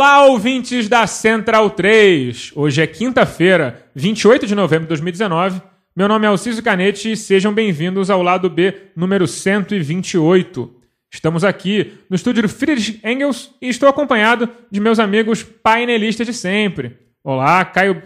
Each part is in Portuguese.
Olá, ouvintes da Central 3! Hoje é quinta-feira, 28 de novembro de 2019. Meu nome é Alciso Canete e sejam bem-vindos ao lado B número 128. Estamos aqui no estúdio do Friedrich Engels e estou acompanhado de meus amigos painelistas de sempre. Olá, Caio.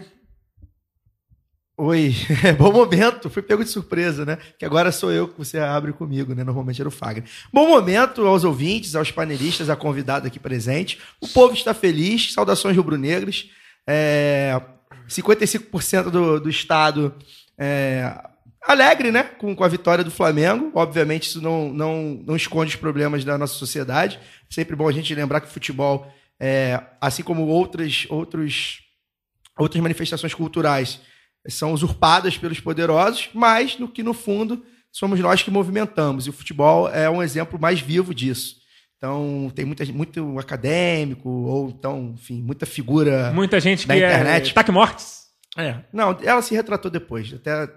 Oi, é bom momento. Fui pego de surpresa, né? Que agora sou eu que você abre comigo, né? Normalmente era o Fagner. Bom momento aos ouvintes, aos panelistas, à convidada aqui presente. O povo está feliz. Saudações rubro-negras. É, 55% do, do estado é, alegre, né? Com, com a vitória do Flamengo. Obviamente, isso não, não, não esconde os problemas da nossa sociedade. Sempre bom a gente lembrar que o futebol, é, assim como outras, outros, outras manifestações culturais, são usurpadas pelos poderosos, mas no que no fundo somos nós que movimentamos. E o futebol é um exemplo mais vivo disso. Então, tem muita, muito acadêmico, ou então, enfim, muita figura. Muita gente da que internet. é taque mortes. É. Não, ela se retratou depois, até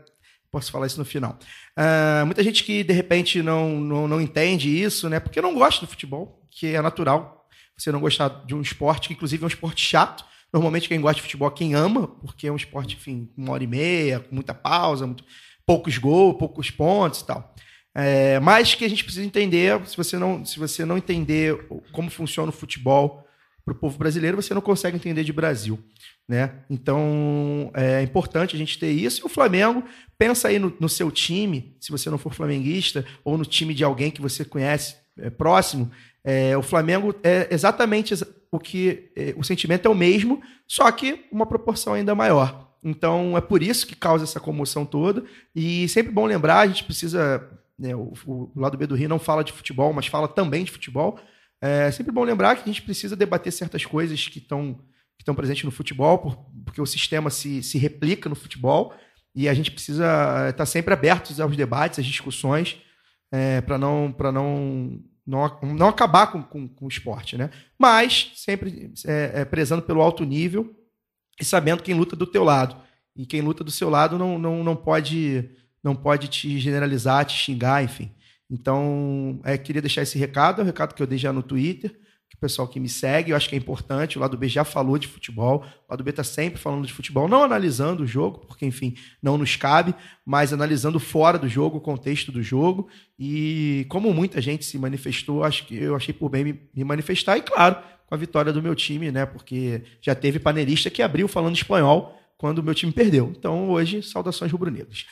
posso falar isso no final. Ah, muita gente que, de repente, não, não, não entende isso, né? Porque não gosta do futebol, que é natural você não gostar de um esporte, que inclusive é um esporte chato. Normalmente quem gosta de futebol é quem ama, porque é um esporte, enfim, uma hora e meia, com muita pausa, muito, poucos gols, poucos pontos e tal. É, mas que a gente precisa entender, se você não, se você não entender como funciona o futebol para o povo brasileiro, você não consegue entender de Brasil. Né? Então é importante a gente ter isso. E o Flamengo, pensa aí no, no seu time, se você não for flamenguista, ou no time de alguém que você conhece é, próximo. É, o Flamengo é exatamente exa- o que. é, o sentimento é o mesmo, só que uma proporção ainda maior. Então é por isso que causa essa comoção toda. E sempre bom lembrar, a gente precisa. né, o, o lado B do Rio não fala de futebol, mas fala também de futebol. É sempre bom lembrar que a gente precisa debater certas coisas que estão que estão presentes no futebol, por- porque o sistema se, se replica no futebol e a gente precisa estar sempre abertos aos debates, às discussões, para não, pra não, não, não acabar com, com, com o esporte. Né? Mas sempre é, é, prezando pelo alto nível e sabendo quem luta do teu lado. E quem luta do seu lado não, não, não, pode, não pode te generalizar, te xingar, enfim. Então, é, queria deixar esse recado, é o recado que eu dei já no Twitter, o pessoal que me segue, eu acho que é importante. O lado B já falou de futebol, o lado B está sempre falando de futebol, não analisando o jogo, porque, enfim, não nos cabe, mas analisando fora do jogo, o contexto do jogo. E como muita gente se manifestou, acho que eu achei por bem me, me manifestar, e claro, com a vitória do meu time, né? Porque já teve panelista que abriu falando espanhol quando o meu time perdeu. Então, hoje, saudações rubro-negras.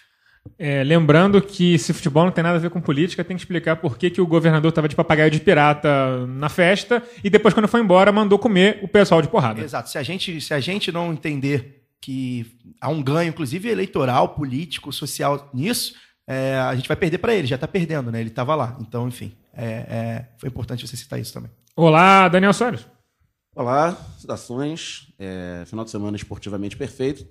É, lembrando que se futebol não tem nada a ver com política, tem que explicar por que, que o governador estava de papagaio de pirata na festa e depois, quando foi embora, mandou comer o pessoal de porrada. Exato. Se a gente, se a gente não entender que há um ganho, inclusive eleitoral, político, social nisso, é, a gente vai perder para ele. Já está perdendo, né? Ele estava lá. Então, enfim, é, é, foi importante você citar isso também. Olá, Daniel Soares. Olá, saudações. É, final de semana esportivamente perfeito.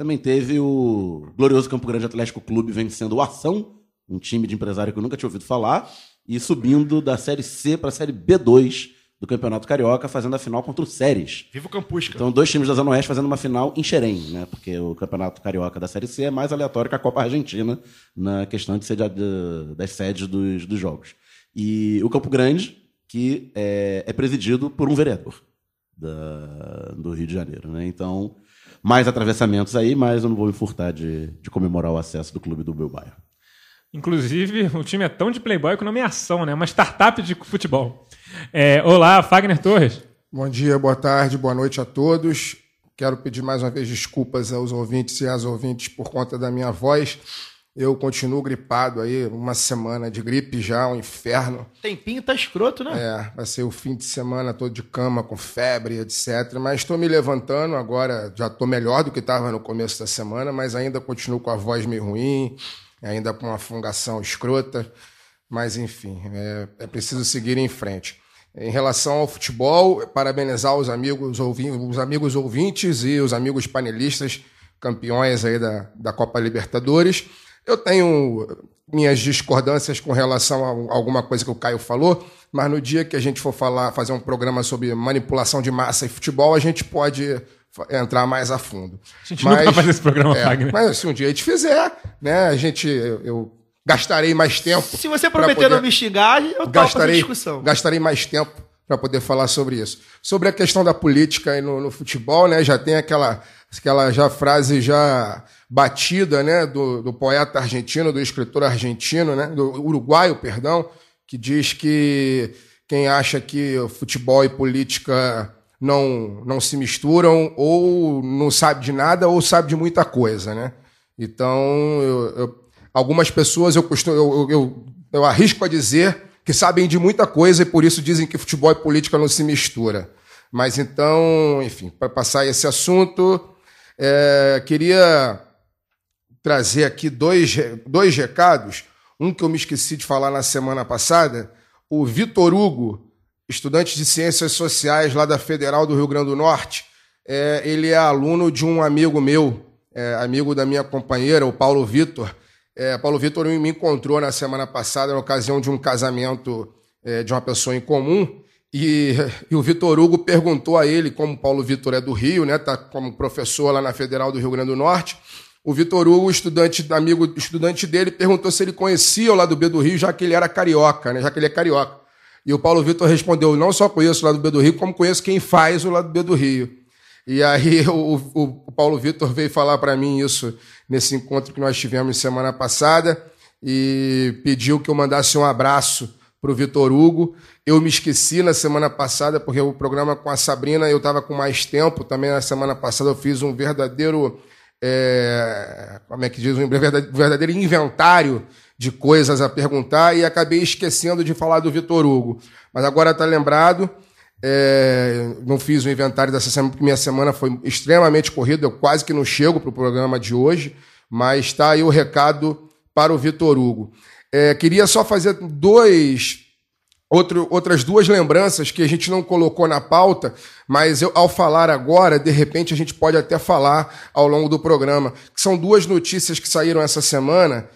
Também teve o glorioso Campo Grande Atlético Clube vencendo o Ação, um time de empresário que eu nunca tinha ouvido falar, e subindo da Série C para a Série B2 do Campeonato Carioca, fazendo a final contra o Séries. Viva o Campusca. Então, dois times da Zona Oeste fazendo uma final em Xerém, né? Porque o Campeonato Carioca da Série C é mais aleatório que a Copa Argentina na questão de de- das sedes dos, dos jogos. E o Campo Grande, que é, é presidido por um vereador da- do Rio de Janeiro, né? Então, mais atravessamentos aí, mas eu não vou me furtar de, de comemorar o acesso do clube do meu bairro. Inclusive, o time é tão de playboy que o nome é Ação, né? Uma startup de futebol. É, olá, Fagner Torres. Bom dia, boa tarde, boa noite a todos. quero pedir mais uma vez desculpas aos ouvintes e às ouvintes por conta da minha voz. Eu continuo gripado aí, uma semana de gripe já, um inferno. Tempinho tá escroto, né? É, vai ser o fim de semana todo de cama, com febre, etc. Mas estou me levantando agora, já estou melhor do que estava no começo da semana, mas ainda continuo com a voz meio ruim, ainda com uma fungação escrota. Mas, enfim, é, é preciso seguir em frente. Em relação ao futebol, parabenizar os amigos, os amigos ouvintes e os amigos panelistas, campeões aí da, da Copa Libertadores. Eu tenho minhas discordâncias com relação a alguma coisa que o Caio falou, mas no dia que a gente for falar, fazer um programa sobre manipulação de massa e futebol, a gente pode entrar mais a fundo. A gente mas, nunca vai fazer esse programa, é, Fagner. Mas se um dia a gente fizer, né, a gente, eu, eu gastarei mais tempo. Se você prometer não me xingar, eu gastarei, discussão. Gastarei mais tempo para poder falar sobre isso. Sobre a questão da política e no, no futebol, né, já tem aquela, aquela já frase já batida, né, do, do poeta argentino, do escritor argentino, né, do uruguaio, perdão, que diz que quem acha que futebol e política não, não se misturam ou não sabe de nada ou sabe de muita coisa, né? Então, eu, eu, algumas pessoas eu, costumo, eu, eu, eu arrisco a dizer que sabem de muita coisa e por isso dizem que futebol e política não se mistura. Mas então, enfim, para passar esse assunto, é, queria trazer aqui dois, dois recados. Um que eu me esqueci de falar na semana passada. O Vitor Hugo, estudante de Ciências Sociais lá da Federal do Rio Grande do Norte, é, ele é aluno de um amigo meu, é, amigo da minha companheira, o Paulo Vitor. É, Paulo Vitor me encontrou na semana passada, na ocasião de um casamento é, de uma pessoa em comum, e, e o Vitor Hugo perguntou a ele, como Paulo Vitor é do Rio, né, tá como professor lá na Federal do Rio Grande do Norte, o Vitor Hugo, estudante, amigo estudante dele, perguntou se ele conhecia o lado B do Rio, já que ele era carioca, né? já que ele é carioca. E o Paulo Vitor respondeu: não só conheço o lado B do Rio, como conheço quem faz o lado B do Rio. E aí o, o, o Paulo Vitor veio falar para mim isso nesse encontro que nós tivemos semana passada e pediu que eu mandasse um abraço para o Vitor Hugo. Eu me esqueci na semana passada, porque o programa com a Sabrina eu estava com mais tempo. Também na semana passada eu fiz um verdadeiro é, como é que diz, um verdadeiro inventário de coisas a perguntar e acabei esquecendo de falar do Vitor Hugo. Mas agora está lembrado. É, não fiz o inventário dessa semana, porque minha semana foi extremamente corrida, eu quase que não chego para o programa de hoje, mas está aí o recado para o Vitor Hugo. É, queria só fazer dois Outro, outras duas lembranças que a gente não colocou na pauta, mas eu, ao falar agora, de repente a gente pode até falar ao longo do programa, que são duas notícias que saíram essa semana,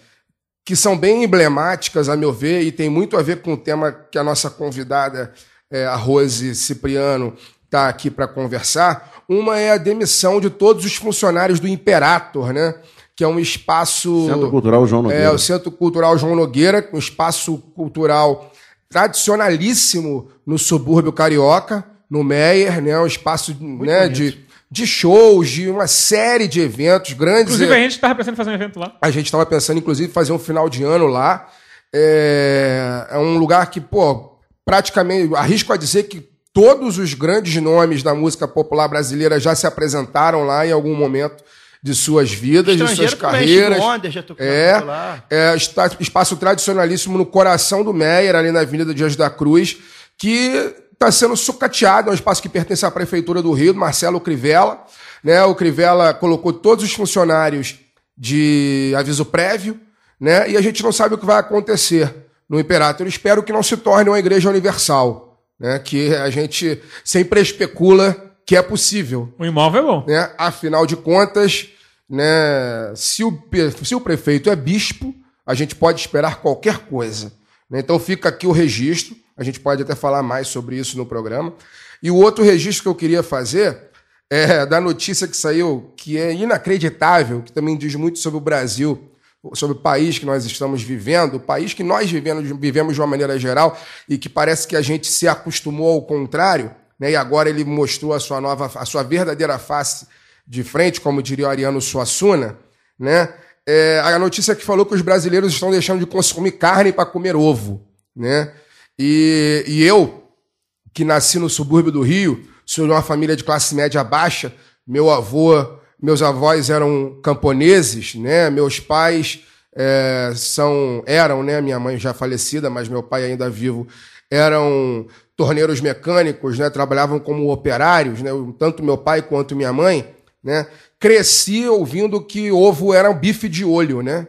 que são bem emblemáticas, a meu ver, e tem muito a ver com o tema que a nossa convidada, é, a Rose Cipriano, está aqui para conversar. Uma é a demissão de todos os funcionários do Imperator, né? que é um espaço. Centro Cultural João Nogueira. É, o Centro Cultural João Nogueira, um espaço cultural tradicionalíssimo no subúrbio carioca, no Meyer, né? Um espaço né, de, de shows, de uma série de eventos grandes. Inclusive, a gente estava pensando em fazer um evento lá. A gente estava pensando, inclusive, em fazer um final de ano lá. É, é um lugar que, pô, praticamente, arrisco a dizer que todos os grandes nomes da música popular brasileira já se apresentaram lá em algum momento de suas vidas, de suas carreiras. Londres, já é, é está, espaço tradicionalíssimo no coração do Meyer, ali na Avenida Dias da Cruz, que está sendo sucateado, é um espaço que pertence à Prefeitura do Rio, Marcelo Crivella. Né? O Crivella colocou todos os funcionários de aviso prévio, né? e a gente não sabe o que vai acontecer no Imperator. Eu espero que não se torne uma igreja universal, né? que a gente sempre especula que é possível. O imóvel é bom. Né? Afinal de contas, né, se, o, se o prefeito é bispo, a gente pode esperar qualquer coisa. Né? Então fica aqui o registro, a gente pode até falar mais sobre isso no programa. E o outro registro que eu queria fazer é da notícia que saiu, que é inacreditável, que também diz muito sobre o Brasil, sobre o país que nós estamos vivendo, o país que nós vivemos, vivemos de uma maneira geral e que parece que a gente se acostumou ao contrário, né? e agora ele mostrou a sua nova, a sua verdadeira face de frente, como diria o Ariano Suassuna, né? É, a notícia que falou que os brasileiros estão deixando de consumir carne para comer ovo, né? E, e eu, que nasci no subúrbio do Rio, sou de uma família de classe média baixa, Meu avô, meus avós eram camponeses, né? Meus pais é, são, eram, né? Minha mãe já falecida, mas meu pai ainda vivo, eram torneiros mecânicos, né? Trabalhavam como operários, né? Tanto meu pai quanto minha mãe, né? Cresci ouvindo que ovo era um bife de olho, né?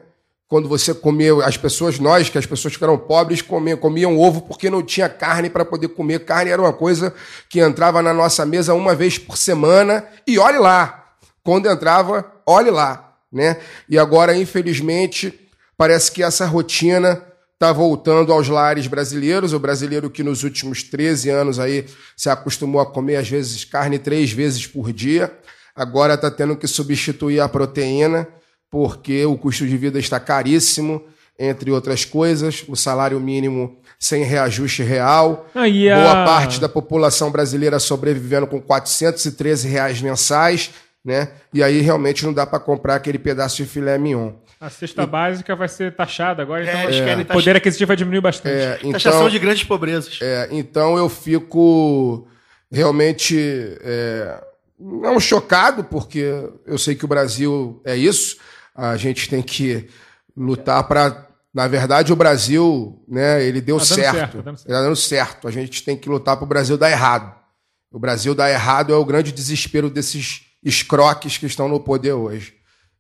Quando você comia, as pessoas, nós, que as pessoas que eram pobres, comiam, comiam ovo porque não tinha carne para poder comer. Carne era uma coisa que entrava na nossa mesa uma vez por semana. E olhe lá, quando entrava, olhe lá, né? E agora, infelizmente, parece que essa rotina está voltando aos lares brasileiros. O brasileiro que nos últimos 13 anos aí se acostumou a comer, às vezes, carne três vezes por dia, agora está tendo que substituir a proteína porque o custo de vida está caríssimo, entre outras coisas, o salário mínimo sem reajuste real, Aí a- boa parte da população brasileira sobrevivendo com 413 reais mensais, né? E aí realmente não dá para comprar aquele pedaço de filé mignon. A cesta básica vai ser taxada agora, então É, querem o poder aquisitivo vai diminuir bastante. É, Taxação então, de grandes pobrezas. é, então eu fico realmente é, não chocado, porque eu sei que o Brasil é isso. A gente tem que lutar para. Na verdade, o Brasil, né, ele deu Tá certo. certo, tá dando certo. Tá dando certo. A gente tem que lutar para o Brasil dar errado. O Brasil dar errado é o grande desespero desses escroques que estão no poder hoje.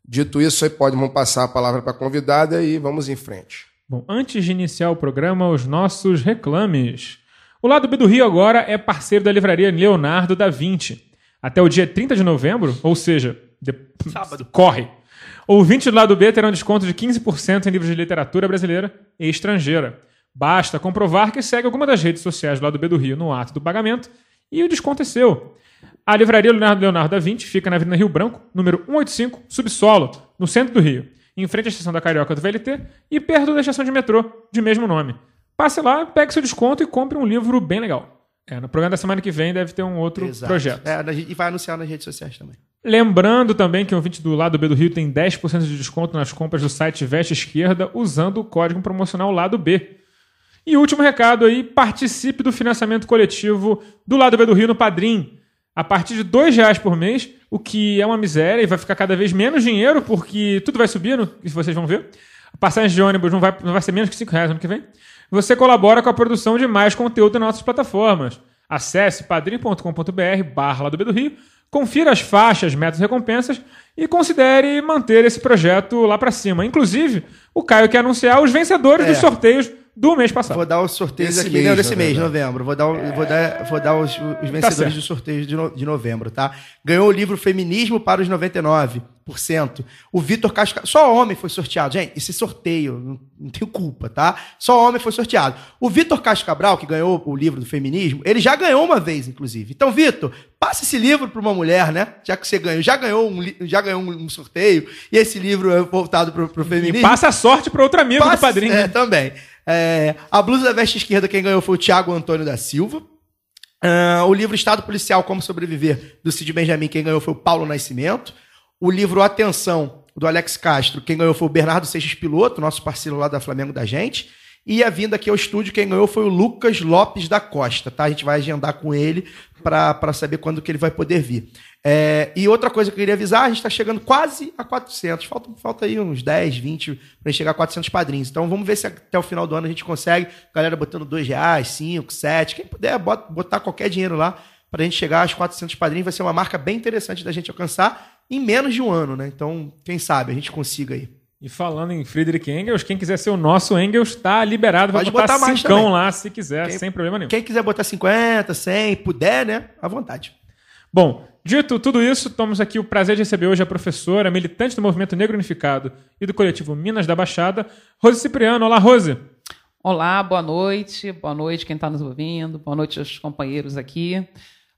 Dito isso, aí pode vamos passar a palavra para a convidada e vamos em frente. Bom, antes de iniciar o programa, os nossos reclames. O Lado B do Rio agora é parceiro da livraria Leonardo da Vinci. Até o dia 30 de novembro, ou seja, de... Sábado. corre. Ouvintes do Lado B terão desconto de 15% em livros de literatura brasileira e estrangeira. Basta comprovar que segue alguma das redes sociais do Lado B do Rio no ato do pagamento e o desconto é seu. A livraria Leonardo, Leonardo da Vinci fica na Avenida Rio Branco, número 185, subsolo, no centro do Rio, em frente à estação da Carioca do VLT e perto da estação de metrô de mesmo nome. Passe lá, pegue seu desconto e compre um livro bem legal. É, no programa da semana que vem deve ter um outro Exato. projeto. É, e vai anunciar nas redes sociais também. Lembrando também que o ouvinte do lado B do Rio tem 10% de desconto nas compras do site Veste Esquerda usando o código promocional lado B. E último recado aí, participe do financiamento coletivo do lado B do Rio no Padrim. A partir de R$ reais por mês, o que é uma miséria e vai ficar cada vez menos dinheiro, porque tudo vai subindo, e vocês vão ver. A passagem de ônibus não vai, não vai ser menos que R$ reais ano que vem. Você colabora com a produção de mais conteúdo nas nossas plataformas. Acesse padrim.com.br barra do B do Rio, confira as faixas, metas e recompensas e considere manter esse projeto lá pra cima. Inclusive, o Caio quer anunciar os vencedores É. dos sorteios do mês passado. Vou dar os sorteios Esse aqui, mês, não, desse mês, verdade. novembro. Vou dar, o- vou dar, vou dar os, os vencedores certo. dos sorteios de, no- de novembro, tá? Ganhou o livro Feminismo para os 99%. O Vitor Casca... Só homem foi sorteado. Gente, esse sorteio, não, não tenho culpa, tá? Só homem foi sorteado. O Vitor Castro Cabral, que ganhou o livro do feminismo, ele já ganhou uma vez, inclusive. Então, Vitor, passa esse livro para uma mulher, né? Já que você ganhou, já ganhou um, já ganhou um, um sorteio, e esse livro é voltado para o E feminismo. passa a sorte para outro amigo do Passe- padrinho. É, também. É, a blusa da veste esquerda, quem ganhou foi o Tiago Antônio da Silva. Ah, o livro Estado Policial, Como Sobreviver, do Cid Benjamin, quem ganhou foi o Paulo Nascimento. O livro Atenção, do Alex Castro, quem ganhou foi o Bernardo Seixas Piloto, nosso parceiro lá da Flamengo da gente. E a vinda aqui ao estúdio, quem ganhou foi o Lucas Lopes da Costa, tá? A gente vai agendar com ele para saber quando que ele vai poder vir. É, e outra coisa que eu queria avisar, a gente está chegando quase a 400. Falta, falta aí uns 10, 20 para chegar a 400 padrinhos. Então vamos ver se até o final do ano a gente consegue. Galera botando 2 reais, 5, 7. Quem puder bota- botar qualquer dinheiro lá para a gente chegar aos 400 padrinhos. Vai ser uma marca bem interessante da gente alcançar em menos de um ano, né? Então, quem sabe a gente consiga aí. E falando em Friedrich Engels, quem quiser ser o nosso Engels tá liberado. Vai Pode botar, botar cincão também. lá se quiser, Quem- sem problema nenhum. Quem quiser botar 50, 100, puder, né? À vontade. Bom, dito tudo isso, temos aqui o prazer de receber hoje a professora, militante do Movimento Negro Unificado e do coletivo Minas da Baixada, Rose Cipriano. Olá, Rose. Olá, boa noite. Boa noite quem está nos ouvindo. Boa noite aos companheiros aqui.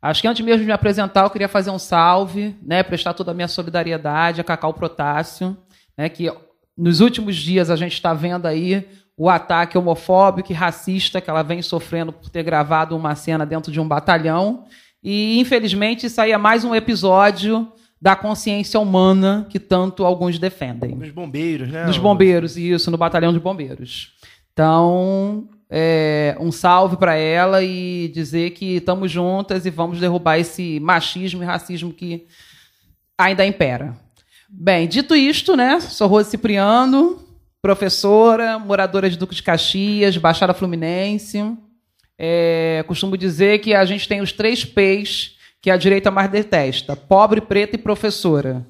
Acho que antes mesmo de me apresentar, eu queria fazer um salve, né, prestar toda a minha solidariedade a Cacau Protássio, né, que nos últimos dias a gente está vendo aí o ataque homofóbico e racista que ela vem sofrendo por ter gravado uma cena dentro de um batalhão. E, infelizmente, isso aí é mais um episódio da consciência humana que tanto alguns defendem. Nos bombeiros, né? Dos bombeiros, isso, no batalhão de bombeiros. Então, é, um salve para ela e dizer que estamos juntas e vamos derrubar esse machismo e racismo que ainda impera. Bem, dito isto, né? Sou Rose Cipriano, professora, moradora de Duque de Caxias, Baixada Fluminense. É, costumo dizer que a gente tem os três P's que a direita mais detesta: pobre, preta e professora.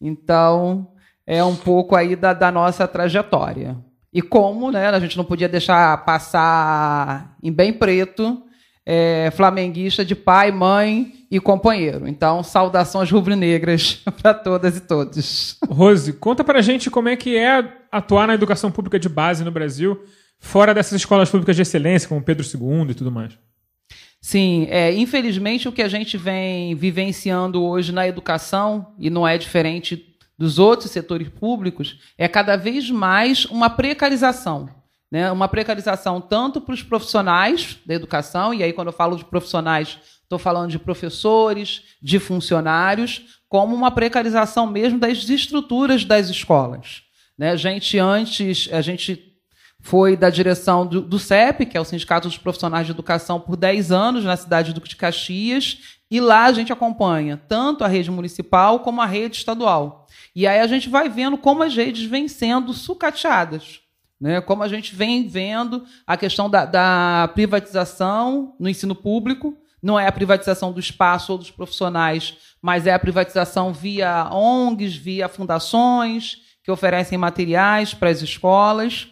Então, é um pouco aí da, da nossa trajetória. E como né, a gente não podia deixar passar em bem preto, é, flamenguista de pai, mãe e companheiro. Então, saudações rubro-negras para todas e todos. Rose, conta pra gente como é que é atuar na educação pública de base no Brasil, fora dessas escolas públicas de excelência, como Pedro II e tudo mais. Sim, é, infelizmente o que a gente vem vivenciando hoje na educação, e não é diferente dos outros setores públicos, é cada vez mais uma precarização. Né? Uma precarização tanto para os profissionais da educação, e aí quando eu falo de profissionais, estou falando de professores, de funcionários, como uma precarização mesmo das estruturas das escolas. Né? A gente antes, a gente foi da direção do, do, CEP, que é o Sindicato dos Profissionais de Educação, por 10 anos na cidade de Caxias, e lá a gente acompanha tanto a rede municipal como a rede estadual. E aí a gente vai vendo como as redes vêm sendo sucateadas. Né? Como a gente vem vendo a questão da, da privatização no ensino público, não é a privatização do espaço ou dos profissionais, mas é a privatização via ONGs, via fundações que oferecem materiais para as escolas.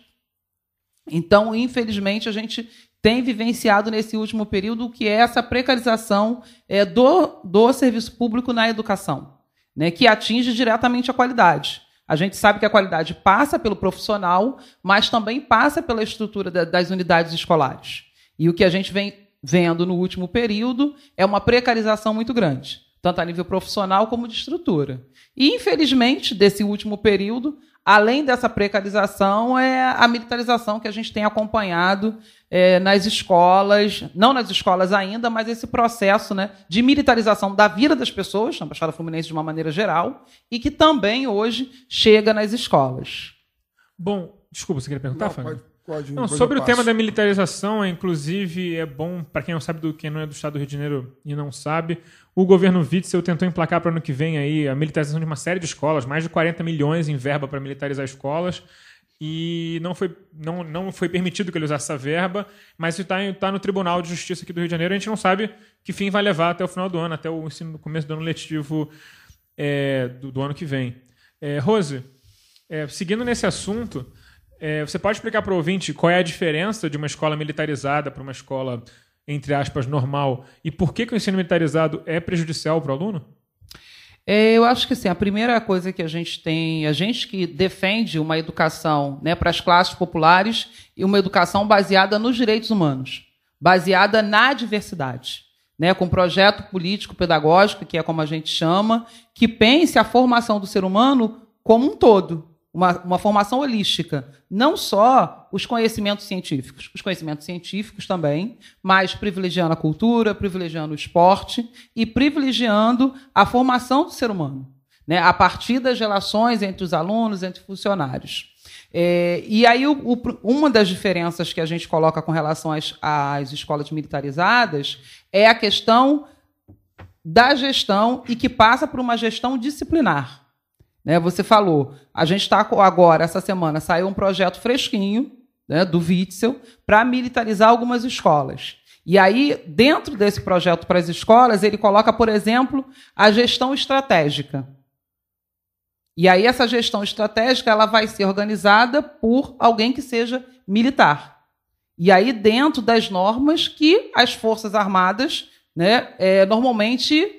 Então, infelizmente, a gente tem vivenciado nesse último período o que é essa precarização é, do, do serviço público na educação, né, que atinge diretamente a qualidade. A gente sabe que a qualidade passa pelo profissional, mas também passa pela estrutura da, das unidades escolares. E o que a gente vem vendo no último período é uma precarização muito grande, tanto a nível profissional como de estrutura. E, infelizmente, desse último período, Além dessa precarização, é a militarização que a gente tem acompanhado é, nas escolas, não nas escolas ainda, mas esse processo né, de militarização da vida das pessoas, na Baixada Fluminense de uma maneira geral, e que também hoje chega nas escolas. Bom, desculpa, você queria perguntar, Não, pode, pode, não, sobre o tema da militarização, inclusive, é bom, para quem não sabe do quem não é do estado do Rio de Janeiro e não sabe, o governo Witzel tentou emplacar para o ano que vem aí a militarização de uma série de escolas, mais de 40 milhões em verba para militarizar escolas, e não foi, não, não foi permitido que ele usasse essa verba, mas está tá no Tribunal de Justiça aqui do Rio de Janeiro, a gente não sabe que fim vai levar até o final do ano, até o ensino no começo do ano letivo é, do, do ano que vem. É, Rose, é, seguindo nesse assunto, é, você pode explicar para o ouvinte qual é a diferença de uma escola militarizada para uma escola, entre aspas, normal e por que, que o ensino militarizado é prejudicial para o aluno? É, eu acho que assim, a primeira coisa que a gente tem, a gente que defende uma educação né, para as classes populares e uma educação baseada nos direitos humanos, baseada na diversidade. Né, com um projeto político-pedagógico, que é como a gente chama, que pense a formação do ser humano como um todo, uma, uma formação holística. Não só os conhecimentos científicos, os conhecimentos científicos também, mas privilegiando a cultura, privilegiando o esporte e privilegiando a formação do ser humano, né, a partir das relações entre os alunos, entre funcionários. É, e aí, o, o, uma das diferenças que a gente coloca com relação às, às escolas militarizadas é a questão da gestão e que passa por uma gestão disciplinar. Né, você falou, a gente está agora, essa semana, saiu um projeto fresquinho né, do Witzel para militarizar algumas escolas. E aí, dentro desse projeto para as escolas, ele coloca, por exemplo, a gestão estratégica. E aí, essa gestão estratégica ela vai ser organizada por alguém que seja militar. E aí, dentro das normas que as Forças Armadas né, é, normalmente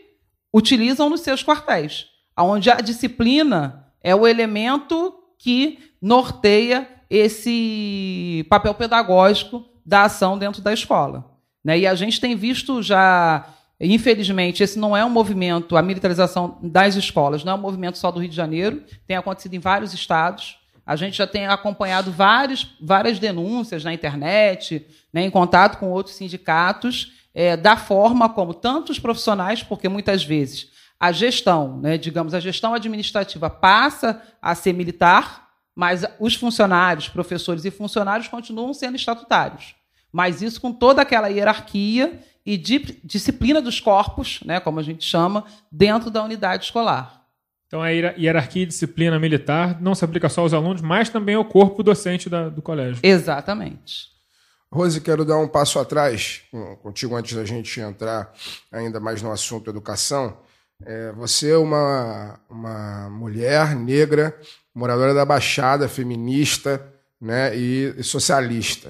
utilizam nos seus quartéis onde a disciplina é o elemento que norteia esse papel pedagógico da ação dentro da escola. Né? E a gente tem visto já, infelizmente, esse não é um movimento, a militarização das escolas, não é um movimento só do Rio de Janeiro, tem acontecido em vários estados. A gente já tem acompanhado vários, várias denúncias na internet, né, em contato com outros sindicatos, é, da forma como tantos profissionais, porque muitas vezes a gestão, né, digamos, a gestão administrativa passa a ser militar, mas os funcionários, professores e funcionários continuam sendo estatutários. Mas isso com toda aquela hierarquia e di disciplina dos corpos, né, como a gente chama, dentro da unidade escolar. Então a hier- hierarquia e disciplina militar não se aplica só aos alunos, mas também ao corpo docente da- do colégio. Exatamente. Rose, quero dar um passo atrás contigo antes da gente entrar ainda mais no assunto educação. É, você é uma, uma mulher negra, moradora da Baixada, feminista né, e, e socialista.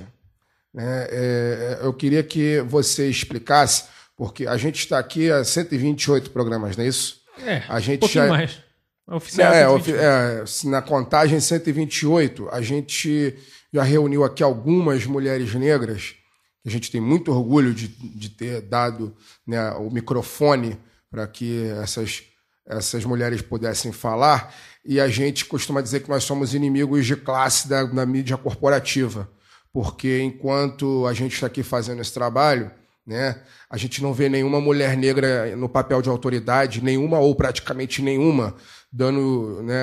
né? É, eu queria que você explicasse, porque a gente está aqui há 128 programas, não é isso? É, A gente um já- mais. Oficial. É, 120. ofi- é, se na contagem 128, a gente já reuniu aqui algumas mulheres negras. A gente tem muito orgulho de, de ter dado né, o microfone para que essas, essas mulheres pudessem falar. E a gente costuma dizer que nós somos inimigos de classe da, da mídia corporativa. Porque enquanto a gente está aqui fazendo esse trabalho, né, a gente não vê nenhuma mulher negra no papel de autoridade, nenhuma ou praticamente nenhuma, dando né,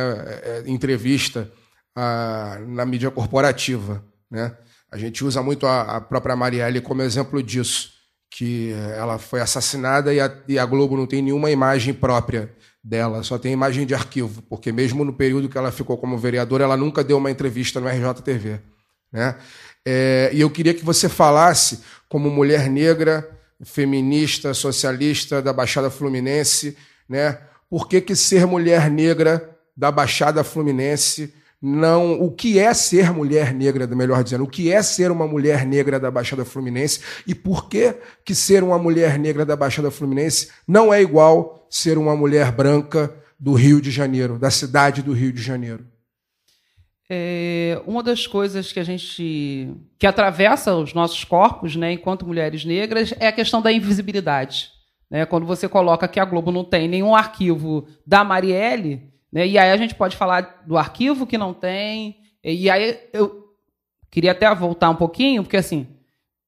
é, entrevista ah, na mídia corporativa. Né? A gente usa muito a, a própria Marielle como exemplo disso, que ela foi assassinada e a, e a Globo não tem nenhuma imagem própria dela, só tem imagem de arquivo, porque mesmo no período que ela ficou como vereadora, ela nunca deu uma entrevista no RJTV. Né? É, e eu queria que você falasse, como mulher negra, feminista, socialista da Baixada Fluminense, né? por que, que ser mulher negra da Baixada Fluminense não. O que é ser mulher negra, melhor dizendo, o que é ser uma mulher negra da Baixada Fluminense e por que, que ser uma mulher negra da Baixada Fluminense não é igual ser uma mulher branca do Rio de Janeiro, da cidade do Rio de Janeiro. É, uma das coisas que a gente que atravessa os nossos corpos, né, enquanto mulheres negras, é a questão da invisibilidade. Né? Quando você coloca que a Globo não tem nenhum arquivo da Marielle, né, e aí a gente pode falar do arquivo que não tem, e aí eu queria até voltar um pouquinho, porque assim,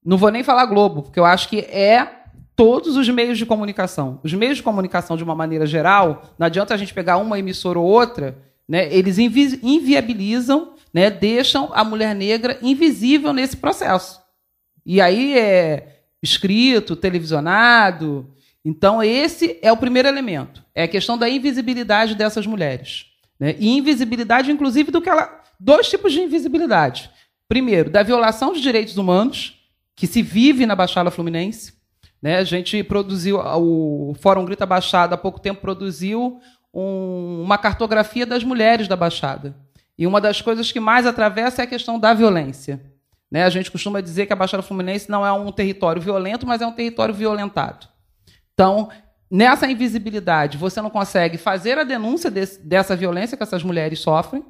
não vou nem falar Globo, porque eu acho que é todos os meios de comunicação. Os meios de comunicação, de uma maneira geral, não adianta a gente pegar uma emissora ou outra, né, eles invi inviabilizam, né, deixam a mulher negra invisível nesse processo. E aí é escrito, televisionado. Então, esse é o primeiro elemento. É a questão da invisibilidade dessas mulheres. Né? E invisibilidade, inclusive, do que ela. Dois tipos de invisibilidade. Primeiro, da violação de direitos humanos, que se vive na Baixada Fluminense. Né? A gente produziu, o Fórum Grita Baixada, há pouco tempo, produziu um, uma cartografia das mulheres da Baixada. E uma das coisas que mais atravessa é a questão da violência. Né? A gente costuma dizer que a Baixada Fluminense não é um território violento, mas é um território violentado. Então, nessa invisibilidade, você não consegue fazer a denúncia desse, dessa violência que essas mulheres sofrem.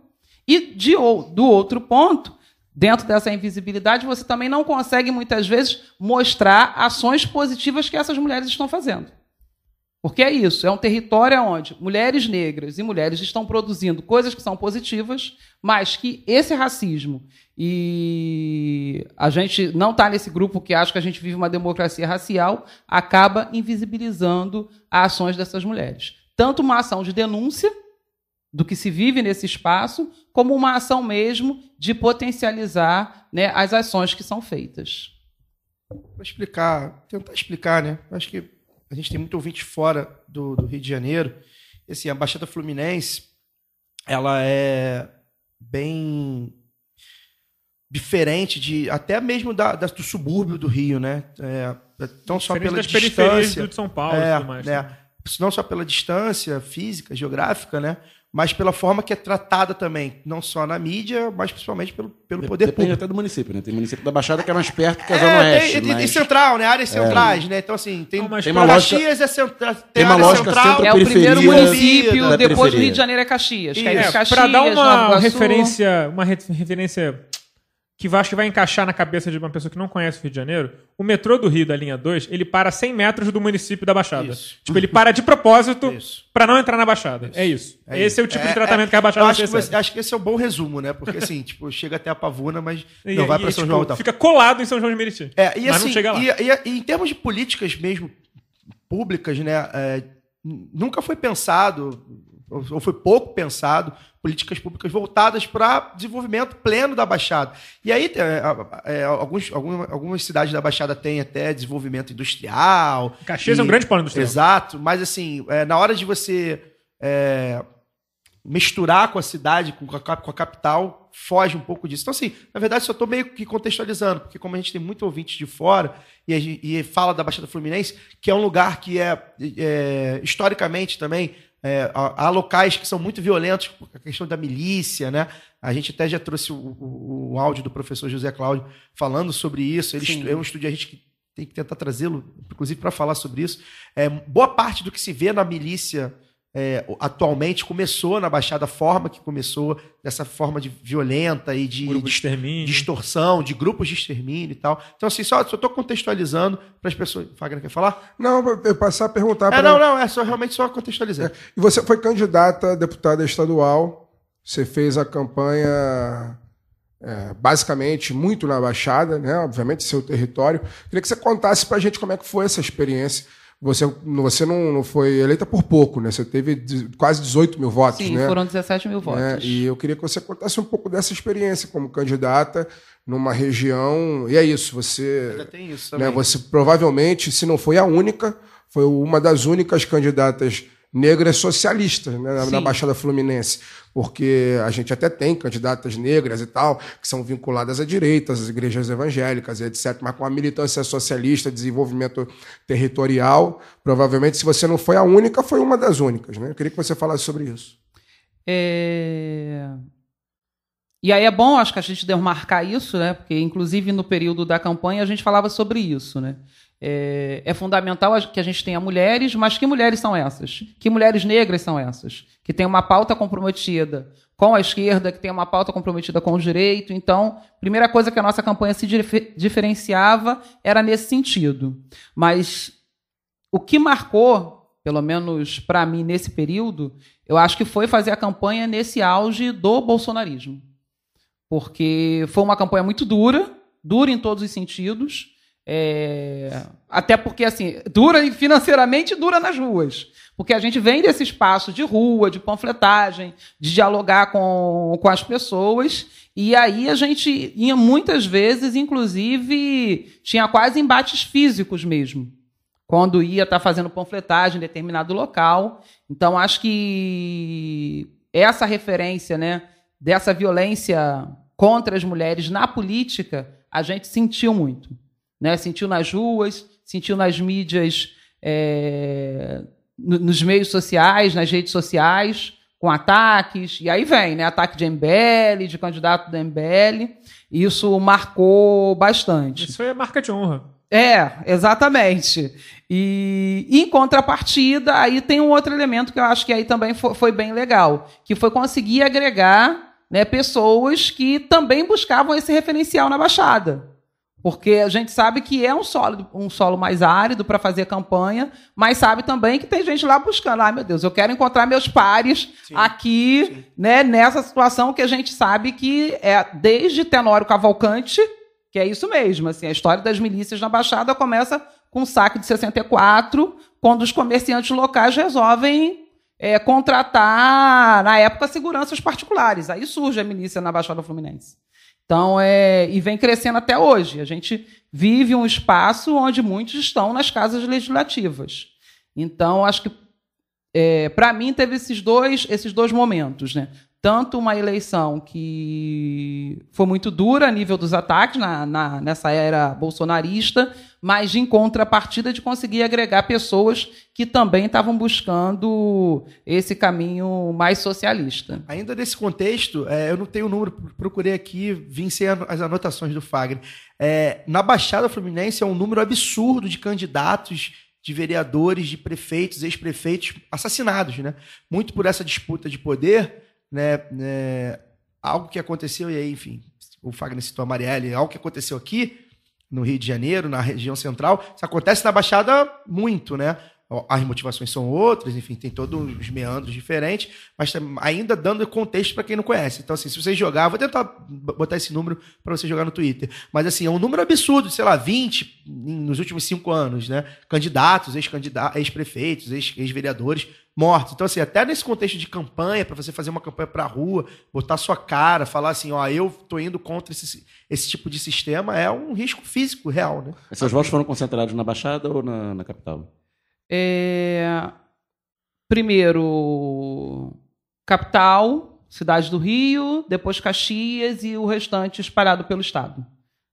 E, de, do outro ponto, dentro dessa invisibilidade, você também não consegue, muitas vezes, mostrar ações positivas que essas mulheres estão fazendo. Porque é isso, é um território onde mulheres negras e mulheres estão produzindo coisas que são positivas, mas que esse racismo e a gente não está nesse grupo que acha que a gente vive uma democracia racial, acaba invisibilizando as ações dessas mulheres. Tanto uma ação de denúncia do que se vive nesse espaço, como uma ação mesmo de potencializar né, as ações que são feitas. Para explicar, tentar explicar, né? Acho que a gente tem muito ouvinte fora do, do Rio de Janeiro. E, assim, a Baixada Fluminense, ela é bem diferente de até mesmo da, da- do subúrbio do Rio, né? É, não só pela distância, do de São Paulo é, mais. né? não só pela distância física, geográfica, né? Mas pela forma que é tratada também, não só na mídia, mas principalmente pelo, pelo poder Depende público. até do município, né? Tem município da Baixada que é mais perto que a É, Zona tem- Oeste. e- e mas- central, né? Áreas centrais, né? Então, assim, tem, Não, mas Tem uma Caxias é central. Tem, tem uma área lógica central. É o primeiro município, depois do. Rio de Janeiro é Caxias. é É, Caxias, para dar uma referência, uma re- referência que vai- acho que vai encaixar na cabeça de uma pessoa que não conhece o Rio de Janeiro, o metrô do Rio da linha 2, ele para a 100 metros do município da Baixada. Isso. Tipo, ele para de propósito Isso. para não entrar na Baixada. É isso. É Esse isso. é o tipo É, de tratamento é, que a Baixada acho que, você- acho que esse é o bom resumo, né? Porque assim, tipo, chega até a Pavuna, mas E- não vai para São tipo, João tal. Fica colado em São João de Meriti. É, e mas assim, não chega lá. E, e- e em termos de políticas mesmo públicas, né? é, nunca foi pensado, ou foi pouco pensado, políticas públicas voltadas para desenvolvimento pleno da Baixada. E aí, é, é, alguns, alguma- algumas cidades da Baixada têm até desenvolvimento industrial. Caxias é um E- grande polo industrial. Exato, mas assim, é, na hora de você é, misturar com a cidade, com a, com a capital, foge um pouco disso. Então, assim, na verdade, só estou meio que contextualizando, porque como a gente tem muito ouvinte de fora e, a gen- e fala da Baixada Fluminense, que é um lugar que é, é, historicamente também, é, há, locais que são muito violentos, a questão da milícia, né? A gente até já trouxe o, o- o áudio do professor José Cláudio falando sobre isso. Ele Sim. é um estúdio a gente que tem que tentar trazê-lo, inclusive, para falar sobre isso. É, boa parte do que se vê na milícia é, atualmente começou na Baixada, a forma que começou, dessa forma de violenta e de, de de extermínio. de extorsão, de grupos de extermínio e tal. Então, assim, só estou contextualizando para as pessoas. Fagner quer falar? Não, eu passar a perguntar É, para não, não, é só realmente só contextualizando. E você foi candidata a deputada estadual, você fez a campanha é, basicamente muito na Baixada, né? obviamente seu território. Queria que você contasse para a gente como é que foi essa experiência. Você, você não, não foi eleita por pouco, né? Você teve quase 18 mil votos, Sim, né? foram 17 mil votos. né? E eu queria que você contasse um pouco dessa experiência como candidata numa região. E é isso, você Ainda tem isso né, também. você provavelmente, se não foi a única, foi uma das únicas candidatas negras socialistas né, na, na. Baixada Fluminense. Porque a gente até tem candidatas negras e tal, que são vinculadas à direita, às igrejas evangélicas etc., mas com a militância socialista, desenvolvimento territorial, provavelmente, se você não foi a única, foi uma das únicas. Né? Eu queria que você falasse sobre isso. É, E aí é bom, acho que a gente demarcar isso, né? Porque, inclusive, no período da campanha, a gente falava sobre isso, né? É, é fundamental que a gente tenha mulheres, mas que mulheres são essas? Que mulheres negras são essas? Que têm uma pauta comprometida com a esquerda, que tem uma pauta comprometida com o direito. Então, primeira coisa que a nossa campanha se dif- diferenciava era nesse sentido. Mas o que marcou, pelo menos para mim nesse período, eu acho que foi fazer a campanha nesse auge do bolsonarismo. Porque foi uma campanha muito dura, dura em todos os sentidos. É, Até porque, assim, dura financeiramente dura nas ruas. Porque a gente vem desse espaço de rua, de panfletagem, de dialogar com, com as pessoas. E aí a gente ia muitas vezes, inclusive, tinha quase embates físicos mesmo quando ia estar fazendo panfletagem em determinado local. Então, acho que essa referência né, dessa violência contra as mulheres na política, a gente sentiu muito. Né? Sentiu nas ruas, sentiu nas mídias, é, no- nos meios sociais, nas redes sociais, com ataques. E aí vem, né? Ataque de MBL, de candidato do MBL. Isso marcou bastante. Isso foi a marca de honra. É, exatamente. E em contrapartida, aí tem um outro elemento que eu acho que aí também fo- foi, bem legal, que foi conseguir agregar né, pessoas que também buscavam esse referencial na Baixada. Porque a gente sabe que é um solo, um solo mais árido para fazer campanha, mas sabe também que tem gente lá buscando. Ah, meu Deus, eu quero encontrar meus pares aqui, né, nessa situação que a gente sabe que é desde Tenório Cavalcante, que é isso mesmo. Assim, a história das milícias na Baixada começa com o saque de 64, quando os comerciantes locais resolvem é, contratar, na época, seguranças particulares. Aí surge a milícia na Baixada Fluminense. Então, é, e vem crescendo até hoje. A gente vive um espaço onde muitos estão nas casas legislativas. Então, acho que, para mim, teve esses dois, esses dois momentos. Né? Tanto uma eleição que foi muito dura a nível dos ataques na, na- nessa era bolsonarista, mas em contrapartida de conseguir agregar pessoas que também estavam buscando esse caminho mais socialista. Ainda nesse contexto, é, eu não tenho o número, procurei aqui, vim sem as anotações do Fagner. É, na Baixada Fluminense é um número absurdo de candidatos, de vereadores, de prefeitos, ex-prefeitos assassinados, né? Muito por essa disputa de poder, né? né, algo que aconteceu, e aí, enfim, o Fagner citou a Marielle, algo que aconteceu aqui no Rio de Janeiro, na região central, isso acontece na Baixada muito, né? As motivações são outras, enfim, tem todos os meandros diferentes, mas tam- ainda dando contexto para quem não conhece. Então, assim, se você jogar, vou tentar botar esse número para você jogar no Twitter, mas assim, é um número absurdo, sei lá, 20 em- nos últimos cinco anos, né? Candidatos, ex-candida- ex-prefeitos, ex- ex-vereadores mortos. Então, assim, até nesse contexto de campanha, para você fazer uma campanha para a rua, botar sua cara, falar assim, ó, eu tô indo contra esse, esse tipo de sistema, é um risco físico real, né? Seus votos foram concentrados na Baixada ou na, na capital? É, Primeiro, capital, cidade do Rio, depois Caxias e o restante espalhado pelo estado.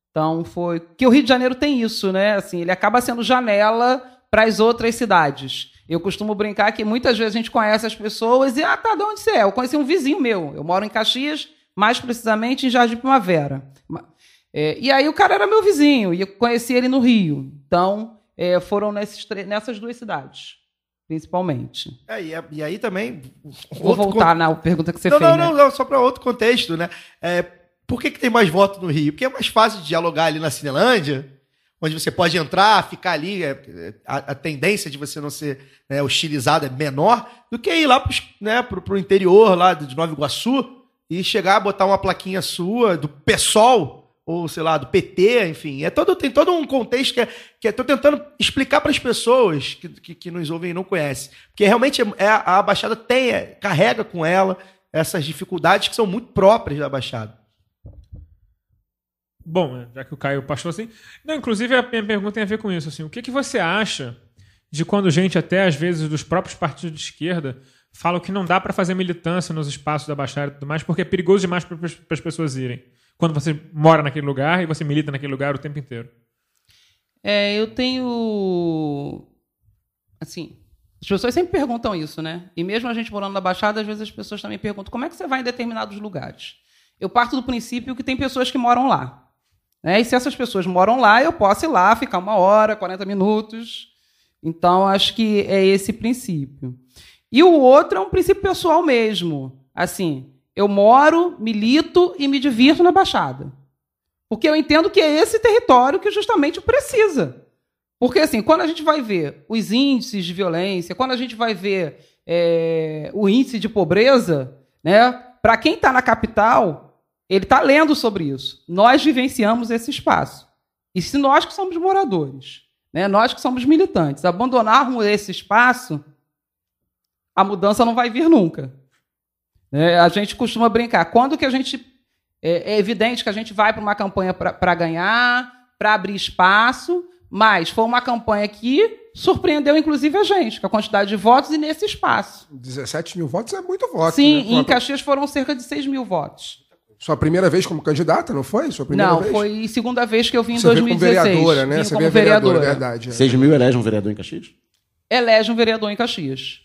Então foi que o Rio de Janeiro tem isso, né? Assim, ele acaba sendo janela para as outras cidades. Eu costumo brincar que muitas vezes a gente conhece as pessoas e ah, tá, de onde você é? Eu conheci um vizinho meu. Eu moro em Caxias, mais precisamente em Jardim Primavera. É, e aí o cara era meu vizinho e eu conheci ele no Rio. Então é, foram nesses, nessas duas cidades principalmente. É, e, e, aí também. Vou voltar con... na pergunta que você não, fez. Não, né? não, não, só para outro contexto, né? É, por que, que tem mais voto no Rio? Porque é mais fácil de dialogar ali na Cinelândia, onde você pode entrar, ficar ali. É, a, a, tendência de você não ser né, hostilizado é menor do que ir lá para né, o interior lá de Nova Iguaçu e chegar, botar uma plaquinha sua do PSOL ou sei lá, do PT, enfim. É todo, tem todo um contexto que, é, que estou tentando explicar para as pessoas que, que, que, nos ouvem e não conhecem. Porque realmente é, é a Baixada tem, é, carrega com ela essas dificuldades que são muito próprias da Baixada. Bom, já que o Caio passou assim. Não, inclusive a minha pergunta tem a ver com isso. Assim, o que, que você acha de quando gente, até às vezes, dos próprios partidos de esquerda, falam que não dá para fazer militância nos espaços da Baixada e tudo mais, porque é perigoso demais para as pessoas irem? Quando você mora naquele lugar e você milita naquele lugar o tempo inteiro? É, eu tenho. Assim, as pessoas sempre perguntam isso, né? E mesmo a gente morando na Baixada, às vezes as pessoas também perguntam como é que você vai em determinados lugares. Eu parto do princípio que tem pessoas que moram lá. Né? E se essas pessoas moram lá, eu posso ir lá, ficar uma hora, 40 minutos. Então, acho que é esse princípio. E o outro é um princípio pessoal mesmo. Assim, eu moro, milito e me divirto na Baixada. Porque eu entendo que é esse território que justamente precisa. Porque, assim, quando a gente vai ver os índices de violência, quando a gente vai ver é, o índice de pobreza, né, para quem está na capital, ele está lendo sobre isso. Nós vivenciamos esse espaço. E se nós que somos moradores, né, nós que somos militantes, abandonarmos esse espaço, a mudança não vai vir nunca. É, a gente costuma brincar. Quando que a gente. É, é evidente que a gente vai para uma campanha para ganhar, para abrir espaço, mas foi uma campanha que surpreendeu, inclusive, a gente, com a quantidade de votos e nesse espaço. 17 mil votos é muito voto. Sim, né? em Caxias foram cerca de 6 mil votos. Sua primeira vez como candidata, não foi? Sua primeira não, vez? foi segunda vez que eu vim em Você 2016. Veio como vereadora, né? Vim Você como veio vereadora, vereadora. verdade. É. 6 mil elege um vereador em Caxias? Elege um vereador em Caxias.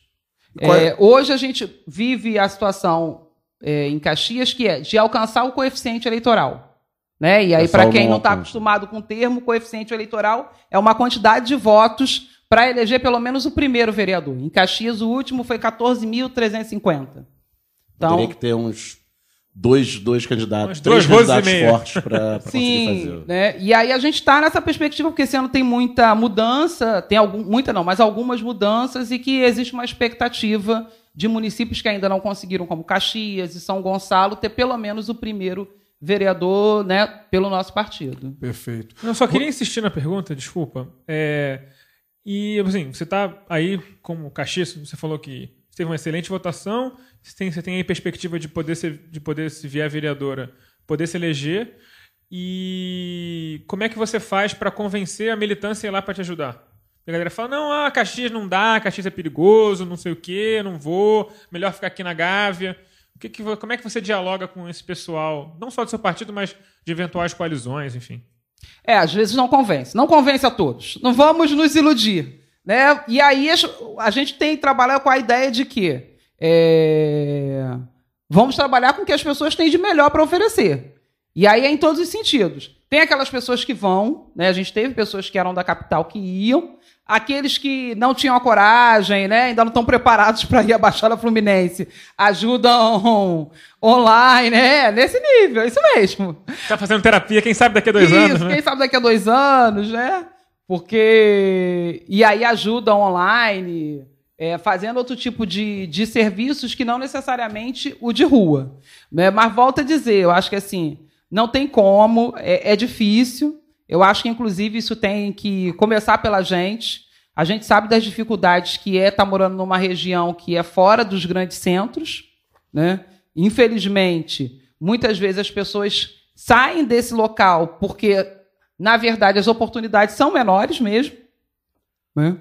É? É, hoje a gente vive a situação é, em Caxias, que é de alcançar o coeficiente eleitoral. Né? E aí, para quem não está acostumado com o termo, coeficiente eleitoral é uma quantidade de votos para eleger pelo menos o primeiro vereador. Em Caxias, o último foi 14.350. Então, Teria que ter uns dois, dois candidatos, três dois candidatos fortes para conseguir Sim, fazer. né? E aí a gente está nessa perspectiva, porque esse ano tem muita mudança, tem algum, muita não, mas algumas mudanças, e que existe uma expectativa de municípios que ainda não conseguiram, como Caxias e São Gonçalo, ter pelo menos o primeiro vereador né, pelo nosso partido. Perfeito. Eu só queria insistir na pergunta, desculpa. É, e, assim, você está aí como Caxias, você falou que teve uma excelente votação, você tem, você tem aí perspectiva de poder, ser, de poder, se vier vereadora, poder se eleger. E como é que você faz para convencer a militância ir lá para te ajudar? A galera fala, não, ah, Caxias não dá, Caxias é perigoso, não sei o quê, não vou, melhor ficar aqui na Gávea. O que que, como é que você dialoga com esse pessoal, não só do seu partido, mas de eventuais coalizões, enfim? É, às vezes não convence. Não convence a todos. Não vamos nos iludir. Né? E aí a gente tem que trabalhar com a ideia de que é, vamos trabalhar com o que as pessoas têm de melhor para oferecer. E aí é em todos os sentidos. Tem aquelas pessoas que vão, né? a gente teve pessoas que eram da capital que iam, aqueles que não tinham a coragem, né? ainda não estão preparados para ir à Baixada Fluminense, ajudam online, né? nesse nível, isso mesmo. Tá fazendo terapia, quem sabe daqui a dois Isso, anos, né? quem sabe daqui a dois anos, né? Porque. E aí ajudam online, é, fazendo outro tipo de, de serviços que não necessariamente o de rua. Né? Mas volto a dizer, eu acho que assim, não tem como, é, é difícil. Eu acho que, inclusive, isso tem que começar pela gente. A gente sabe das dificuldades que é estar morando numa região que é fora dos grandes centros. Né? Infelizmente, muitas vezes as pessoas saem desse local porque, na verdade, as oportunidades são menores mesmo. Né?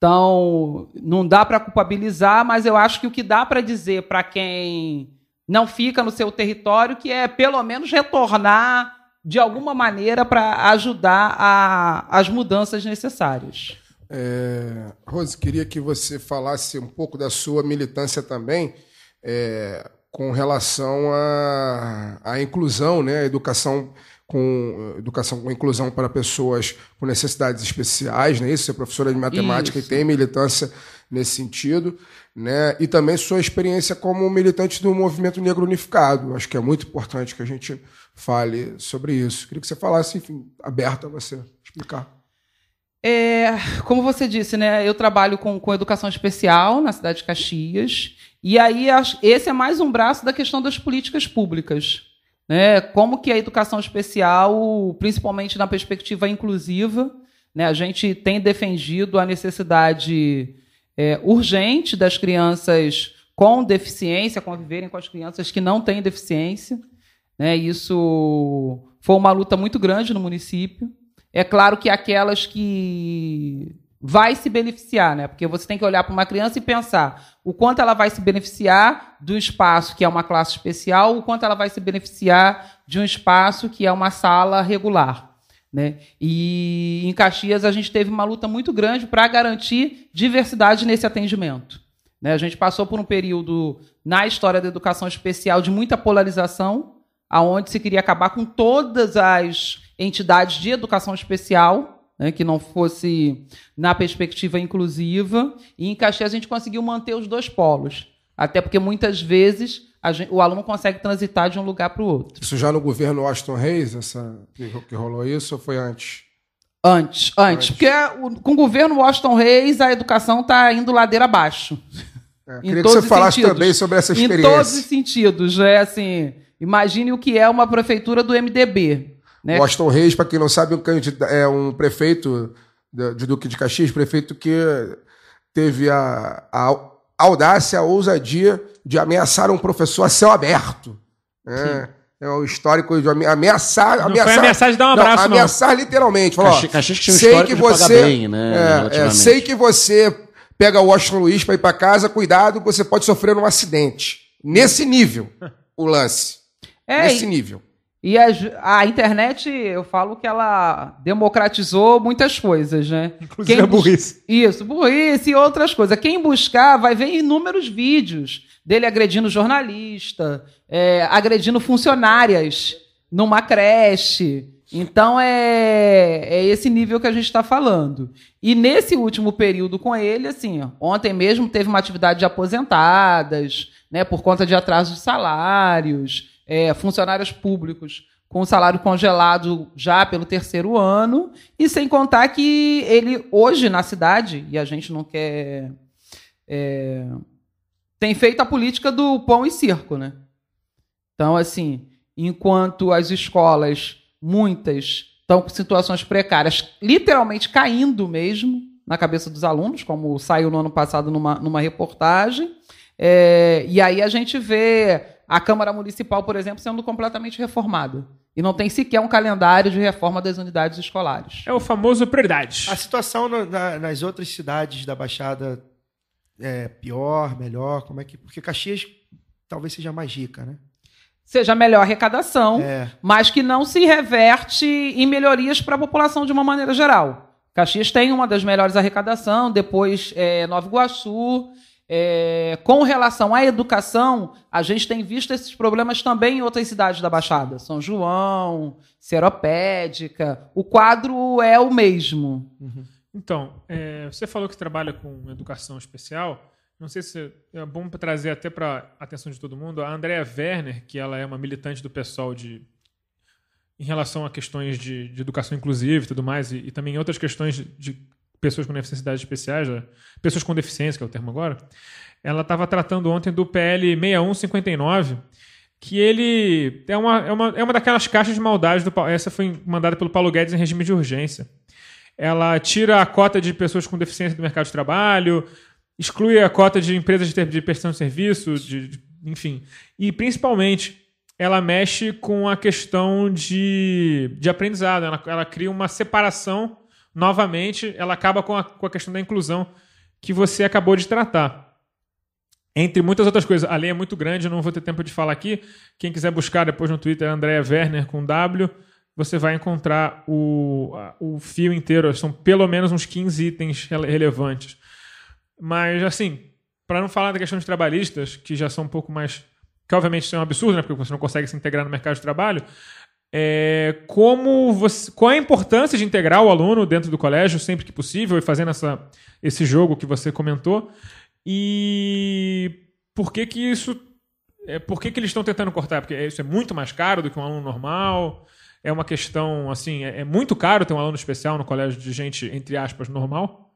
Então, não dá para culpabilizar, mas eu acho que o que dá para dizer para quem não fica no seu território que é pelo menos retornar de alguma maneira para ajudar a, as mudanças necessárias. É, Rose, queria que você falasse um pouco da sua militância também é, com relação à, inclusão, né, a educação com educação com inclusão para pessoas com necessidades especiais, né? Isso, você é professora de matemática Isso. e tem militância nesse sentido, né? E também sua experiência como militante do movimento negro unificado. Acho que é muito importante que a gente fale sobre isso. Queria que você falasse, enfim, aberto a você explicar. É, como você disse, né? Eu trabalho com, com educação especial na cidade de Caxias. E aí, esse é mais um braço da questão das políticas públicas né, como que a educação especial, principalmente na perspectiva inclusiva, né, a gente tem defendido a necessidade é, urgente das crianças com deficiência conviverem com as crianças que não têm deficiência. Né, isso foi uma luta muito grande no município. É claro que aquelas que vai se beneficiar, né? Porque você tem que olhar para uma criança e pensar o quanto ela vai se beneficiar do espaço que é uma classe especial, o quanto ela vai se beneficiar de um espaço que é uma sala regular. Né? E em Caxias a gente teve uma luta muito grande para garantir diversidade nesse atendimento. Né? A gente passou por um período na história da educação especial de muita polarização, aonde se queria acabar com todas as entidades de educação especial, né, que não fosse na perspectiva inclusiva. E em Caxias a gente conseguiu manter os dois polos. Até porque muitas vezes gente, o aluno consegue transitar de um lugar para o outro. Isso já no governo Washington Reis, essa, que rolou isso, ou foi antes? Antes, antes. antes. Porque com o governo Washington Reis a educação está indo ladeira abaixo. É, queria que você falasse sentidos. também sobre essa experiência. Em todos os sentidos. É assim, imagine o que é uma prefeitura do MDB. Né? Washington Reis, para quem não sabe, é um prefeito de Duque de Caxias, prefeito que teve a, a audácia, a ousadia de ameaçar um professor a céu aberto. É, é o histórico de ameaçar. Não ameaçar, foi ameaçar de dar um abraço, não. Ameaçar literalmente. Falou, Caxias, Caxias tinha um sei que você, bem, né? É, é, sei que você pega o Washington Luiz para ir para casa, cuidado, você pode sofrer um acidente. Nesse nível, o lance. É, Nesse nível. E a, a, internet, eu falo que ela democratizou muitas coisas, né? Inclusive Quem a burrice. Isso, burrice e outras coisas. Quem buscar vai ver inúmeros vídeos dele agredindo jornalista, é, agredindo funcionárias numa creche. Então é, é esse nível que a gente está falando. E nesse último período com ele, assim, ó, ontem mesmo teve uma atividade de aposentadas, né, por conta de atraso de salários é, funcionários públicos com salário congelado já pelo terceiro ano, e sem contar que ele, hoje na cidade, e a gente não quer. É, tem feito a política do pão e circo, né? Então, assim, enquanto as escolas, muitas, estão com situações precárias, literalmente caindo mesmo na cabeça dos alunos, como saiu no ano passado numa, numa reportagem, é, e aí a gente vê a Câmara Municipal, por exemplo, sendo completamente reformada. E não tem sequer um calendário de reforma das unidades escolares. É o famoso prioridades. A situação na, nas outras cidades da Baixada é pior, melhor? Como é que. Porque Caxias talvez seja mais rica, né? Seja melhor arrecadação, é. mas que não se reverte em melhorias para a população de uma maneira geral. Caxias tem uma das melhores arrecadação, depois é, Nova Iguaçu, é, com relação à educação, a gente tem visto esses problemas também em outras cidades da Baixada. São João, Seropédica. O quadro é o mesmo. Uhum. Então, é, você falou que trabalha com educação especial. Não sei se é bom trazer até para a atenção de todo mundo a Andrea Werner, que ela é uma militante do pessoal de em relação a questões de, de educação inclusiva e tudo mais, e, e também outras questões de, de pessoas com necessidades especiais, pessoas com deficiência, que é o termo agora, ela estava tratando ontem do PL 6159, que ele é uma, é uma, é uma daquelas caixas de maldade. Do, essa foi mandada pelo Paulo Guedes em regime de urgência. Ela tira a cota de pessoas com deficiência do mercado de trabalho, exclui a cota de empresas de, de prestação de serviço, de, de, enfim. E, principalmente, ela mexe com a questão de, de aprendizado. Ela, ela cria uma separação novamente, ela acaba com a, com a questão da inclusão que você acabou de tratar. Entre muitas outras coisas. A lei é muito grande, eu não vou ter tempo de falar aqui. Quem quiser buscar depois no Twitter, é Andrea Werner com W, você vai encontrar o, o fio inteiro. São pelo menos uns 15 itens rele- relevantes. Mas, assim, para não falar da questão de trabalhistas, que já são um pouco mais. que obviamente isso é um absurdo, né? Porque você não consegue se integrar no mercado de trabalho. É, como você, qual é a importância de integrar o aluno dentro do colégio sempre que possível e fazendo essa, esse jogo que você comentou? E por que que isso. É, por que, que eles estão tentando cortar? Porque isso é muito mais caro do que um aluno normal? É uma questão, assim, é, é muito caro ter um aluno especial no colégio de gente, entre aspas, normal?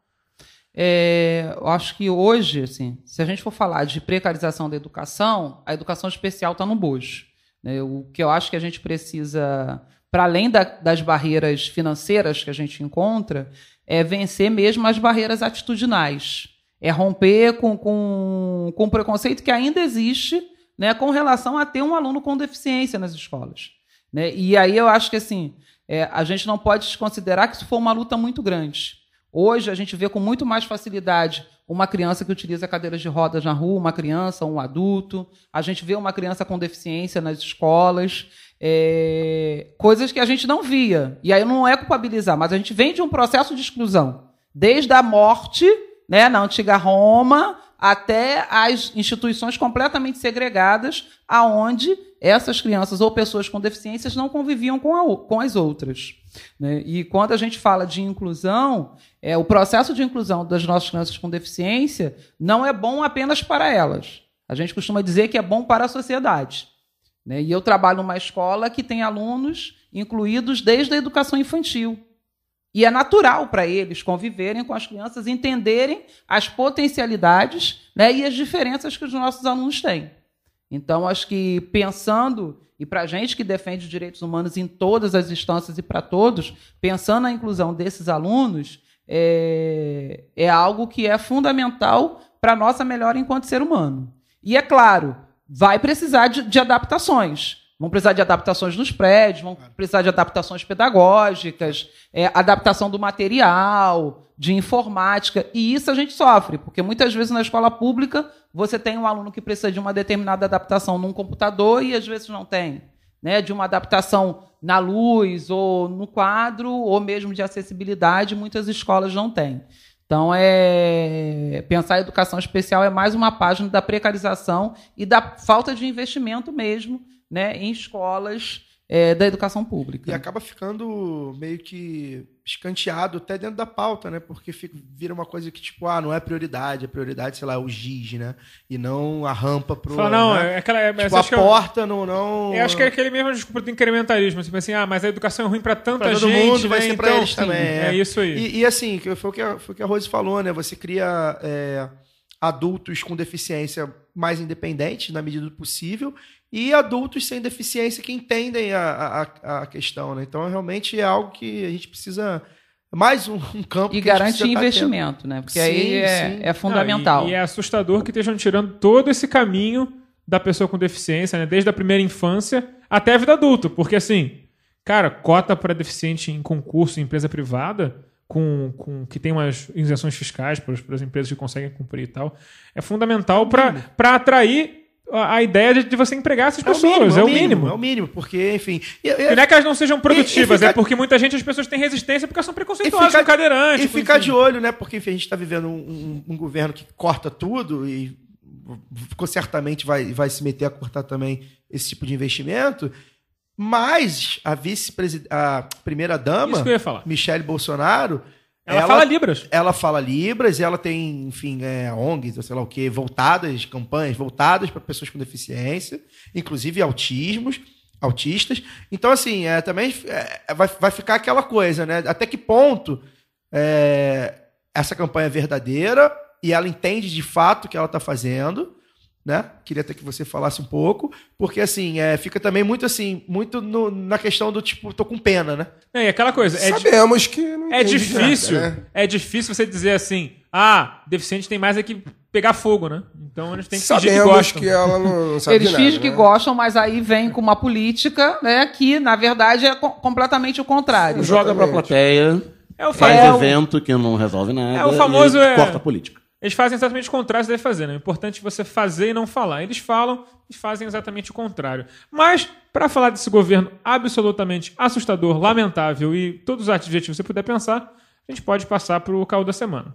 É, eu acho que hoje, assim, se a gente for falar de precarização da educação, a educação especial está no bojo. Né? O que eu acho que a gente precisa, para além da- das barreiras financeiras que a gente encontra, é vencer mesmo as barreiras atitudinais. É romper com, com, com o preconceito que ainda existe né, com relação a ter um aluno com deficiência nas escolas. né? E aí eu acho que assim, é, a gente não pode desconsiderar que isso foi uma luta muito grande. Hoje a gente vê com muito mais facilidade uma criança que utiliza cadeiras de rodas na rua, uma criança, um adulto. A gente vê uma criança com deficiência nas escolas. é, coisas que a gente não via. E aí não é culpabilizar, mas a gente vem de um processo de exclusão. Desde a morte, né, na antiga Roma, até as instituições completamente segregadas, aonde essas crianças ou pessoas com deficiências não conviviam com, a com as outras. Né? E quando a gente fala de inclusão, é, o processo de inclusão das nossas crianças com deficiência não é bom apenas para elas. A gente costuma dizer que é bom para a sociedade. né? E eu trabalho numa escola que tem alunos incluídos desde a educação infantil. E é natural para eles conviverem com as crianças, entenderem as potencialidades né, e as diferenças que os nossos alunos têm. Então, acho que pensando, e para a gente que defende os direitos humanos em todas as instâncias e para todos, pensando na inclusão desses alunos, é, é algo que é fundamental para a nossa melhora enquanto ser humano. E é claro, vai precisar de, de adaptações. Vão precisar de adaptações nos prédios, vão precisar de adaptações pedagógicas, é, adaptação do material, de informática. E isso a gente sofre, porque muitas vezes na escola pública você tem um aluno que precisa de uma determinada adaptação num computador e às vezes não tem. Né, de uma adaptação na luz ou no quadro, ou mesmo de acessibilidade, muitas escolas não têm. Então, é, pensar a educação especial é mais uma página da precarização e da falta de investimento mesmo né, em escolas é, da educação pública. E acaba ficando meio que escanteado até dentro da pauta, né? Porque fica, vira uma coisa que, tipo, ah, não é prioridade, a prioridade, sei lá, é o giz, né? E não a rampa pro. Fala, não, né? é aquela. É, Tipo, a acho que eu- porta não. não... Eu acho que é aquele mesmo desculpa do incrementalismo. Tipo assim, ah, mas a educação é ruim pra tanta Pra todo gente. mundo, vai né? ser pra Então, eles sim, também. É, isso aí. E, e assim, que foi o que, a, foi o que a Rose falou, né? Você cria é, adultos com deficiência mais independentes, na medida do possível, e adultos sem deficiência que entendem a, a, a questão, né? Então, realmente é algo que a gente precisa. Mais um, um campo E que a gente garantir precisa tá investimento, né? Porque aí Sim, é, sim. é fundamental. Não, e, e é assustador que estejam tirando todo esse caminho da pessoa com deficiência, né? Desde a primeira infância até a vida adulta. Porque, assim, cara, cota para deficiente em concurso em empresa privada, com, com que tem umas isenções fiscais para as empresas que conseguem cumprir e tal, é fundamental para atrair a, ideia de, você empregar essas É o pessoas. mínimo, é o mínimo. É o mínimo, porque, enfim. e- e- E não é que elas não sejam produtivas, fica- é porque muita gente, as pessoas têm resistência porque elas são E preconceituosas fica- com cadeirante. E com- ficar enfim. de olho, né? Porque enfim, a gente está vivendo um, um- um governo que corta tudo e certamente vai, vai se meter a cortar também esse tipo de investimento. Mas a vice-presidente, a primeira-dama. Michele Bolsonaro, Ela, fala Libras. ela fala Libras e ela tem, enfim, é, ONGs, ou sei lá o quê, voltadas, campanhas voltadas para pessoas com deficiência, inclusive autismos, autistas. Então, assim, é, também é, vai, vai ficar aquela coisa, né? Até que ponto é, essa campanha é verdadeira e ela entende de fato o que ela está fazendo, né? Queria até que você falasse um pouco, porque assim, é, fica também muito assim, muito no- na questão do tipo, tô com pena, né? É, e aquela coisa. É, di- Sabemos que não é difícil. nada, né? É difícil você dizer assim, ah, deficiente tem mais é que pegar fogo, né? Então eles têm que fingir que Sabemos gostam. que ela não, sabe Eles nada, fingem que né? gostam, mas aí vem com uma política né, que, na verdade, é co- completamente o contrário. Joga pra plateia, É o, faz fa- é o- evento que não resolve nada. É o famoso, e é- corta a política. Eles fazem exatamente o contrário que você deve fazer. Né? O importante é você fazer e não falar. Eles falam e fazem exatamente o contrário. Mas, para falar desse governo absolutamente assustador, lamentável e todos os adjetivos que você puder pensar, a gente pode passar para o caô da semana.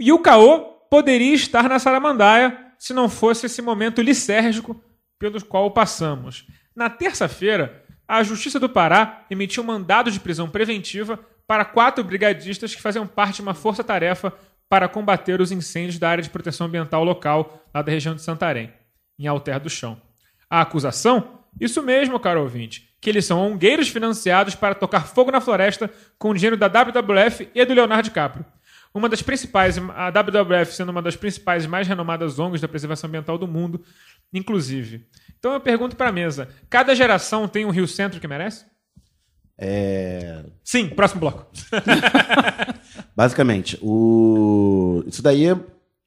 E o caô poderia estar na Saramandaia se não fosse esse momento lisérgico pelo qual passamos. Na terça-feira, a Justiça do Pará emitiu um mandado de prisão preventiva para quatro brigadistas que faziam parte de uma força-tarefa para combater os incêndios da área de proteção ambiental local, lá da região de Santarém, em Alter do Chão. A acusação? Isso mesmo, caro ouvinte, que eles são ongueiros financiados para tocar fogo na floresta com o dinheiro da WWF e do Leonardo DiCaprio. Uma das principais, a WWF sendo uma das principais e mais renomadas ONGs da preservação ambiental do mundo, inclusive. Então eu pergunto para a mesa: cada geração tem um Rio Centro que merece? É, Sim, próximo bloco. Basicamente, o... isso daí, é-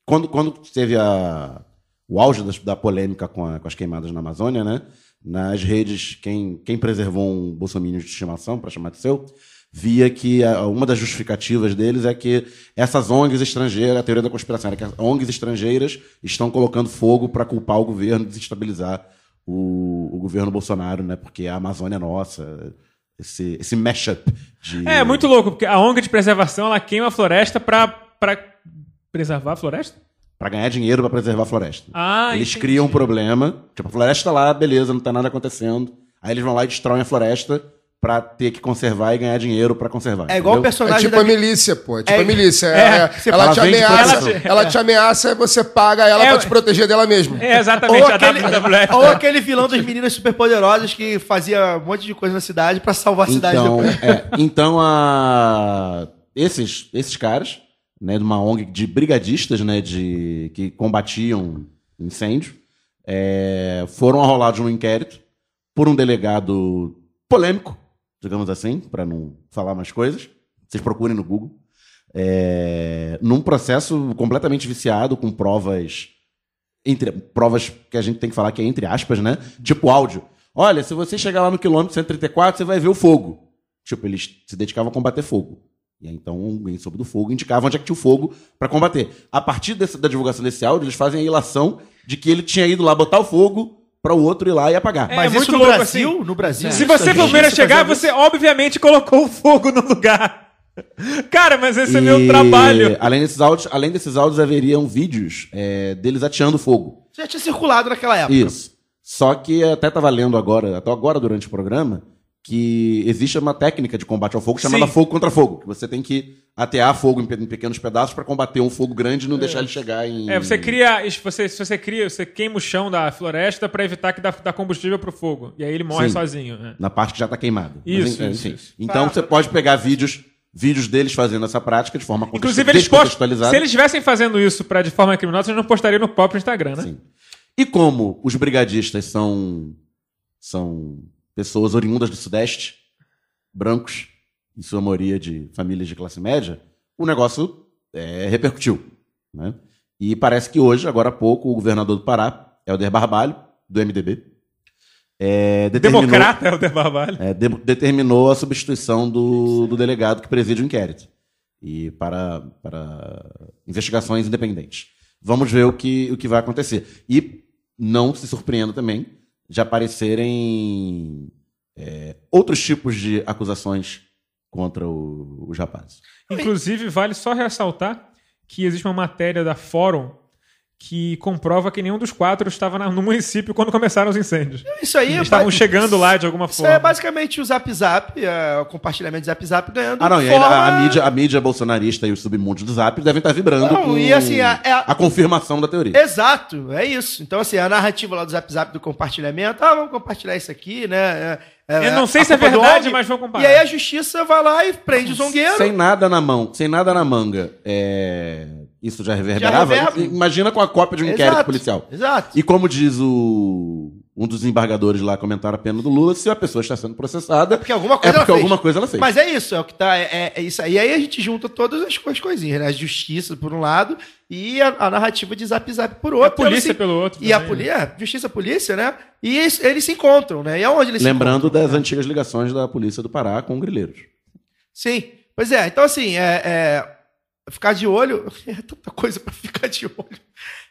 quando, quando teve a... o auge das- da, polêmica com, a- com as queimadas na Amazônia, né? Nas redes, quem, quem preservou um bolsominion de estimação, para chamar de seu, via que uma das justificativas deles é que essas ONGs estrangeiras, a teoria da conspiração era que as ONGs estrangeiras estão colocando fogo para culpar o governo, desestabilizar o, o governo Bolsonaro, né? Porque a Amazônia é nossa. Esse, esse mashup de. É muito louco, porque a ONG de preservação ela queima a floresta para preservar a floresta? Pra ganhar dinheiro pra preservar a floresta. Ah, eles entendi. criam um problema. Tipo, a floresta tá lá, beleza, não tá nada acontecendo. Aí eles vão lá e destroem a floresta pra ter que conservar e ganhar dinheiro pra conservar. É igual o entendeu? É personagem tipo da... a milícia, pô. É tipo É, a milícia. é, É, é, ela, fala, te ameaça, proteção. ela te ameaça e você paga ela É, pra te proteger dela mesma. É exatamente Ou a aquele, ou aquele vilão das meninas superpoderosas que fazia um monte de coisa na cidade pra salvar a cidade Então, depois. é, então a... esses, esses caras, né, de uma ONG de brigadistas, né, de, que combatiam incêndio, é, foram arrolados num inquérito por um delegado polêmico, digamos assim, para não falar mais coisas. Vocês procurem no Google. É, num processo completamente viciado, com provas entre provas que a gente tem que falar que é entre aspas, né? Tipo áudio. Olha, se você chegar lá no quilômetro 134, você vai ver o fogo. Tipo, eles se dedicavam a combater fogo. E aí, então, alguém soube do fogo indicava onde é que tinha o fogo para combater. A partir desse- da divulgação desse áudio, eles fazem a ilação de que ele tinha ido lá botar o fogo para o outro ir lá e apagar. É, Mas muito isso no louco, Brasil, assim. no Brasil. Se você a for o primeiro a justiça chegar, você obviamente colocou o fogo no lugar. Cara, mas esse é meu E, trabalho. Além desses áudios, além desses áudios haveriam vídeos é, deles ateando fogo. Já tinha circulado naquela época. Isso. Só que até estava lendo agora, até agora durante o programa, que existe uma técnica de combate ao fogo chamada Sim. fogo contra fogo, que você tem que atear fogo em, pe- em pequenos pedaços para combater um fogo grande e não deixar ele chegar em É, você cria, você, se você cria, você queima o chão da floresta pra evitar que dá, dá combustível pro fogo. E aí ele morre Sim. sozinho. né? na parte que já está queimada. Isso, Mas, isso, enfim. isso. Então você pode pegar vídeos vídeos deles fazendo essa prática de forma Inclusive, eles postam. descontextualizada. Se eles estivessem fazendo isso pra, de forma criminosa, eles não postariam no próprio Instagram, né? Sim. E como os brigadistas são, são pessoas oriundas do Sudeste, brancos, em sua maioria de famílias de classe média, o negócio é, repercutiu. Né? E parece que hoje, agora há pouco, o governador do Pará, Helder Barbalho, do MDB, é, Democrata De Barbalho. é, de- determinou a substituição do, do delegado que preside o inquérito e para, para investigações independentes. Vamos ver o que, o que vai acontecer. E não se surpreenda também de aparecerem é, outros tipos de acusações contra o- os rapazes. Inclusive, vale só ressaltar que existe uma matéria da Fórum que comprova que nenhum dos quatro estava no município quando começaram os incêndios. Isso aí Eles é estavam chegando lá de alguma Isso forma. é basicamente o Zap Zap, é, o compartilhamento de Zap Zap ganhando. Ah, não, e aí forma- a, a mídia, a mídia bolsonarista e os submundos do Zap devem estar vibrando Não, com e assim, a- é a- a confirmação da teoria. Exato, é isso. Então, assim, a narrativa lá do Zap Zap do compartilhamento, ah, vamos compartilhar isso aqui, né? É, Eu não sei se é verdade, mas vou comparar. E aí a justiça vai lá e prende o zongueiro. Sem nada na mão, sem nada na manga, é, isso já reverberava? reverbe. Imagina com a cópia de um inquérito Exato, policial. Exato. E como diz o, um dos embargadores lá comentaram a pena do Lula, se a pessoa está sendo processada, É porque alguma coisa é porque ela fez. alguma coisa ela fez. Mas é isso, é o que tá. É, é- é isso aí. E aí a gente junta todas as, as coisinhas, né? A justiça por um lado e a, a narrativa de zap zap por outro. a polícia se- pelo outro E a também, polícia, é, justiça, polícia, né? E eles, eles se encontram, né? E aonde eles Lembrando se encontram? das antigas ligações da polícia do Pará com grileiros. Sim. Pois é, então assim, é, é, ficar de olho. É tanta coisa pra ficar de olho.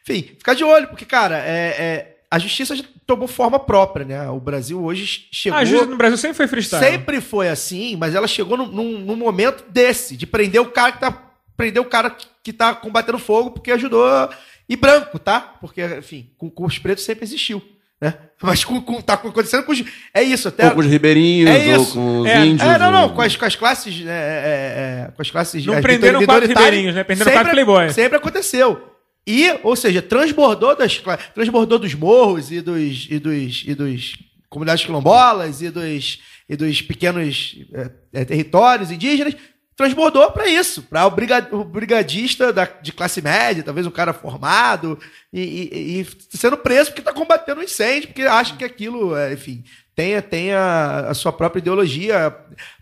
Enfim, ficar de olho, porque, cara, é, é, a justiça já tomou forma própria, né? O Brasil hoje chegou. Ah, a justiça no Brasil sempre foi freestyle. Sempre foi assim, mas ela chegou num, num- num momento desse, de prender o cara que tá. Prender o cara que, que tá combatendo fogo porque ajudou. E branco, tá? Porque, enfim, com, com os pretos sempre existiu. Né? Mas com, com, tá acontecendo com os. É isso, até. Ou com os ribeirinhos, É ou com os É, índios. É, não, não, ou- com as, com as classes. é, é, é, com as classes. Não as prenderam quatro ribeirinhos, né? Prenderam sempre- quatro playboy. Sempre aconteceu. E, ou seja, transbordou das transbordou dos morros e dos e dos e dos comunidades quilombolas e dos e dos pequenos é, é, territórios indígenas, transbordou para isso, para o, briga- o brigadista da- de classe média, talvez um cara formado e, e- e sendo preso porque está combatendo um incêndio, porque acha que aquilo, é, enfim, tem, tem a, sua própria ideologia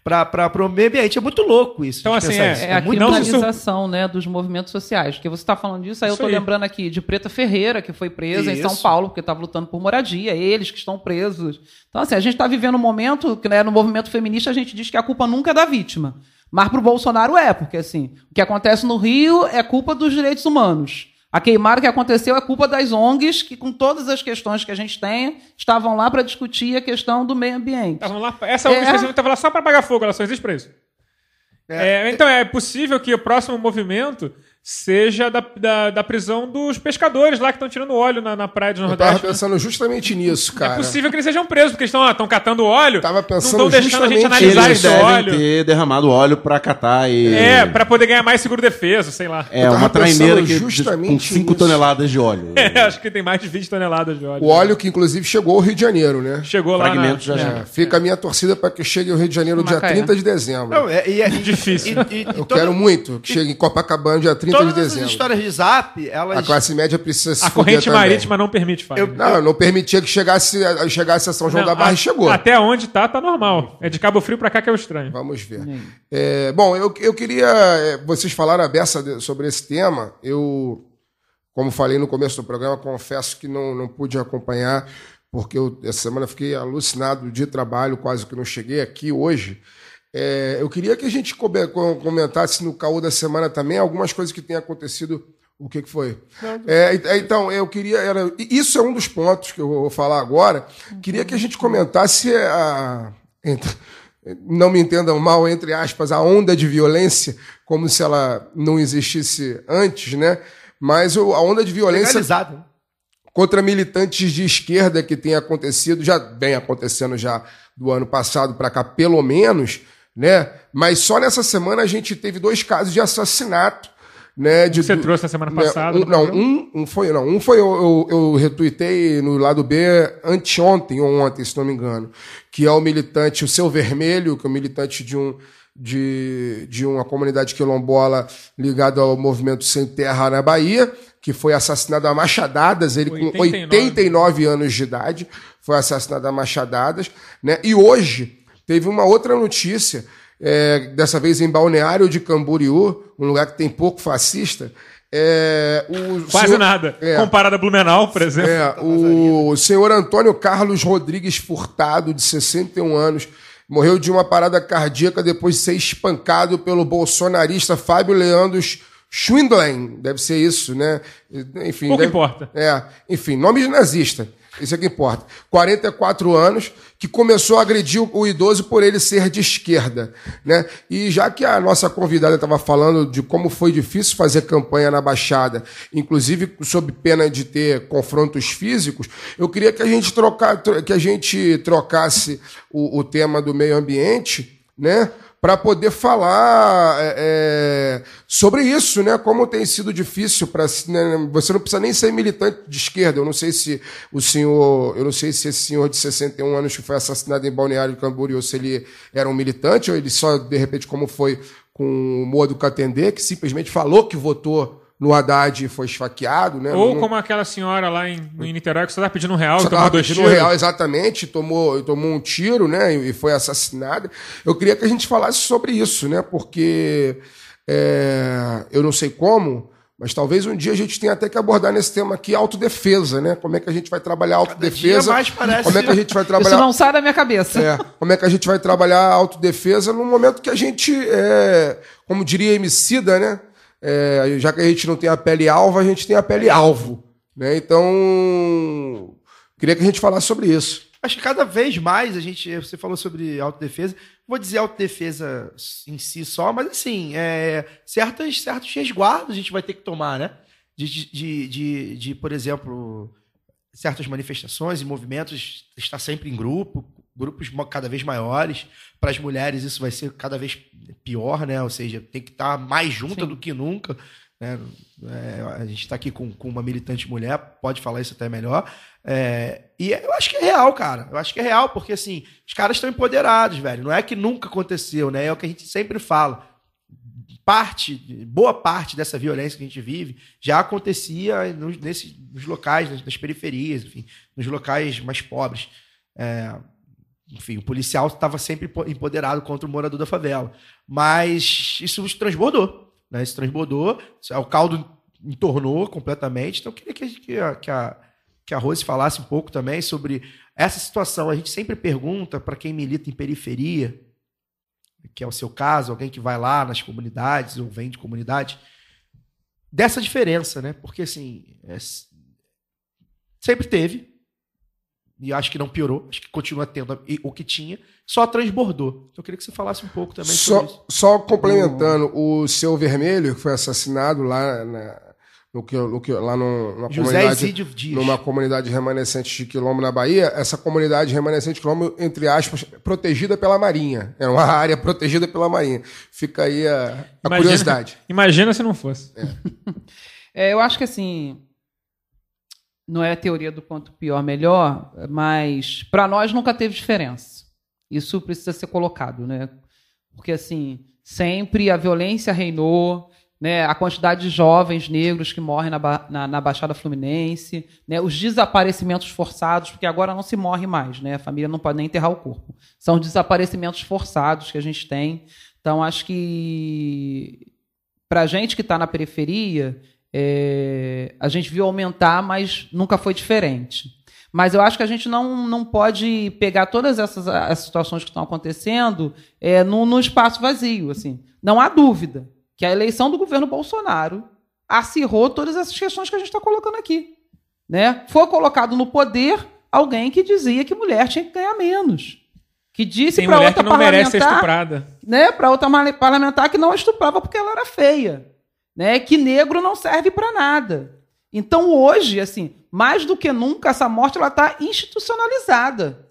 para o meio ambiente. É muito louco isso. Então, assim, pensar é- isso. É a muito- criminalização né, dos movimentos sociais. Porque você está falando disso, aí eu Isso estou aí. lembrando aqui de Preta Ferreira, que foi presa em São. Paulo, porque estava lutando por moradia, eles que estão presos. Então, assim, a gente está vivendo um momento que né, no movimento feminista a gente diz que a culpa nunca é da vítima. Mas para o Bolsonaro é, porque assim, o que acontece no Rio é culpa dos direitos humanos. A queimada que aconteceu é culpa das ONGs, que com todas as questões que a gente tem, estavam lá para discutir a questão do meio ambiente. Estavam lá, essa É. ONG específica estava lá só para apagar fogo, ela só existe para isso. É, então é possível que o próximo movimento seja da, da, da prisão dos pescadores lá que estão tirando óleo na, na praia de Eu tava Nordeste. né? pensando justamente nisso, cara. É possível que eles sejam presos, porque eles estão estão catando óleo, Tava não pensando estão deixando a gente justamente analisar Eles esse devem óleo. ter derramado óleo pra catar e... É, para poder ganhar mais seguro defesa, sei lá. É, uma traineira pensando que, justamente com 5 nisso. toneladas de óleo. É, acho que tem mais de 20 toneladas de óleo. O óleo que inclusive chegou ao Rio de Janeiro, né? Chegou lá na... Fragmento já é. já. É, fica a minha torcida para que chegue ao Rio de Janeiro no dia Macaé. 30 de dezembro. Não, é, e, é- Difícil. E, e, e Eu toda- quero muito que chegue em Copacabana dia 30 de todas essas dezembro. histórias de zap, elas. A classe média precisa se A corrente também. marítima não permite, Fábio. Não, não permitia que chegasse, chegasse a São João Não, da Barra a- e chegou. Até onde tá, tá normal. É de Cabo Frio pra cá que é o estranho. Vamos ver. É, bom, eu, eu queria. é, Vocês falaram a beça sobre esse tema. Eu, como falei no começo do programa, confesso que não, não pude acompanhar, porque eu, essa semana fiquei alucinado de trabalho, quase que não cheguei aqui hoje. É, eu queria que a gente come- co- comentasse no caô da semana também algumas coisas que têm acontecido. O que, que foi? É, e- então, eu queria. Era, isso é um dos pontos que eu vou falar agora. Queria que a gente comentasse a. entre- não me entendam mal, entre aspas, a onda de violência, como se ela não existisse antes, né? Mas o- a onda de violência legalizado. contra militantes de esquerda que tem acontecido, já vem acontecendo já do ano passado para cá, pelo menos, né? Mas só nessa semana a gente teve dois casos de assassinato, né? De, Você trouxe na semana né, passada. um- não, um, um foi, não, um foi eu, eu, eu retuitei no lado B anteontem ou ontem, se não me engano, que é o militante, o Seu Vermelho, que é o militante de um de, de uma comunidade quilombola ligada ao movimento Sem Terra na Bahia, que foi assassinado a machadadas, ele com 89. 89 anos de idade, foi assassinado a machadadas, né? E hoje teve uma outra notícia, é, dessa vez em Balneário de Camboriú, um lugar que tem pouco fascista. É, o Quase senhor- nada. É. Comparado a Blumenau, por exemplo. é, o senhor Antônio Carlos Rodrigues Furtado, de 61 anos, morreu de uma parada cardíaca depois de ser espancado pelo bolsonarista Fábio Leandro Schwindlein. Deve ser isso, né? Enfim, Pouco deve- importa. É, enfim, nome de nazista. Isso é que importa. 44 anos, que começou a agredir o- idoso por ele ser de esquerda. Né? E já que a nossa convidada estava falando de como foi difícil fazer campanha na Baixada, inclusive sob pena de ter confrontos físicos, eu queria que a gente, que a gente trocasse o, o tema do meio ambiente, né? Para poder falar é, é, sobre isso, né? Como tem sido difícil para né? você não precisa nem ser militante de esquerda. Eu não sei se o senhor, eu não sei se esse senhor de 61 anos que foi assassinado em Balneário Camboriú, se ele era um militante ou ele só de repente como foi com o Moa do Catendê, que simplesmente falou que votou no Haddad foi esfaqueado, né? Ou Não- como aquela senhora lá em, em Niterói que só tá pedindo um real, só tomou dois pedindo tiros. um real exatamente, tomou, tomou um tiro, né? E foi assassinada. Eu queria que a gente falasse sobre isso, né? Porque é, eu não sei como, mas talvez um dia a gente tenha até que abordar nesse tema aqui autodefesa, né? Como é que a gente vai trabalhar autodefesa? dia mais parece- Como é que a gente vai Isso trabalhar não sai da minha cabeça. é, como é que a gente vai trabalhar autodefesa no momento que a gente, é, como diria Emicida, né? É, já que a gente não tem a pele alva, a gente tem a pele alvo. Né? Então, queria que a gente falasse sobre isso. Acho que cada vez mais a gente. Você falou sobre autodefesa. Vou dizer autodefesa em si só, mas assim, é, certas, certos resguardos a gente vai ter que tomar, né? De, de, de, de, de, por exemplo, certas manifestações e movimentos estar sempre em grupo, grupos cada vez maiores. Para as mulheres, isso vai ser cada vez pior, né? Ou seja, tem que estar mais junta Sim. do que nunca. né? É, a gente está aqui com, com uma militante mulher, pode falar isso até melhor. É, e eu acho que é real, cara. Eu acho que é real, porque assim, os caras estão empoderados, velho. Não é que nunca aconteceu, né? É o que a gente sempre fala. Parte, boa parte dessa violência que a gente vive já acontecia nos, nesses, nos locais, nas, nas periferias, enfim, nos locais mais pobres. É, enfim, o policial estava sempre empo- empoderado contra o morador da favela. Mas isso transbordou. Né? Isso transbordou, isso- o caldo entornou completamente. Então, eu queria que, a, que, a, que a Rose falasse um pouco também sobre essa situação. A gente sempre pergunta para quem milita em periferia, que é o seu caso, alguém que vai lá nas comunidades ou vem de comunidade, dessa diferença, né? Porque, assim, é, sempre teve, e acho que não piorou, acho que continua tendo e- o que tinha, só transbordou. Então eu queria que você falasse um pouco também sobre isso. Só, só complementando, o seu vermelho, que foi assassinado lá, na, no que, no que- lá no, numa José comunidade. Numa comunidade remanescente de Quilombo na Bahia, essa comunidade remanescente de Quilombo, entre aspas, protegida pela Marinha. É uma área protegida pela Marinha. Fica aí a, a Imagina- curiosidade. Imagina se não fosse. É, eu acho que assim, não é a teoria do quanto pior melhor, mas para nós nunca teve diferença. Isso precisa ser colocado, né? Porque assim, sempre a violência reinou, né? A quantidade de jovens negros que morrem na, na, na Baixada Fluminense, né? Os desaparecimentos forçados, porque agora não se morre mais, né? A família não pode nem enterrar o corpo. São desaparecimentos forçados que a gente tem. Então acho que para gente que está na periferia, é, a gente viu aumentar, mas nunca foi diferente. Mas eu acho que a gente não, não pode pegar todas essas as situações que estão acontecendo é, num, num espaço vazio. Assim. Não há dúvida que a eleição do governo Bolsonaro acirrou todas essas questões que a gente está colocando aqui. Né? Foi colocado no poder alguém que dizia que mulher tinha que ganhar menos. Que disse Tem para mulher outra que não merece ser parlamentar estuprada. né, para outra parlamentar que não estuprava porque ela era feia, né, que negro não serve para nada. Então hoje, assim, mais do que nunca essa morte ela está institucionalizada.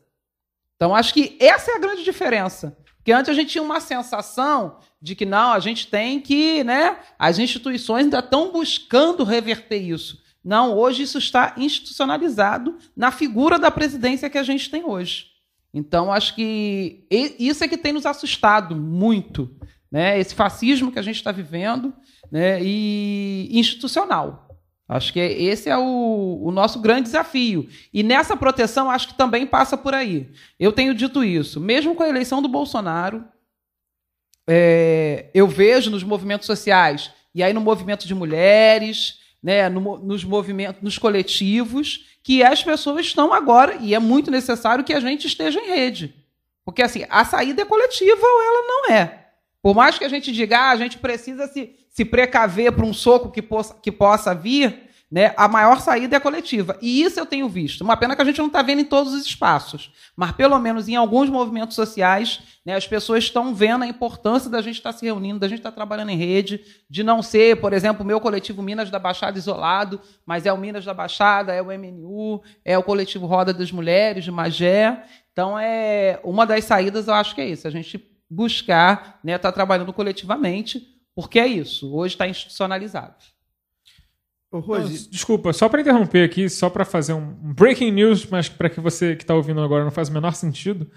Então acho que essa é a grande diferença. Porque antes a gente tinha uma sensação de que não, a gente tem que, né, as instituições ainda estão buscando reverter isso. Não, hoje isso está institucionalizado na figura da presidência que a gente tem hoje. Então, acho que isso é que tem nos assustado muito, né? Esse fascismo que a gente está vivendo, né? E institucional. Acho que é- esse é o, o nosso grande desafio. E nessa proteção, acho que também passa por aí. Eu tenho dito isso. Mesmo com a eleição do Bolsonaro, é, eu vejo nos movimentos sociais, e aí no movimento de mulheres, né, no nos movimentos, nos coletivos, que as pessoas estão agora, e é muito necessário que a gente esteja em rede. Porque assim, a saída é coletiva ou ela não é. Por mais que a gente diga, ah, a gente precisa se, se precaver para um soco que possa, que possa vir, né, a maior saída é coletiva. E isso eu tenho visto. Uma pena que a gente não está vendo em todos os espaços. Mas, pelo menos em alguns movimentos sociais, né, as pessoas estão vendo a importância da gente estar se reunindo, da gente estar trabalhando em rede, de não ser, por exemplo, o meu coletivo Minas da Baixada isolado, mas é o Minas da Baixada, é o MNU, é o coletivo Roda das Mulheres, de Magé. Então, é uma das saídas, eu acho que é isso, a gente buscar né, estar trabalhando coletivamente, porque é isso, hoje está institucionalizado. Ô, Rose, Não, Desculpa, só para interromper aqui, só para fazer um breaking news, mas para que você que está ouvindo agora não faz o menor sentido.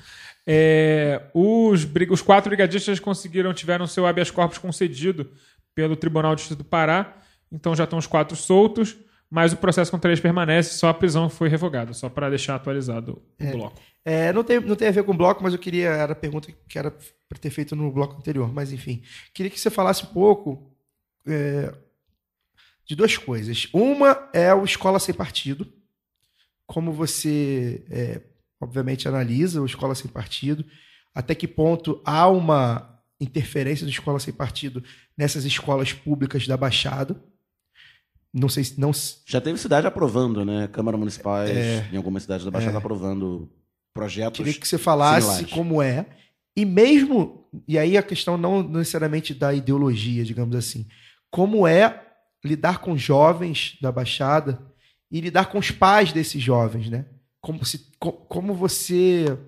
é, os, os quatro brigadistas conseguiram, tiveram seu habeas corpus concedido pelo Tribunal de Justiça do Pará Então já estão os quatro soltos, mas o processo contra eles permanece, só a prisão foi revogada, só para deixar atualizado o bloco. É, não, tem, não tem a ver com o bloco, mas eu queria. Era a pergunta que era para ter feito no bloco anterior, mas enfim. Queria que você falasse um pouco é, de duas coisas. Uma é o Escola Sem Partido. Como você, é, obviamente, analisa o Escola Sem Partido. Até que ponto há uma interferência do Escola Sem Partido nessas escolas públicas da Baixada. Não sei se. Não, Já teve cidade aprovando, né? Câmara Municipais, É. em algumas cidades da Baixada, aprovando projetos. Queria que você falasse similares. como é. E mesmo, e aí a questão não necessariamente da ideologia, digamos assim, como é lidar com jovens da Baixada e lidar com os pais desses jovens, né? Como, se, co- como você.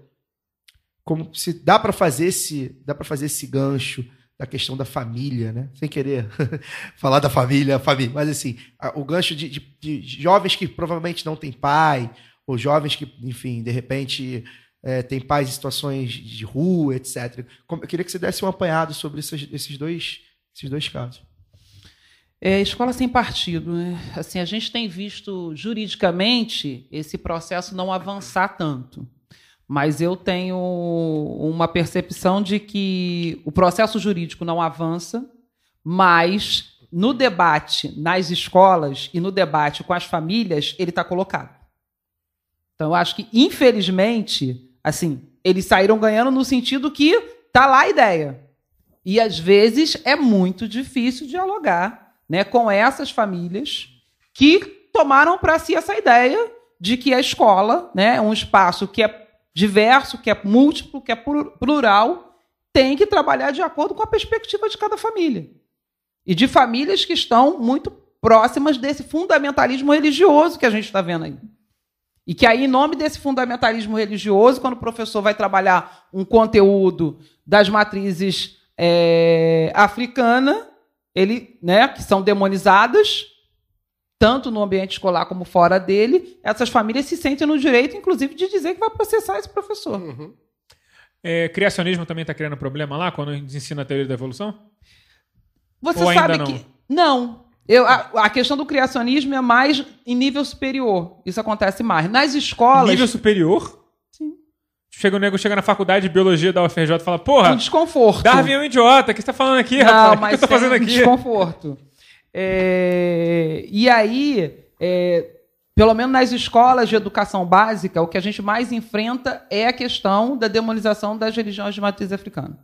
Como se dá para fazer esse dá para fazer esse gancho da questão da família, né? Sem querer falar da família, família, mas assim, o gancho de, de- de jovens que provavelmente não têm pai, ou jovens que, enfim, de repente é, têm pais em situações de rua, etc. Eu queria que você desse um apanhado sobre esses, esses dois, esses dois casos. É, escola sem partido, né? Assim, a gente tem visto juridicamente esse processo não avançar tanto. Mas eu tenho uma percepção de que o processo jurídico não avança, mas no debate nas escolas e no debate com as famílias, ele está colocado. Então, eu acho que, infelizmente, assim, eles saíram ganhando no sentido que tá lá a ideia. E às vezes é muito difícil dialogar né, com essas famílias que tomaram para si essa ideia de que a escola né, é um espaço que é diverso, que é múltiplo, que é plur- plural, tem que trabalhar de acordo com a perspectiva de cada família. E de famílias que estão muito próximas desse fundamentalismo religioso que a gente está vendo aí. E que aí, em nome desse fundamentalismo religioso, quando o professor vai trabalhar um conteúdo das matrizes é, africana, ele, né, que são demonizadas, tanto no ambiente escolar como fora dele, essas famílias se sentem no direito, inclusive, de dizer que vai processar esse professor. É, criacionismo também está criando problema lá quando a gente ensina a teoria da evolução? Você Ou sabe não? que. Não. Eu, a, a questão do criacionismo é mais em nível superior. Isso acontece mais. Nas escolas. Nível superior? Sim. Chega o nego, chega na faculdade de biologia da UFRJ e fala, porra, Um desconforto. Darwin é um idiota, o que você tá falando aqui, Não, rapaz? O que eu tô fazendo um aqui? desconforto. É, E aí, é, pelo menos nas escolas de educação básica, o que a gente mais enfrenta é a questão da demonização das religiões de matriz africana.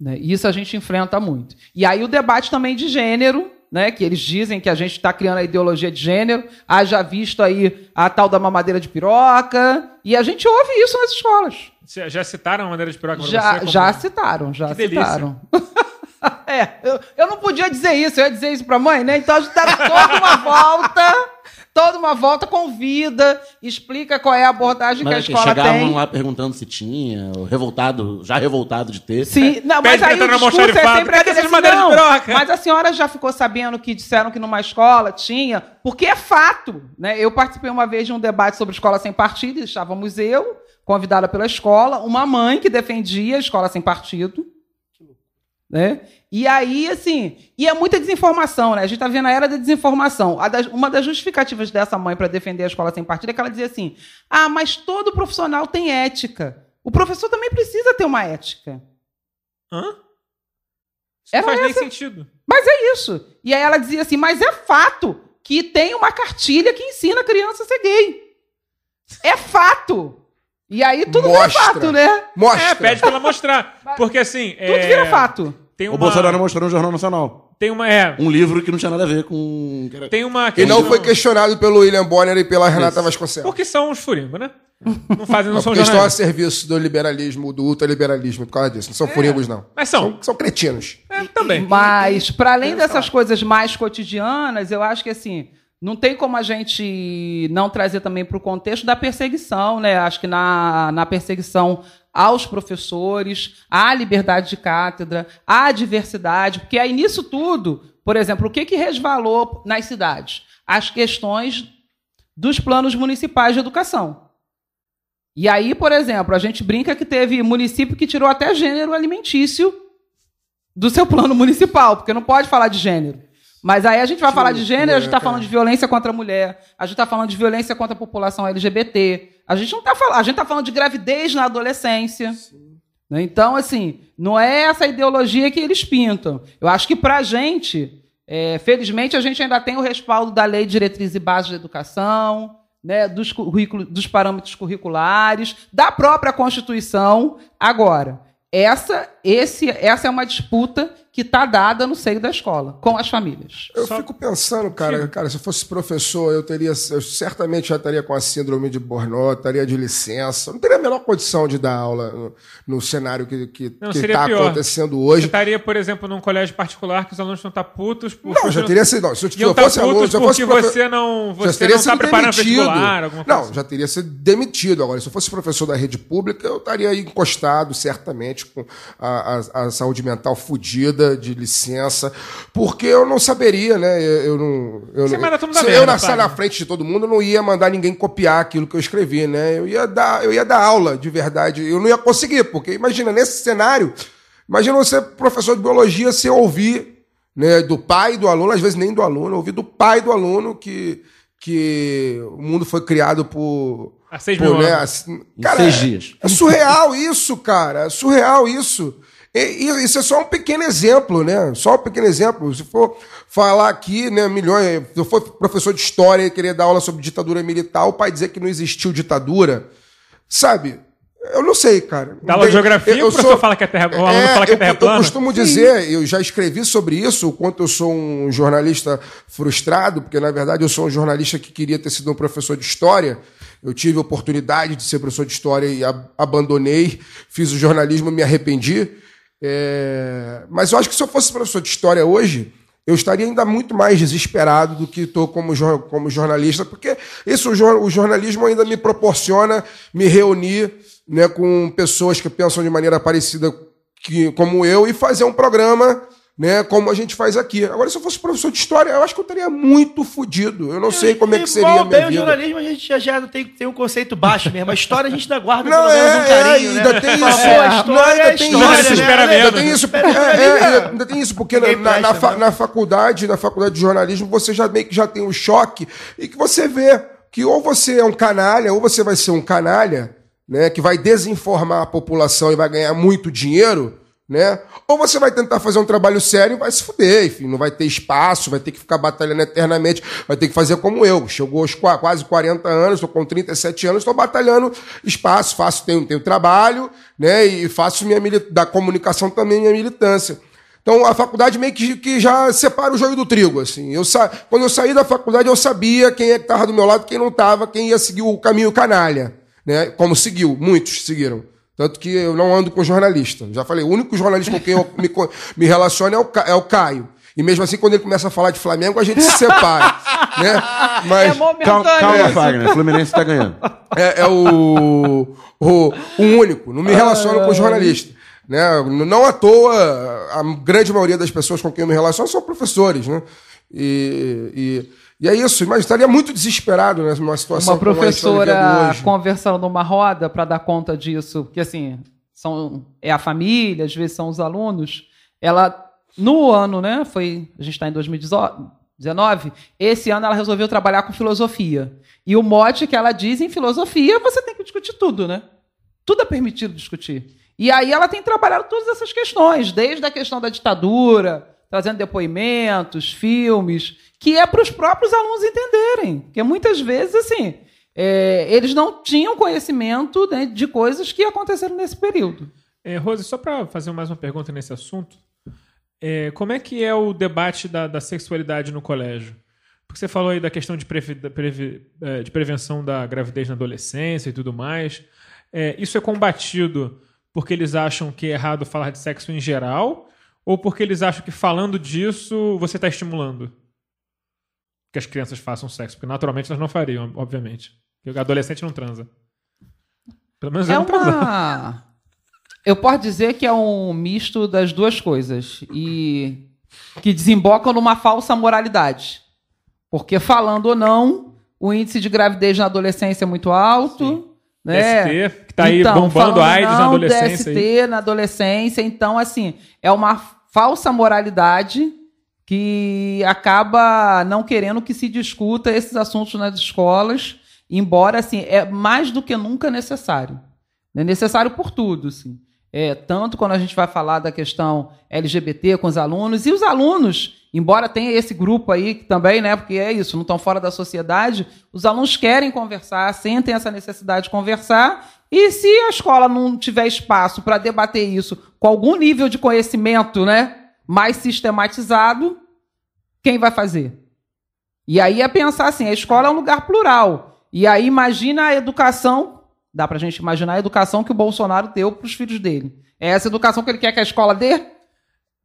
Né? Isso a gente enfrenta muito. E aí o debate também de gênero, né? que eles dizem que a gente está criando a ideologia de gênero, haja visto aí a tal da mamadeira de piroca, e a gente ouve isso nas escolas. Já, citaram a maneira de piroca Já, você? já citaram, já Que citaram. é, eu, eu não podia dizer isso, eu ia dizer isso pra mãe, né? Então a gente dá toda uma volta, toda uma volta, convida, explica qual é a abordagem que a Mas que escola chegavam tem. lá perguntando se tinha, revoltado, já revoltado de ter. Sim, não, mas aí o discurso é sempre Cadê aquele assim, de não, piroca? mas a senhora já ficou sabendo que disseram que numa escola tinha, porque é fato, né? Eu participei uma vez de um debate sobre escola sem partido, e estávamos eu, convidada pela escola, uma mãe que defendia a escola sem partido, né? E aí, assim, e é muita desinformação, né? A gente está vendo a era da desinformação. A das- uma das justificativas dessa mãe para defender a escola sem partido é que ela dizia assim: ah, mas todo profissional tem ética. O professor também precisa ter uma ética. Hã? Isso Era não faz nem essa- sentido. Mas é isso. E aí ela dizia assim: mas é fato que tem uma cartilha que ensina a criança a ser gay. É fato. E aí tudo vira Mostra. fato, né? Mostra. É, pede pra ela mostrar. Porque assim. Tudo é, vira fato. Tem O uma, Bolsonaro mostrou no Jornal Nacional. Tem uma. É. Um livro que não tinha nada a ver com. Tem uma. E não questão- foi questionado pelo William Bonner e pela Renata Vasconcelos. Porque são os furingos, né? Não fazem, não Não, são porque estão a serviço do liberalismo, do ultraliberalismo, por causa disso. Não são furingos, não. Mas são. São, são cretinos. É, também. Mas, para além dessas coisas mais cotidianas, eu acho que assim. Não tem como a gente não trazer também para o contexto da perseguição, né? Acho que na, na perseguição aos professores, à liberdade de cátedra, à diversidade, porque aí nisso tudo, por exemplo, o que, que resvalou nas cidades? As questões dos planos municipais de educação. E aí, por exemplo, a gente brinca que teve município que tirou até gênero alimentício do seu plano municipal, porque não pode falar de gênero. Mas aí a gente vai falar de gênero, a gente está é, falando de violência contra a mulher, a gente está falando de violência contra a população LGBT, a gente não está falando, a gente está falando de gravidez na adolescência. Né? Então, assim, não é essa ideologia que eles pintam. Eu acho que para a gente, é, felizmente, a gente ainda tem o respaldo da Lei de Diretriz e Bases da Educação, né, dos, dos parâmetros curriculares, da própria Constituição. Agora, essa, esse, essa é uma disputa que está dada no seio da escola, com as famílias. Eu fico pensando, cara, cara, se eu fosse professor, eu teria, eu certamente já estaria com a síndrome de Burnout, estaria de licença, não teria a menor condição de dar aula no, no cenário que que Não, que seria está acontecendo Você hoje. estaria, por exemplo, num colégio particular que os alunos não estão putos por Não, já teria sido. Não, se eu, se eu tá fosse putos aluno, se eu fosse porque profe- você não, já você teria não está sido preparando demitido. vestibular, alguma coisa Não, assim. já teria sido demitido. Agora, se eu fosse professor da rede pública, eu estaria aí encostado, certamente, com a, a- a saúde mental fodida, de licença, porque eu não saberia, né? Eu, eu não. Eu, Você não- todo mundo se a eu merda, nascer na frente de todo mundo, eu não ia mandar ninguém copiar aquilo que eu escrevi, né? Eu ia dar, eu ia dar aula, de verdade. Eu não ia conseguir, porque imagina, nesse cenário, imagina você, professor de biologia, você ouvir né, do pai do aluno, às vezes nem do aluno, ouvir do pai do aluno que, que o mundo foi criado por. Há seis por, mil né, assim, cara, seis é- dias. É surreal isso, cara. É surreal isso. Isso é só um pequeno exemplo, né? Só um pequeno exemplo. Se for falar aqui, né, milhões. Se eu for professor de história e querer dar aula sobre ditadura militar, o pai dizer que não existiu ditadura, sabe? Eu não sei, cara. Dá aula de geografia, o professor fala que é terra- o aluno fala que é terra eu, plana? Eu costumo dizer, eu já escrevi sobre isso, o quanto eu sou um jornalista frustrado, porque na verdade eu sou um jornalista que queria ter sido um professor de história. Eu tive a oportunidade de ser professor de história e ab- abandonei, fiz o jornalismo, me arrependi. É, Mas eu acho que se eu fosse professor de história hoje, eu estaria ainda muito mais desesperado do que estou como, jor- como jornalista, porque isso, o, jor- o jornalismo ainda me proporciona me reunir né, com pessoas que pensam de maneira parecida que, como eu e fazer um programa né, como a gente faz aqui. Agora, se eu fosse professor de história, eu acho que eu estaria muito fodido. Eu não sei como é que seria a Igual minha bem o vida. jornalismo, a gente já, já tem, tem um conceito baixo mesmo. A história a gente ainda guarda Não, pelo menos é, um carinho, é, né? ainda tem Fala, isso. pô, a história Não, ainda é tem isso. Menos. Ainda tem isso, porque, Espera é, é, ainda tem isso, porque na, na, na fa- né? na faculdade, na faculdade de jornalismo, você já meio que já tem um choque e que você vê que ou você é um canalha, ou você vai ser um canalha, né, que vai desinformar a população e vai ganhar muito dinheiro, né? Ou você vai tentar fazer um trabalho sério e vai se fuder, enfim, não vai ter espaço, vai ter que ficar batalhando eternamente, vai ter que fazer como eu. Chegou aos qua- quase 40 anos, estou com 37 anos, estou batalhando espaço, faço, tenho, tenho trabalho, né? E faço minha da comunicação também minha militância. Então a faculdade meio que, que já separa o joio do trigo, assim. Eu. Quando eu saí da faculdade, eu sabia quem é que estava do meu lado, quem não estava, quem ia seguir o caminho canalha, né? Como seguiu, muitos seguiram. Tanto que eu não ando com jornalista. Já falei, o único jornalista com quem eu me, me relaciono é o, é o Caio. E mesmo assim, quando ele começa a falar de Flamengo, a gente se separa. né? É Mas momentâneo. Calma, calma. Fagner. Fluminense tá ganhando. é, é o, o, o único. Não me relaciono com jornalista. Né? Não à toa, a grande maioria das pessoas com quem eu me relaciono são professores. Né? E, e, e é isso. Mas estaria muito desesperado né, numa situação Uma como vivendo professora hoje. conversando numa roda para dar conta disso, porque assim, são, é a família, às vezes são os alunos. Ela, no ano, né? Foi. A gente está em 2019, esse ano ela resolveu trabalhar com filosofia. E o mote que ela diz em filosofia, você tem que discutir tudo, né? Tudo é permitido discutir. E aí ela tem trabalhado todas essas questões, desde a questão da ditadura, trazendo depoimentos, filmes, que é para os próprios alunos entenderem. Porque muitas vezes, assim, é, eles não tinham conhecimento né, de coisas que aconteceram nesse período. É, Rose, só para fazer mais uma pergunta nesse assunto, é, como é que é o debate da, da sexualidade no colégio? Porque você falou aí da questão de, previ- previ- é, de prevenção da gravidez na adolescência e tudo mais. É, isso é combatido porque eles acham que é errado falar de sexo em geral ou porque eles acham que falando disso você está estimulando que as crianças façam sexo? Porque naturalmente elas não fariam, obviamente. Porque o adolescente não transa. Pelo menos eu É não transa. uma. Eu posso dizer que é um misto das duas coisas. E que desembocam numa falsa moralidade. Porque, falando ou não, o índice de gravidez na adolescência é muito alto. Né? DST, que tá aí bombando falando a AIDS na não, adolescência. aí. DST na adolescência. Então, assim, é uma falsa moralidade que acaba não querendo que se discuta esses assuntos nas escolas, embora assim é mais do que nunca necessário. É necessário por tudo, assim. É, tanto quando a gente vai falar da questão LGBT com os alunos, e os alunos, embora tenha esse grupo aí também, né, porque é isso, não estão fora da sociedade, os alunos querem conversar, sentem essa necessidade de conversar, e se a escola não tiver espaço para debater isso com algum nível de conhecimento né, mais sistematizado, quem vai fazer? E aí é pensar assim: a escola é um lugar plural. E aí imagina a educação, dá para a gente imaginar a educação que o Bolsonaro deu para os filhos dele. É essa educação que ele quer que a escola dê?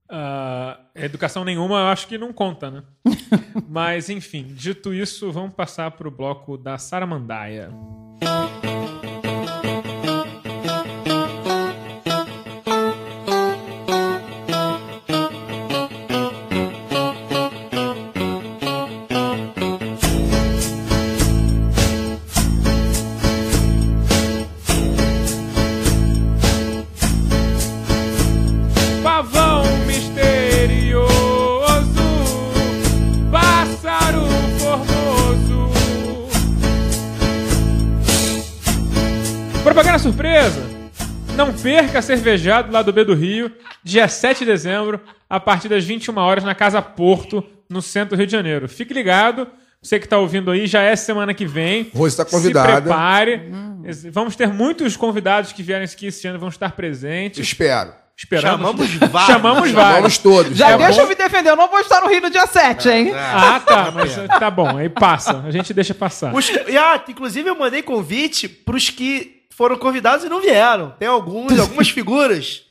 Uh, educação nenhuma, eu acho que não conta, né? Mas, enfim, dito isso, vamos passar para o bloco da Saramandaia. Pavão Cervejada lá do B do Rio, dia 7 de dezembro, a partir das 21 horas na Casa Porto, no centro do Rio de Janeiro. Fique ligado, você que está ouvindo aí, já é semana que vem. Rose tá convidada. Se prepare. Vamos ter muitos convidados que vierem aqui esse ano, vão estar presentes. Espero. Esperamos. Chamamos vários. Chamamos vários. Vamos todos. Já tá deixa bom? eu me defender, eu não vou estar no Rio no dia 7, hein? Ah, tá, mas tá bom, aí passa. A gente deixa passar. Os e, ah, inclusive eu mandei convite pros que foram convidados e não vieram. Tem alguns, algumas figuras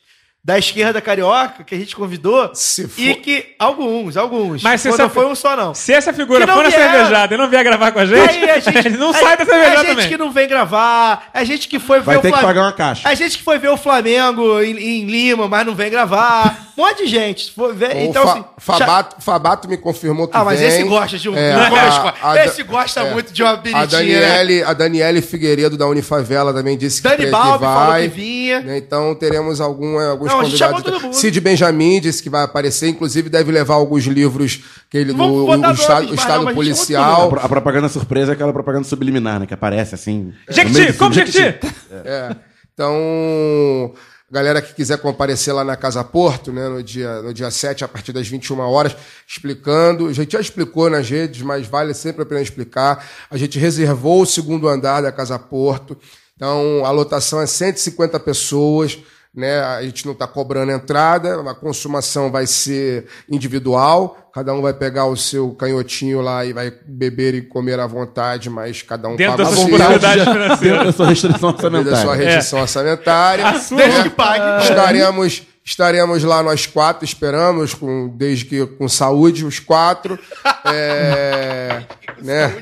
da esquerda carioca que a gente convidou Se for- e que alguns, alguns. Mas se essa- não foi um só não. Se essa figura Que não for na cervejada e não vier gravar com a gente, Aí a gente não a- sai da A cervejada gente também. que não vem gravar, a gente que foi Vai ver ter o que Flam- pagar uma caixa. A gente que foi ver o Flamengo em, em Lima, mas não vem gravar. Um monte de gente. Foi ver- O então, Fa- assim, Fabato, Fabato me confirmou que Ah, mas vem. esse gosta de um. É, a- a- esse gosta é. muito de uma A biritinha. né? Daniele, a Daniele Figueiredo da Unifavela também disse que, Dani que Balbi falou vai. que vinha. Então teremos algum, alguns Não, a gente chamou convidados. todo mundo. Cid Benjamin disse que vai aparecer, inclusive deve levar alguns livros que ele do o, o estado, o estado não, policial. A, a propaganda surpresa é aquela propaganda subliminar, né? Que aparece assim. meio Jequiti, como. Jequiti? É. Então, galera que quiser comparecer lá na Casa Porto, né, no dia, no dia 7, a partir das 21 horas, explicando. A gente já explicou nas redes, mas vale sempre a pena explicar. A gente reservou o segundo andar da Casa Porto. Então, a lotação é 150 pessoas. Né? A gente não está cobrando entrada, a consumação vai ser individual, cada um vai pegar o seu canhotinho lá e vai beber e comer à vontade, mas cada um Dentro paga das o suas seu. possibilidades financeiras. Eu sou restrição Devido à sua orçamentária. restrição orçamentária. A sua- Desde que pague. Estaremos, estaremos lá nós quatro, esperamos, com, desde que com saúde, os quatro. É, né?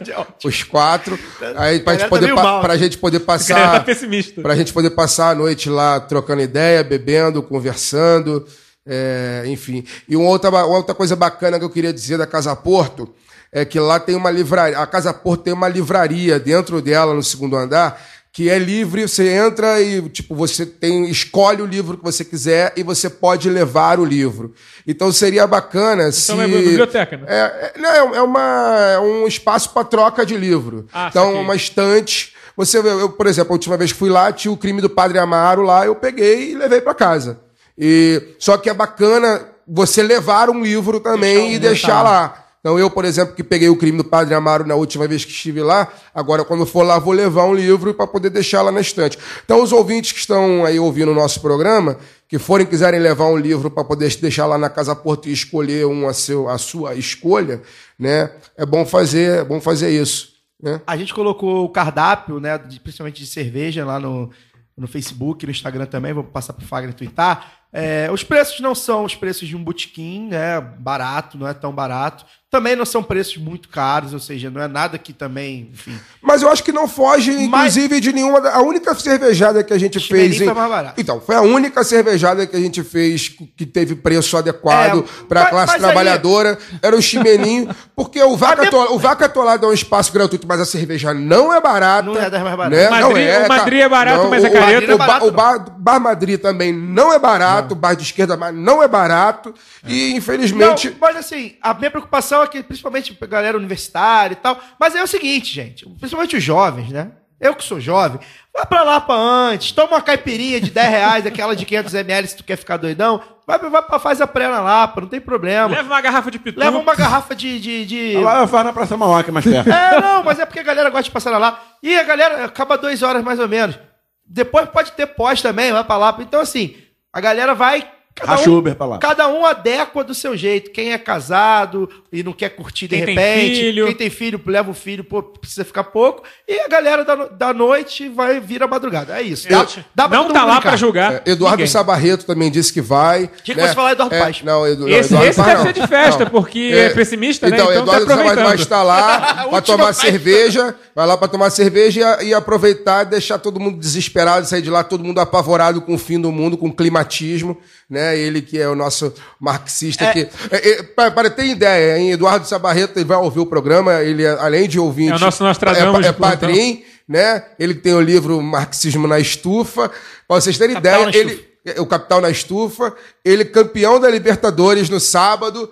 Os quatro. Aí pra gente tá poder, meio pa- pra gente poder tá passar. pessimista. Pra gente poder passar a noite lá trocando ideia, bebendo, conversando, é, enfim. E uma outra, uma outra coisa bacana que eu queria dizer da Casa Porto é que lá tem uma livraria. A Casa Porto tem uma livraria dentro dela, no segundo andar, que é livre, você entra e tipo, você tem, escolhe o livro que você quiser e você pode levar o livro. Então seria bacana se. Então é biblioteca, né? É, é, não, é, uma, é um espaço para troca de livro. Ah, então, saquei. uma estante. Você, eu, por exemplo, a última vez que fui lá, tinha o crime do Padre Amaro lá, eu peguei e levei para casa. E só que é bacana você levar um livro também e deixar lá. Então eu, por exemplo, que peguei o crime do Padre Amaro na última vez que estive lá, agora quando for lá vou levar um livro para poder deixar lá na estante. Então os ouvintes que estão aí ouvindo o nosso programa, que forem quiserem levar um livro para poder deixar lá na Casa Porto e escolher um a, seu, a sua escolha, né? É bom fazer, é bom fazer isso, né? A gente colocou o cardápio, né, principalmente de cerveja lá no, no Facebook, no Instagram também, vou passar pro Fagner twittar. É, os preços não são os preços de um botequim, né, barato, não é tão barato. Também não são preços muito caros, ou seja, não é nada que também, enfim. Mas eu acho que não foge, Mas- inclusive, de nenhuma. A única cervejada que a gente fez. em- foi mais barato. Então, foi a única cervejada que a gente fez que teve preço adequado É, para a mas- classe mas aí- trabalhadora. Era o chimeninho. Porque o Vaca, Mas Atolada, o Vaca Atolada é um espaço gratuito, mas a cerveja não é barata. Não é das mais baratas. Né? O Não Madrid- é, o. Madrid é barato, mas é o- careta. O, Madrid é o, ba- o bar, bar Madrid também não é barato, o bar de esquerda mas não é barato. E, infelizmente. Não, mas assim, a minha preocupação é que, principalmente a galera universitária e tal, mas é o seguinte, gente, principalmente os jovens, né? Eu que sou jovem, vai pra lá pra antes, toma uma caipirinha de 10 reais, aquela de 500 ml se tu quer ficar doidão, vai, vai faz a pré na Lapa, não tem problema. Leva uma garrafa de pitu. Leva uma garrafa de... de, de... Lá eu faço na Praça Mauá, que é mais perto. É, não, mas é porque a galera gosta de passar lá. E a galera acaba duas horas mais ou menos. Depois pode ter pós também, vai pra lá. Então, assim, a galera vai. Cada Racha um- Uber pra lá. Cada um adequa do seu jeito. Quem é casado e não quer curtir de Quem tem repente. filho. Quem tem filho, leva o filho, pô, precisa ficar pouco. E a galera da, da noite vai vir a madrugada. É isso. Dá, dá pra não tá lá brincar. pra julgar. É, Eduardo ninguém. Sabarreto também disse que vai. Tinha que você falar Eduardo É, Paes. Não, Edu, Esse- Eduardo esse Paes deve não. ser de festa, porque é pessimista, né? Então, Então tá Eduardo Sabarreto vai estar lá pra tomar festa. cerveja, vai lá pra tomar cerveja e, e aproveitar e deixar todo mundo desesperado, sair de lá todo mundo apavorado com o fim do mundo, com climatismo, né? Ele que é o nosso marxista que... É, é, para, para ter ideia, hein? Eduardo Sabarreto ele vai ouvir o programa, ele é, além de ouvinte... É o nosso é, Nostradamus é plantão. padrinho, né? Ele tem o livro Marxismo na Estufa. Pra vocês terem Capital ideia, ele, é, o Capital na Estufa, ele campeão da Libertadores no sábado,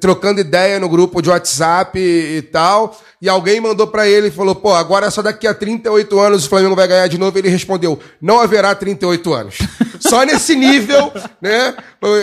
trocando ideia no grupo de WhatsApp e, e tal, e alguém mandou pra ele e falou, pô, agora só daqui a 38 anos o Flamengo vai ganhar de novo, ele respondeu, não haverá 38 anos. Só nesse nível, né?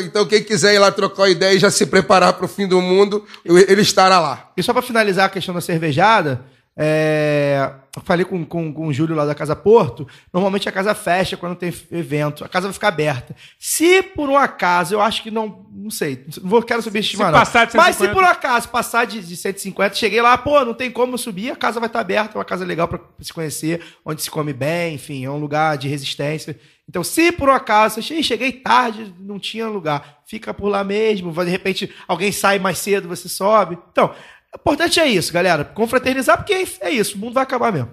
Então quem quiser ir lá trocar ideia e já se preparar pro fim do mundo, ele estará lá. E só pra finalizar a questão da cervejada, é, eu falei com, com, com o Júlio lá da Casa Porto, normalmente a casa fecha quando tem evento, a casa vai ficar aberta. Se por um acaso, eu acho que não, não sei, não vou, quero subestimar Se não. passar de Mas se 150. por um acaso passar de, de 150, cheguei lá, pô, não tem como subir, a casa vai estar aberta, é uma casa legal pra se conhecer, onde se come bem, enfim, é um lugar de resistência. Então, se por um acaso, "Ih, cheguei tarde, não tinha lugar, fica por lá mesmo, de repente alguém sai mais cedo, você sobe. Então, o importante é isso, galera, confraternizar, porque é isso, o mundo vai acabar mesmo.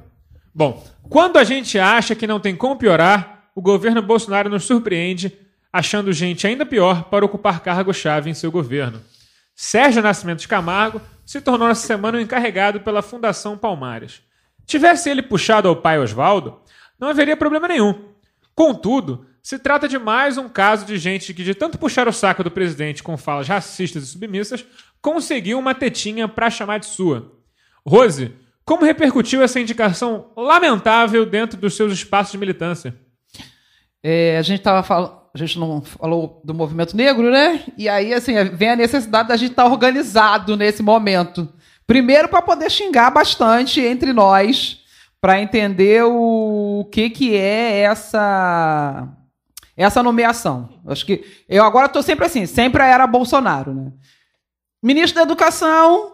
Bom, quando a gente acha que não tem como piorar, o governo Bolsonaro nos surpreende, achando gente ainda pior para ocupar cargo-chave em seu governo. Sérgio Nascimento de Camargo se tornou essa semana o encarregado pela Fundação Palmares. Tivesse ele puxado ao pai Oswaldo, não haveria problema nenhum. Contudo, se trata de mais um caso de gente que, de tanto puxar o saco do presidente com falas racistas e submissas, conseguiu uma tetinha pra chamar de sua. Rose, como repercutiu essa indicação lamentável dentro dos seus espaços de militância? É, a gente tava falando, a gente não falou do movimento negro, né? E aí, assim, vem a necessidade da gente estar organizado nesse momento. Primeiro, para poder xingar bastante entre nós, para entender o que, que é essa essa nomeação. Acho que eu agora estou sempre assim, sempre era Bolsonaro, né? Ministro da Educação,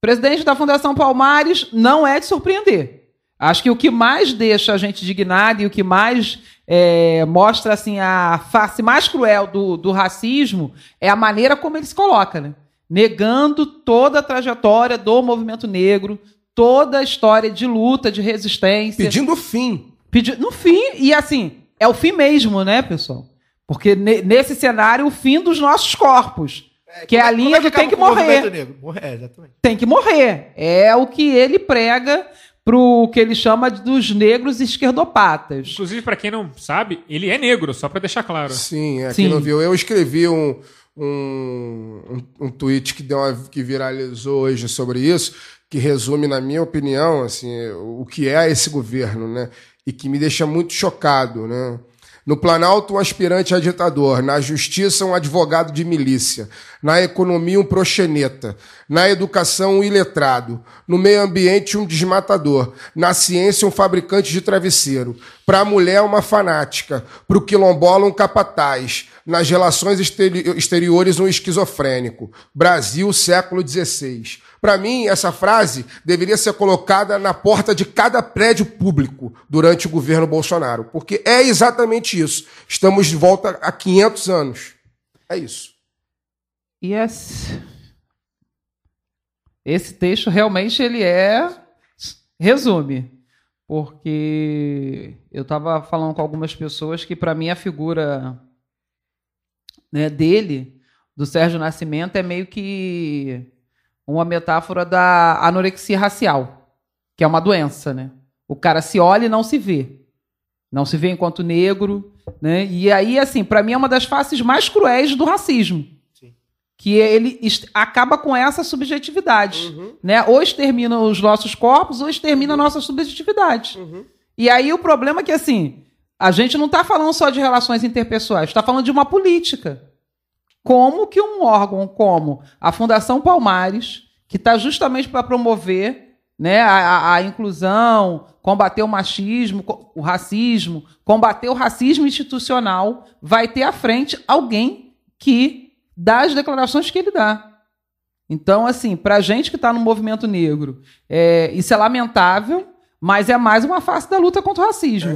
presidente da Fundação Palmares, não é de surpreender. Acho que o que mais deixa a gente indignado e o que mais é, mostra assim a face mais cruel do, do racismo é a maneira como ele se coloca, né? negando toda a trajetória do movimento negro, toda a história de luta, de resistência. Pedindo o fim. Pedi- no fim, e assim, é o fim mesmo, né, pessoal? Porque ne- nesse cenário, o fim dos nossos corpos. Que é a linha Como que tem que morrer. negro? Morrer, é, exatamente. Tem que morrer. É o que ele prega pro que ele chama de- dos negros esquerdopatas. Inclusive, para quem não sabe, ele é negro, só para deixar claro. Sim, é, Sim. quem não viu. Eu escrevi um, um, um, um tweet que, deu uma, que viralizou hoje sobre isso, que resume, na minha opinião, assim, o que é esse governo, né? E que me deixa muito chocado, né? No Planalto, um aspirante a ditador. Na Justiça, um advogado de milícia. Na economia, um proxeneta. Na educação, um iletrado. No meio ambiente, um desmatador. Na ciência, um fabricante de travesseiro. Para a mulher, uma fanática. Para o quilombola, um capataz. Nas relações exteri- exteriores, um esquizofrênico. Brasil, século XVI. Para mim, essa frase deveria ser colocada na porta de cada prédio público durante o governo Bolsonaro, porque é exatamente isso. Estamos de volta a 500 anos. É isso. Yes. Esse texto realmente ele é resume, porque eu estava falando com algumas pessoas que para mim a figura né, dele, do Sérgio Nascimento, é meio que uma metáfora da anorexia racial, que é uma doença, né? O cara se olha e não se vê. Não se vê enquanto negro, né? E aí, assim, para mim é uma das faces mais cruéis do racismo. Que ele acaba com essa subjetividade. Né? Ou extermina os nossos corpos, ou extermina a nossa subjetividade. E aí o problema é que, assim, a gente não está falando só de relações interpessoais, está falando de uma política. Como que um órgão como a Fundação Palmares, que está justamente para promover né, a, a- inclusão, combater o machismo, o racismo, combater o racismo institucional, vai ter à frente alguém que dá as declarações que ele dá. Então, assim, para a gente que está no movimento negro, é, isso é lamentável, mas é mais uma face da luta contra o racismo.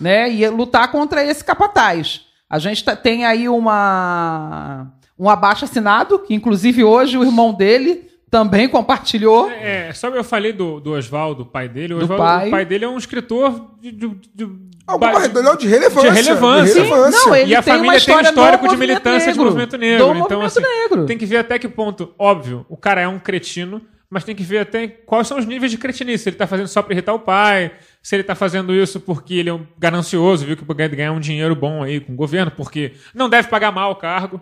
Né? E é lutar contra esse capataz. A gente tá- tem aí uma, um abaixo assinado, que inclusive hoje o irmão dele também compartilhou. É, só eu falei do, do Oswaldo, o pai dele. O, Do Oswaldo, pai. o pai dele é um escritor de. de, de Ah, ba- pai dele é de relevância. De relevância. de relevância. Não, ele e a tem família tem um histórico de militância de negro. movimento negro. Do então, movimento assim, negro. tem que ver até que ponto, óbvio, o cara é um cretino, mas tem que ver até quais são os níveis de cretinice. Se ele tá fazendo só pra irritar o pai, se ele tá fazendo isso porque ele é um ganancioso, viu que pode ganhar um dinheiro bom aí com o governo, porque não deve pagar mal o cargo.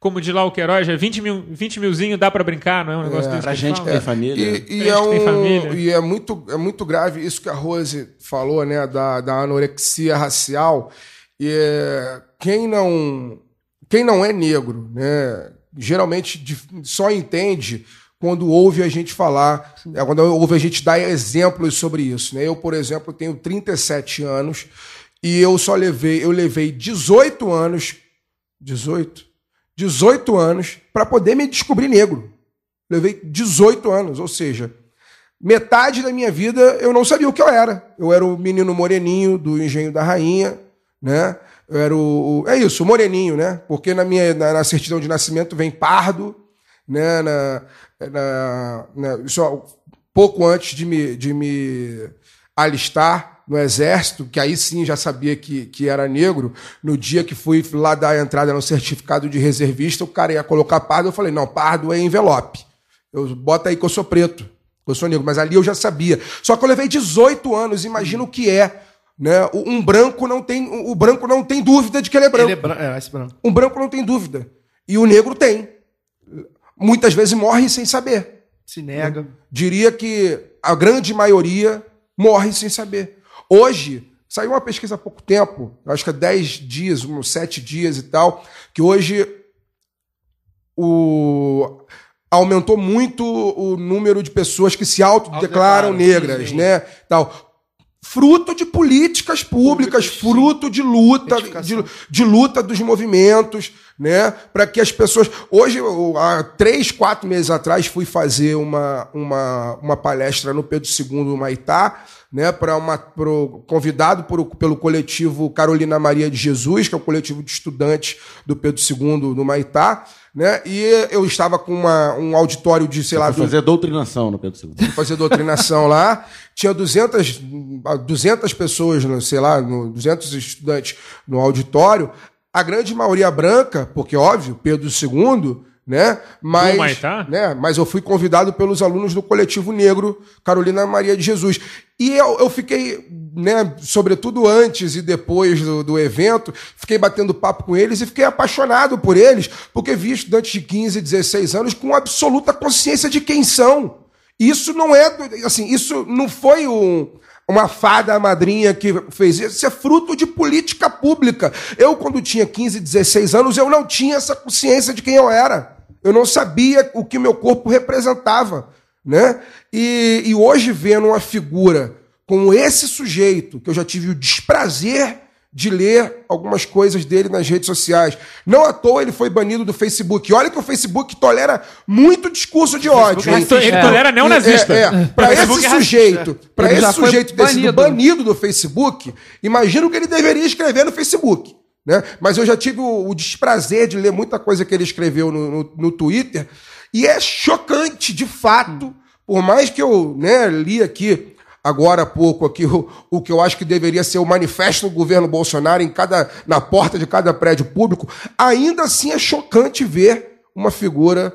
Como diz lá o Queiroz, é 20, mil, 20 milzinho dá pra brincar, não é um negócio desse Pra gente que tem família. E, e é, tem um- família. e é muito, é muito grave isso que a Rose falou, né? Da, da anorexia racial. E é, quem não quem não é negro, né? Geralmente só entende quando ouve a gente falar, é, quando ouve a gente dar exemplos sobre isso. Né? Eu, por exemplo, tenho 37 anos e eu só levei, eu levei 18 anos, 18? 18 anos para poder me descobrir negro. Levei 18 anos, ou seja, metade da minha vida eu não sabia o que eu era. Eu era o menino moreninho do Engenho da Rainha, né? Eu era o, o- é isso, o moreninho, né? Porque na minha na, na certidão de nascimento vem pardo, né? Na, na, na- isso ó, pouco antes de me, de me alistar no exército, que aí sim já sabia que, que era negro. No dia que fui lá dar a entrada no certificado de reservista, o cara ia colocar pardo. Eu falei: não, pardo é envelope. Eu bota aí que eu sou preto, que eu sou negro. Mas ali eu já sabia. Só que eu levei 18 anos. Imagina o que é. Né? Um branco não tem. O branco não tem dúvida de que ele é branco. Ele é branco. É, branco. Um branco não tem dúvida. E o negro tem. Muitas vezes morre sem saber. Se nega. Diria que a grande maioria morre sem saber. Hoje, saiu uma pesquisa há pouco tempo, eu acho que há 10 dias, uns 7 dias e tal, que hoje o aumentou muito o número de pessoas que se autodeclaram negras, sim. né? Tal. Fruto de políticas públicas, sim. fruto de luta, de, de luta dos movimentos, né? Para que as pessoas. Hoje, há três, quatro meses atrás, fui fazer uma, uma, uma palestra no Pedro II Maitá, né? Para uma pro, convidado por, pelo coletivo Carolina Maria de Jesus, que é o coletivo de estudantes do Pedro II do Maitá. Né? E eu estava com uma, um auditório de, sei lá, Pra fazer doutrinação no Pedro II. fazer doutrinação lá. Tinha 200, 200 pessoas, sei lá, no- 200 estudantes no auditório. A grande maioria branca, porque óbvio, Pedro II, né? Mas, Humaitá? né? Mas eu fui convidado pelos alunos do coletivo negro Carolina Maria de Jesus. E eu, eu fiquei, né, sobretudo antes e depois do, do evento, fiquei batendo papo com eles e fiquei apaixonado por eles, porque vi estudantes de 15, 16 anos com absoluta consciência de quem são. Isso não é, assim, isso não foi um, uma fada madrinha que fez isso, isso é fruto de política pública. Eu, quando tinha 15, 16 anos, eu não tinha essa consciência de quem eu era. Eu não sabia o que meu corpo representava. Né? E, e hoje, vendo uma figura como esse sujeito, que eu já tive o desprazer de ler algumas coisas dele nas redes sociais. Não à toa ele foi banido do Facebook. Olha que o Facebook tolera muito discurso de ódio. hein? Ele tolera neonazista. É, é. Para O esse é sujeito, para Ele esse sujeito ter sido banido. banido do Facebook, imagina o que ele deveria escrever no Facebook. Né? Mas eu já tive o, o desprazer de ler muita coisa que ele escreveu no, no, no Twitter, e é chocante, de fato, por mais que eu né, li aqui agora há pouco aqui o, o que eu acho que deveria ser o manifesto do governo Bolsonaro em cada, na porta de cada prédio público, ainda assim é chocante ver uma figura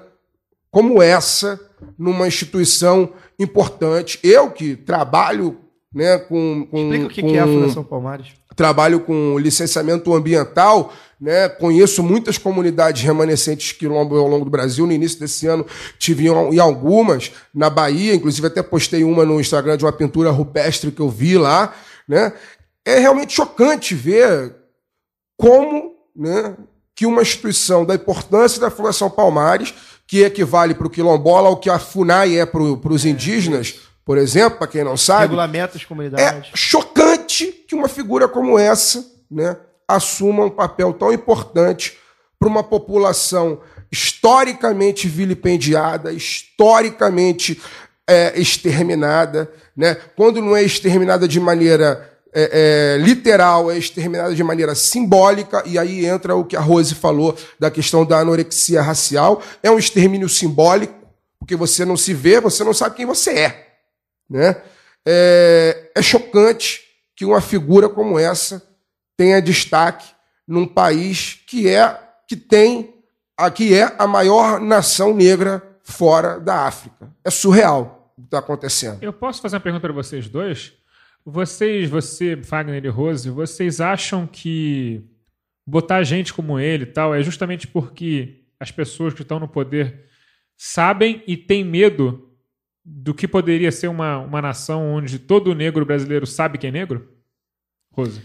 como essa numa instituição importante. Eu que trabalho né, com, com. Explica o que, com, que é a Fundação Palmares. Trabalho com licenciamento ambiental, né, conheço muitas comunidades remanescentes quilombo ao longo do Brasil. No início desse ano tive em algumas, na Bahia, inclusive até postei uma no Instagram de uma pintura rupestre que eu vi lá. Né? É realmente chocante ver como né, que uma instituição da importância da Fundação Palmares, que equivale para o quilombola ao que a FUNAI é para os indígenas, por exemplo, para quem não sabe. Regulamenta as comunidades. É chocante que uma figura como essa né, assuma um papel tão importante para uma população historicamente vilipendiada, historicamente é, exterminada. Né? Quando não é exterminada de maneira é, é, literal, é exterminada de maneira simbólica, e aí entra o que a Rose falou da questão da anorexia racial. É um extermínio simbólico, porque você não se vê, você não sabe quem você é. Né? É, é chocante que uma figura como essa tenha destaque num país que é que tem aqui é a maior nação negra fora da África. É surreal o que está acontecendo. Eu posso fazer uma pergunta para vocês dois? Vocês, você, Fagner e Rose, vocês acham que botar gente como ele e tal é justamente porque as pessoas que estão no poder sabem e têm medo do que poderia ser uma, uma nação onde todo negro brasileiro sabe que é negro? Rose.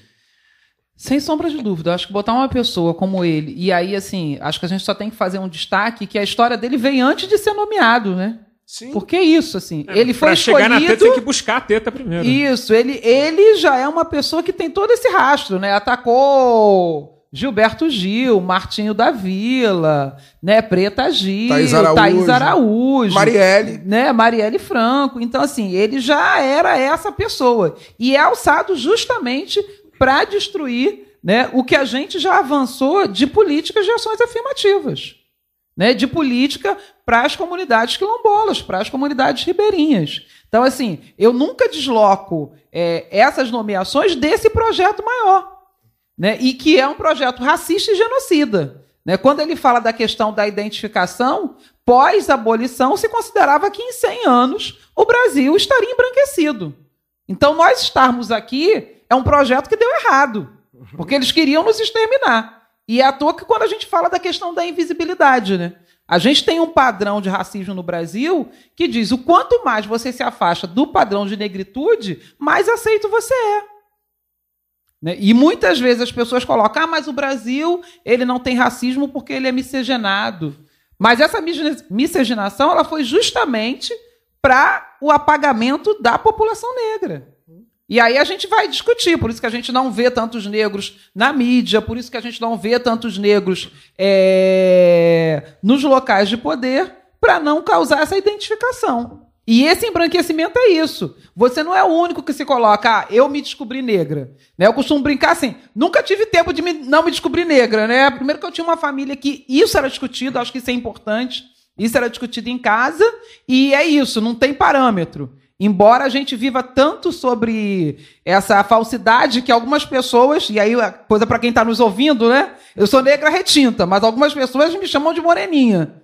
Sem sombra de dúvida, acho que botar uma pessoa como ele, e aí, assim, acho que a gente só tem que fazer um destaque que a história dele veio antes de ser nomeado, né? Sim. Porque isso, assim, É, ele foi pra escolhido... chegar na teta tem que buscar a teta primeiro. Isso, ele, ele já é uma pessoa que tem todo esse rastro, né? Atacou Gilberto Gil, Martinho da Vila, né? Preta Gil, Thaís Araújo, Thaís Araújo Marielle. né, Marielle Franco. Então, assim, ele já era essa pessoa. E é alçado justamente para destruir né, o que a gente já avançou de políticas de ações afirmativas. Né, de política para as comunidades quilombolas, para as comunidades ribeirinhas. Então, assim, eu nunca desloco é, essas nomeações desse projeto maior, né, e que é um projeto racista e genocida. Né? Quando ele fala da questão da identificação, pós-abolição, se considerava que em 100 anos o Brasil estaria embranquecido. Então, nós estarmos aqui é um projeto que deu errado, porque eles queriam nos exterminar. E é à toa que quando a gente fala da questão da invisibilidade, né? A gente tem um padrão de racismo no Brasil que diz o quanto mais você se afasta do padrão de negritude, mais aceito você é. Né? E muitas vezes as pessoas colocam, ah, mas o Brasil ele não tem racismo porque ele é miscigenado. Mas essa misci- miscigenação ela foi justamente para o apagamento da população negra. E aí a gente vai discutir, por isso que a gente não vê tantos negros na mídia, por isso que a gente não vê tantos negros é, nos locais de poder, para não causar essa identificação. E esse embranquecimento é isso. Você não é o único que se coloca, ah, eu me descobri negra. Né? Eu costumo brincar assim, nunca tive tempo de me- não me descobrir negra. Né? Primeiro que eu tinha uma família que isso era discutido, acho que isso é importante. Isso era discutido em casa, e é isso, não tem parâmetro. Embora a gente viva tanto sobre essa falsidade que algumas pessoas, e aí coisa para quem está nos ouvindo, né? Eu sou negra retinta, mas algumas pessoas me chamam de moreninha.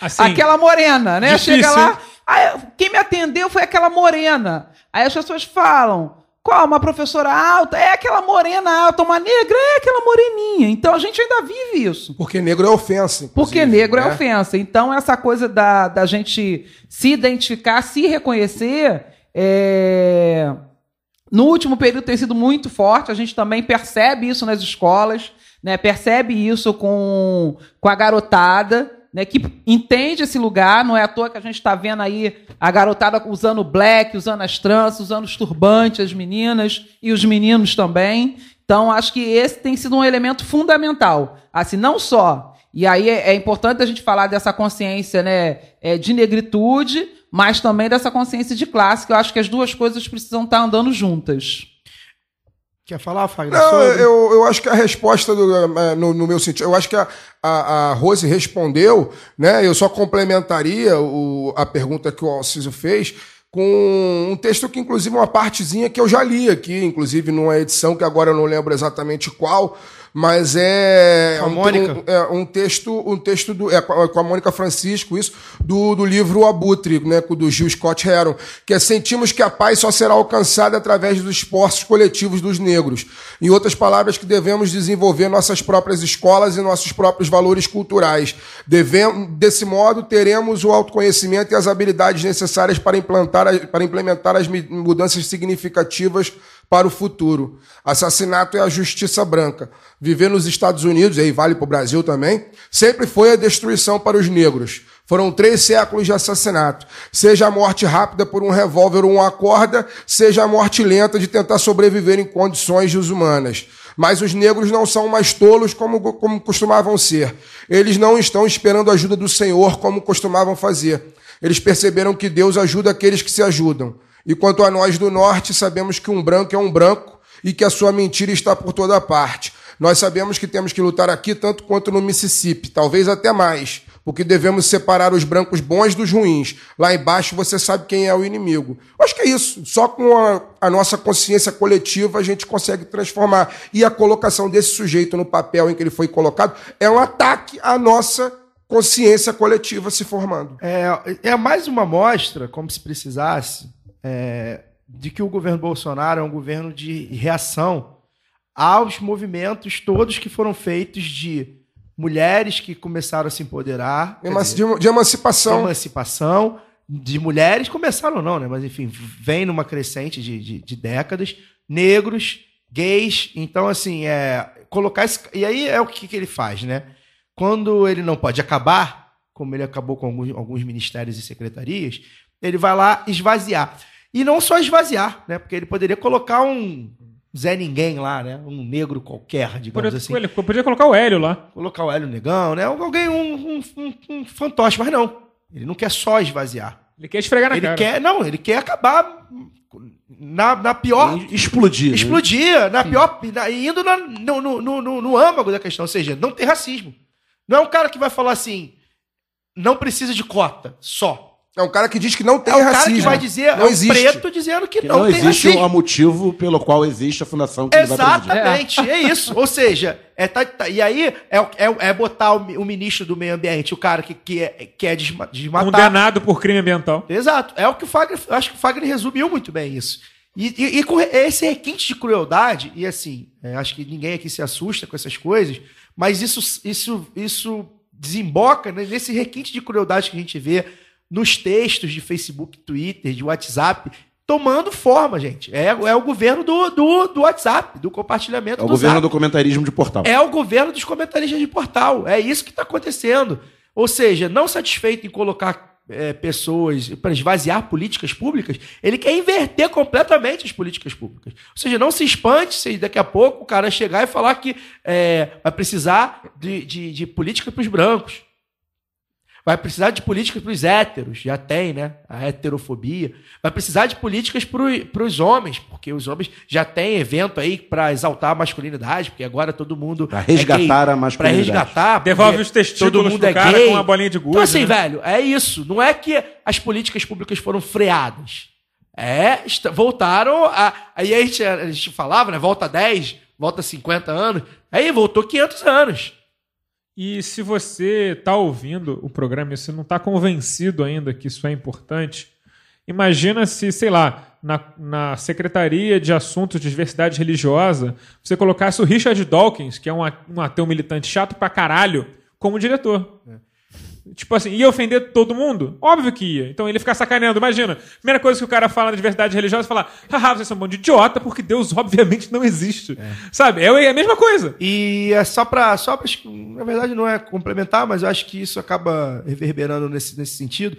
Assim, aquela morena, né? difícil, Chega lá, hein? Aí, quem me atendeu foi aquela morena. Aí as pessoas falam, qual? Uma professora alta? É aquela morena alta, uma negra? É aquela moreninha. Então a gente ainda vive isso. Porque negro é ofensa. Porque negro é né? ofensa. Então, essa coisa da, da gente se identificar, se reconhecer, é, no último período tem sido muito forte. A gente também percebe isso nas escolas, né? percebe isso com, com a garotada. Né, que entende esse lugar, não é à toa que a gente está vendo aí a garotada usando black, usando as tranças, usando os turbantes, as meninas e os meninos também. Então, acho que esse tem sido um elemento fundamental. Assim, não só. E aí é, é importante a gente falar dessa consciência né, é, de negritude, mas também dessa consciência de classe, que eu acho que as duas coisas precisam estar andando juntas. Quer falar, Fagner? Não, sobre? eu, eu acho que a resposta, do, eh, no, no meu sentido, eu acho que a, a, a Rose respondeu, né? Eu só complementaria o, a pergunta que o Alciso fez com um texto que, inclusive, uma partezinha que eu já li aqui, inclusive numa edição que agora eu não lembro exatamente qual, mas é Com a um, Mônica? um- é um texto, um texto do, é, com a- Mônica Francisco, isso, do, do livro Abutre, né, do Gil Scott Heron, que é Sentimos que a paz só será alcançada através dos esforços coletivos dos negros. Em outras palavras, que devemos desenvolver nossas próprias escolas e nossos próprios valores culturais. Devemos, desse modo, teremos o autoconhecimento e as habilidades necessárias para, implantar, para implementar as mudanças significativas para o futuro. Assassinato é a justiça branca. Viver nos Estados Unidos, e aí vale para o Brasil também, sempre foi a destruição para os negros. Foram três séculos de assassinato. Seja a morte rápida por um revólver ou uma corda, seja a morte lenta de tentar sobreviver em condições desumanas. Mas os negros não são mais tolos como, como costumavam ser. Eles não estão esperando a ajuda do Senhor como costumavam fazer. Eles perceberam que Deus ajuda aqueles que se ajudam. E quanto a nós do norte, sabemos que um branco é um branco e que a sua mentira está por toda parte. Nós sabemos que temos que lutar aqui tanto quanto no Mississippi, talvez até mais, porque devemos separar os brancos bons dos ruins. Lá embaixo você sabe quem é o inimigo. Acho que é isso. Só com a, a nossa consciência coletiva a gente consegue transformar. E a colocação desse sujeito no papel em que ele foi colocado é um ataque à nossa consciência coletiva se formando. É, é mais uma mostra, como se precisasse, é, de que o governo Bolsonaro é um governo de reação aos movimentos todos que foram feitos de mulheres que começaram a se empoderar, Emanci- dizer, De, de emancipação. emancipação de mulheres, começaram não, né? Mas enfim, vem numa crescente de, de, de décadas, negros, gays, então assim, é, colocar esse, e aí é o que, que ele faz, né? Quando ele não pode acabar, como ele acabou com alguns, alguns ministérios e secretarias, ele vai lá esvaziar. E não só esvaziar, né? Porque ele poderia colocar um Zé Ninguém lá, né? Um negro qualquer, digamos Podia, assim ele podia colocar o Hélio lá. colocar o Hélio Negão, né? Alguém, um, um, um, um fantoche, mas não. Ele não quer só esvaziar. Ele quer esfregar na ele cara. quer, não, ele quer acabar na, na pior. Explodir. né? Explodir, na pior. na- indo na- no, no, no, no- no âmago da questão. Ou seja, não tem racismo. Não é um cara que vai falar assim, não precisa de cota, só. É um cara que diz que não tem É o racismo. cara que vai dizer, não é um existe. preto dizendo que, Que não, não, tem existe racismo. um motivo pelo qual existe a fundação que ele vai presidir. Exatamente, é. isso. Ou seja, é, tá- tá- e aí é, é, é botar o, o ministro do meio ambiente, o cara que, que, é, que é desma- desmatar. Condenado por crime ambiental. Exato. É o que o Fagner. Acho que o Fagner resumiu muito bem isso. E, e- e com esse requinte de crueldade, e assim, é, acho que ninguém aqui se assusta com essas coisas, mas isso, isso, isso desemboca né, nesse requinte de crueldade que a gente vê nos textos de Facebook, Twitter, de WhatsApp, tomando forma, gente. É, é o governo do, do, do WhatsApp, do compartilhamento É o do governo Zap. do comentarismo de portal. É o governo dos comentaristas de portal. É isso que está acontecendo. Ou seja, não satisfeito em colocar é, pessoas para esvaziar políticas públicas, ele quer inverter completamente as políticas públicas. Ou seja, não se espante se daqui a pouco o cara chegar e falar que é, vai precisar de, de, de política para os brancos. Vai precisar de políticas para os héteros, já tem, né? A heterofobia. Vai precisar de políticas para os homens, porque os homens já têm evento aí para exaltar a masculinidade, porque agora todo mundo. Pra resgatar a Para masculinidade. resgatar. porque Devolve os testículos todo mundo pro é cara gay. com uma bolinha de gude, Então, assim, né? velho, é isso. Não é que as políticas públicas foram freadas. É, voltaram a. Aí a gente, a gente falava, né? Volta 10, volta 50 anos. Aí voltou 500 anos. E se você está ouvindo o programa e você não está convencido ainda que isso é importante, imagina se, sei lá, na, na Secretaria de Assuntos de Diversidade Religiosa, você colocasse o Richard Dawkins, que é um, um ateu militante chato pra caralho, como diretor. Tipo assim, ia ofender todo mundo? Óbvio que ia. Então ele ficar sacaneando. Imagina, primeira coisa que o cara fala na diversidade religiosa é falar: haha, vocês são um bando de idiota, porque Deus obviamente não existe. Sabe? É a mesma coisa. E é só pra, só pra. Na verdade, não é complementar, mas eu acho que isso acaba reverberando nesse, nesse sentido.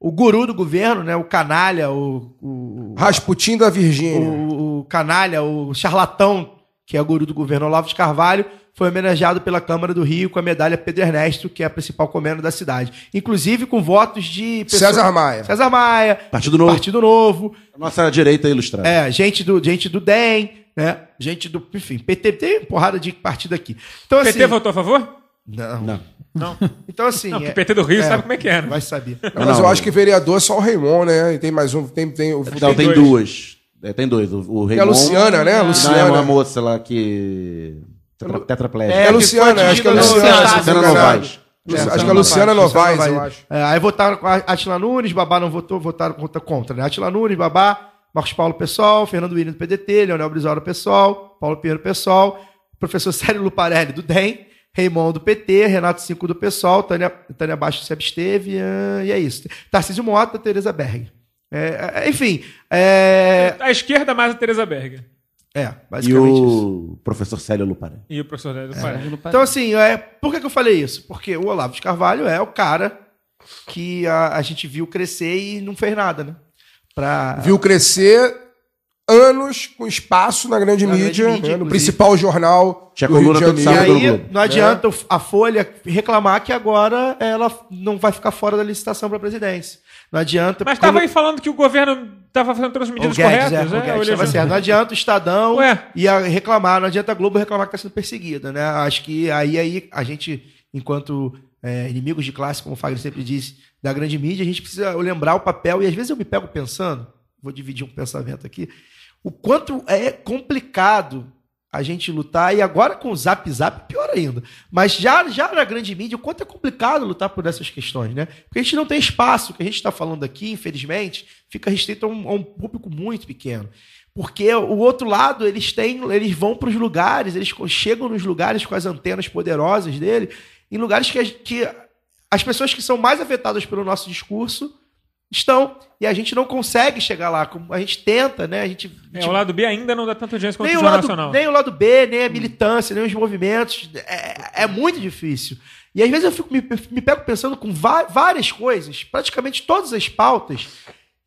O guru do governo, né? O canalha, o. o Rasputin da Virgínia. o, o canalha, o charlatão, que é o guru do governo Olavo de Carvalho, foi homenageado pela Câmara do Rio com a medalha Pedro Ernesto, que é a principal comenda da cidade. Inclusive com votos de. César Maia. César Maia. Partido Novo. Partido Novo. Nossa direita ilustrada. É, gente do, gente do DEM. né? Gente do. Enfim, PT tem porrada de partido aqui. Então, assim. PT votou a favor? Não. Não. Não. Então, assim. Não, porque o PT do Rio sabe como é que é, né? Vai saber. Não, mas Não, eu acho que vereador é só o Raimon, né? E tem mais um. Tem, tem, o, Não, tem dois. duas. É, tem dois. O, o tem a Luciana, né? A Não, é Luciana. uma moça lá que. Tetra, tetraplégica. É a Luciana, acho que é Luciana. Luciana no- Novaes. É, Acho que é a Luciana Novaes, eu acho. É, aí votaram com a Atila Nunes, Babá não votou, votaram contra, contra né? Atila Nunes, Babá, Marcos Paulo Pessoal, Fernando William do PDT, Leonel Brizola Pessoal, Paulo Pinheiro Pessoal, professor Célio Luparelli do DEM, Raymond do PT, Renato Cinco do PSOL, Tânia, Tânia Baixo se absteve, ah, e é isso. Tarcísio Mota, Tereza Berg. É, é, enfim, é, A esquerda mais a Teresa Berger. É E basicamente isso. o professor Célio Luparé. E o professor Délio Paré. Então, assim, é, por que, que eu falei isso? Porque o Olavo de Carvalho é o cara que a, a gente viu crescer e não fez nada, né? Pra... Viu crescer anos com espaço na grande Na grande mídia, mídia, né? no principal jornal Tinha do Rio de E Janeiro. sábado. aí, não adianta o- a Folha reclamar que agora ela não vai ficar fora da licitação para a presidência. Não adianta. Mas como- estava aí falando que o governo estava fazendo todas as medidas Guedes, corretas, é, né? Guedes Olha, tava certo. Não adianta o Estadão Ué. ia reclamar, não adianta a Globo reclamar que está sendo perseguida, né? Acho que aí, aí a gente, enquanto é, inimigos de classe, como o Fagner sempre disse, da grande mídia, a gente precisa lembrar o papel, e às vezes eu me pego pensando, vou dividir um pensamento aqui, o quanto é complicado a gente lutar, e agora com o Zap Zap, pior ainda. Mas já, já na grande mídia, o quanto é complicado lutar por essas questões, né? Porque a gente não tem espaço, o que a gente está falando aqui, infelizmente, fica restrito a um, a um público muito pequeno. Porque o outro lado, eles têm, eles vão para os lugares, eles chegam nos lugares com as antenas poderosas dele, em lugares que, que as pessoas que são mais afetadas pelo nosso discurso estão. E a gente não consegue chegar lá. como A gente tenta, né? A gente, a É, gente o lado B ainda não dá tanta audiência quanto nem o Jornal lado, Nacional. nem o lado B, nem a militância, nem os movimentos. É, é muito difícil. E às vezes eu fico, me, me pego pensando com várias coisas, praticamente todas as pautas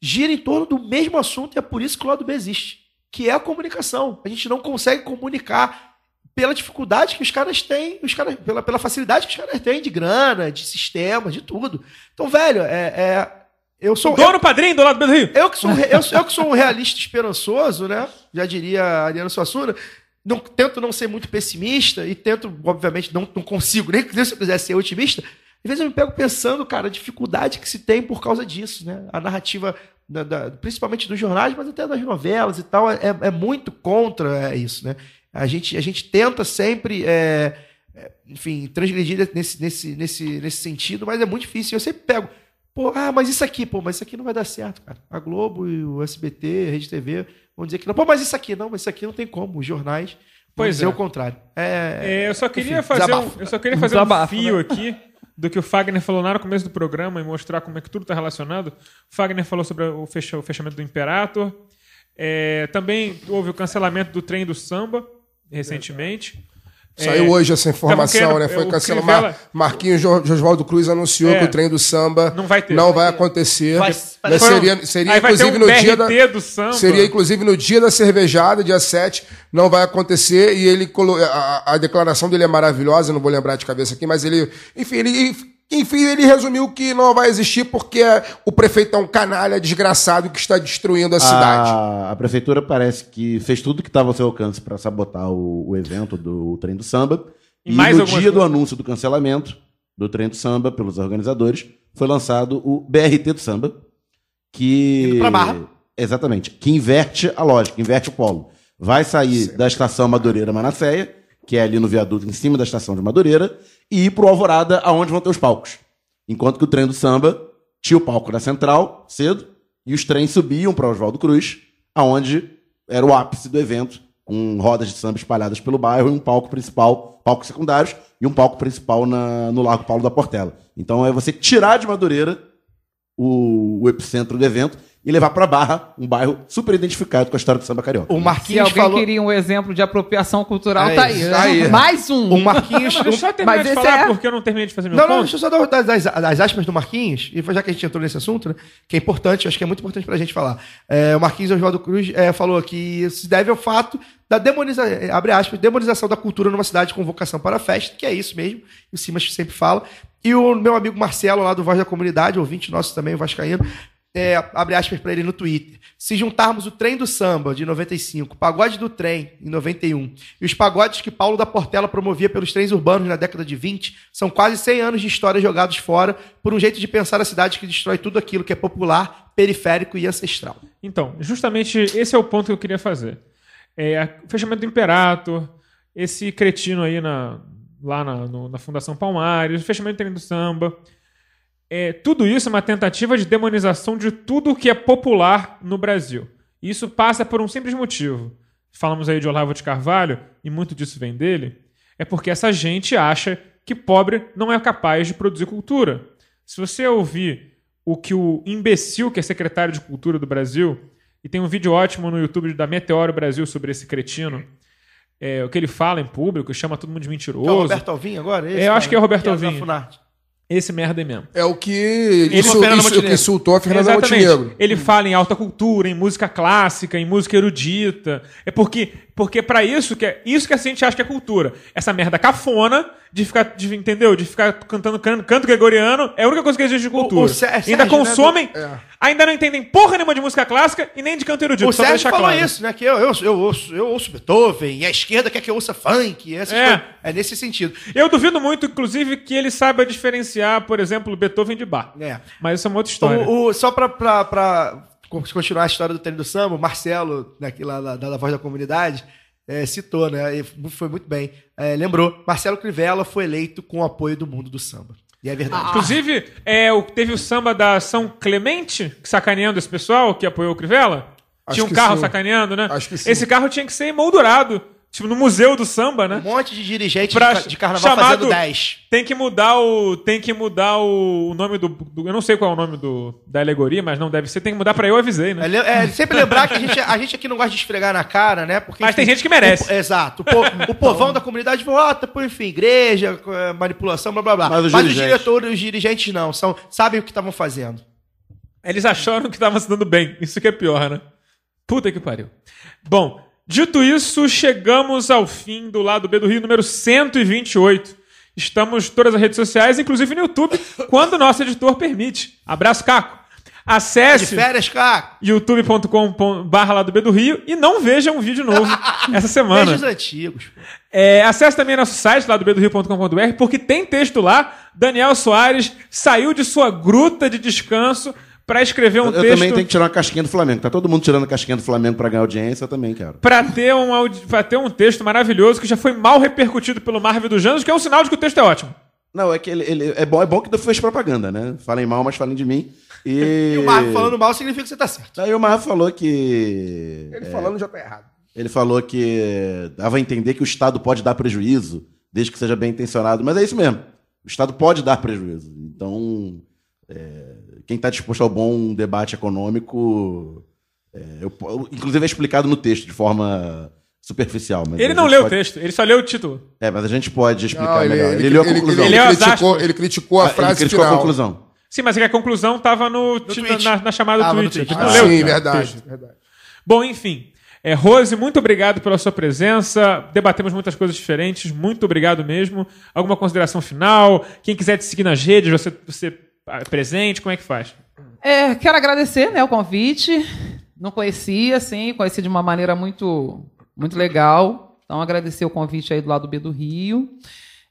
giram em torno do mesmo assunto e é por isso que o lado B existe, que é a comunicação. A gente não consegue comunicar pela dificuldade que os caras têm, os caras, pela, pela facilidade que os caras têm de grana, de sistema, de tudo. Então, velho, é, é- eu sou Dono padrinho do lado do Rio. eu que sou, eu, eu que sou um realista esperançoso, né? Já diria a Ariana Suassuna. Não, tento não ser muito pessimista e tento, obviamente, não, não consigo, nem, nem se eu quiser ser otimista. Às vezes eu me pego pensando, cara, a dificuldade que se tem por causa disso, né? A narrativa, da- da- principalmente dos jornais, mas até das novelas e tal, é, é muito contra é, isso, né? A gente, a gente tenta sempre, é, é, enfim, transgredir nesse, nesse, nesse, nesse sentido, mas é muito difícil. Eu sempre pego, Pô, ah, mas isso aqui, pô, mas isso aqui não vai dar certo, cara. A Globo e o SBT, a Rede TV vão dizer que não. Pô, mas isso aqui não, mas isso aqui não tem como. Os jornais vão Pois dizer é. o contrário. É, É, eu só queria enfim, fazer, um, desabafo. eu só queria fazer um Desabafo, fio né? aqui do que o Fagner falou lá no começo do programa e mostrar como é que tudo está relacionado. O Fagner falou sobre o, fecha- o fechamento do Imperator. É, também houve o cancelamento do trem do samba recentemente. Saiu É, hoje essa informação, né? Foi o cancelado. Mar... Marquinhos Jo- Josvaldo Cruz anunciou É. que o trem do samba Não vai ter. não Vai acontecer. Vai- Né? Seria, seria inclusive um no dia da. BRT do samba. Seria inclusive no dia da cervejada, dia 7, não vai acontecer. E ele a, a declaração dele é maravilhosa, não vou lembrar de cabeça aqui, mas ele. Enfim, ele. Enfim, ele resumiu que não vai existir porque o prefeito é um canalha desgraçado que está destruindo a cidade. A, a prefeitura parece que fez tudo que estava ao seu alcance para sabotar o, o evento do Trem do Samba. E E, mais no dia do anúncio do cancelamento do Trem do Samba pelos organizadores, foi lançado o BRT do Samba, que Indo pra Barra. exatamente, que inverte a lógica, inverte o polo. Vai sair da estação Madureira Manasseia, que é ali no viaduto em cima da estação de Madureira, e ir pro Alvorada, aonde vão ter os palcos. Enquanto que o trem do samba tinha o palco da central, cedo, e os trens subiam para Oswaldo Cruz, aonde era o ápice do evento, com rodas de samba espalhadas pelo bairro e um palco principal, palcos secundários, e um palco principal na- no Largo Paulo da Portela. Então é você tirar de Madureira o, o epicentro do evento e levar para Barra, um bairro super identificado com a história do samba carioca. O Se Marquinhos alguém falou. queria um exemplo de apropriação cultural, É tá aí. isso, né? tá aí. Mais um. O Marquinhos. Mas deixa eu só terminar Mas de esse falar é- porque eu não terminei de fazer meu Não, não, ponto. deixa eu só dar das, das, das aspas do Marquinhos, e já que a gente entrou nesse assunto, né, que é importante, eu acho que é muito importante pra gente falar. É, o Marquinhos Oswaldo Cruz é, falou que isso se deve ao fato da demonização, abre aspas, demonização da cultura numa cidade com vocação para a festa, que é isso mesmo, o Simas sempre fala. E o meu amigo Marcelo, lá do Voz da Comunidade, ouvinte nosso também, o Vascaíno, é, abre aspas para ele no Twitter. Se juntarmos o trem do samba de 95, o pagode do trem em 91 e os pagodes que Paulo da Portela promovia pelos trens urbanos na década de 20, são quase 100 anos de história jogados fora por um jeito de pensar a cidade que destrói tudo aquilo que é popular, periférico e ancestral. Então, justamente esse é o ponto que eu queria fazer. É, fechamento do Imperator, esse cretino aí na, lá na, no- na Fundação Palmares, fechamento do trem do samba. É, tudo isso é uma tentativa de demonização de tudo que é popular no Brasil. E isso passa por um simples motivo. Falamos aí de Olavo de Carvalho, e muito disso vem dele. É porque essa gente acha que pobre não é capaz de produzir cultura. Se você ouvir o que o imbecil, que é secretário de Cultura do Brasil, e tem um vídeo ótimo no YouTube da Meteoro Brasil sobre esse cretino, é, o que ele fala em público, chama todo mundo de mentiroso. É o Roberto Alvim agora? Esse, É, eu acho que é o Roberto da Alvim. Esse merda aí mesmo. É o que Fernanda insu- Montenegro. que insultou a Fernanda Exatamente. Montenegro. Ele fala em alta cultura, em música clássica, em música erudita. É porque porque para isso que é isso que a gente acha que é cultura. Essa merda cafona de ficar, de, entendeu? De ficar cantando can- canto gregoriano é a única coisa que existe de cultura. O- o Sé- Sérgio, ainda né, consomem, do- é. ainda não entendem porra nenhuma de música clássica e nem de canto erudito. O só Sérgio falou claro. isso, né? Que eu, eu, eu, ouço, eu ouço Beethoven e a esquerda quer que eu ouça funk. Essas É. coisas. é nesse sentido. Eu duvido muito, inclusive, que ele saiba diferenciar, por exemplo, Beethoven de Bach. É. Mas isso é uma outra história. O, o- só pra, pra continuar a história do treino do samba, o Marcelo, daqui lá da, da Voz da Comunidade, é, citou, né? E foi muito bem. É, lembrou, Marcelo Crivella foi eleito com o apoio do mundo do samba. E é verdade. Inclusive, é, o, teve o samba da São Clemente, sacaneando esse pessoal que apoiou o Crivella. Acho tinha um carro sim. sacaneando, né? Acho que sim. Esse carro tinha que ser emoldurado. Tipo, no museu do samba, Um né? monte de dirigente Pra- de, de carnaval chamado- fazendo 10. Tem que mudar o. Tem que mudar o, nome do, do- Eu não sei qual é o nome do, da alegoria, mas não deve ser. Tem que mudar pra eu avisei, né? É, é, sempre lembrar que a gente, a gente aqui não gosta de esfregar na cara, né? Porque, Mas tem gente que merece. o- exato. O, po- o povão da comunidade vota por, enfim, igreja, eh, manipulação, blá blá blá. Mas os os dirigentes- diretores, os dirigentes não. São, sabem o que estavam fazendo. Eles acharam que tava se dando bem. Isso que é pior, né? Puta que pariu. Bom, dito isso, chegamos ao fim do lado B do Rio número 128. Estamos em todas as redes sociais, inclusive no YouTube, quando o nosso editor permite. Abraço, Caco. Acesse youtube.com.br lá do B do Rio e não veja um vídeo novo essa semana. Beijos antigos. pô. É, acesse também nosso site lá do bedorio.com.br, porque tem texto lá. Daniel Soares saiu de sua gruta de descanso para escrever um Eu, eu texto também tenho que tirar uma casquinha do Flamengo. Tá todo mundo tirando a casquinha do Flamengo pra ganhar audiência, eu também quero. para ter, um, audi- ter um texto maravilhoso que já foi mal repercutido pelo Marvel dos Janus, que é um sinal de que o texto é ótimo. Não, é que ele, ele- é, bom, é bom que fez propaganda, né? Falem mal, mas falem de mim. E, E o Marco falando mal significa que você tá certo. Aí o Marco falou que. Ele falando já tá errado. Ele falou que dava a entender que o Estado pode dar prejuízo, desde que seja bem intencionado. Mas é isso mesmo. O Estado pode dar prejuízo. Então, é, quem está disposto ao bom debate econômico. é, eu inclusive é explicado no texto de forma superficial. mas Ele não leu pode- o texto, ele só leu o título. É, mas a gente pode explicar Não, ele, melhor. ele, Ele, leu a ele- conclusão. ele Ele é criticou, ele criticou a Ah, ele frase criticou final. a conclusão. Sim, mas é que a conclusão estava no, tweet. na, na chamada Ah, do no tweet. tweet. Ele não Ah, leu sim, verdade, verdade. Bom, enfim. É, Rose, muito obrigado pela sua presença. Debatemos muitas coisas diferentes. Muito obrigado mesmo. Alguma consideração final? Quem quiser te seguir nas redes, você, você presente, como é que faz? É, quero agradecer né, o convite. Não conhecia, assim, conheci de uma maneira muito, muito legal. Então, agradecer o convite aí do lado B do Rio.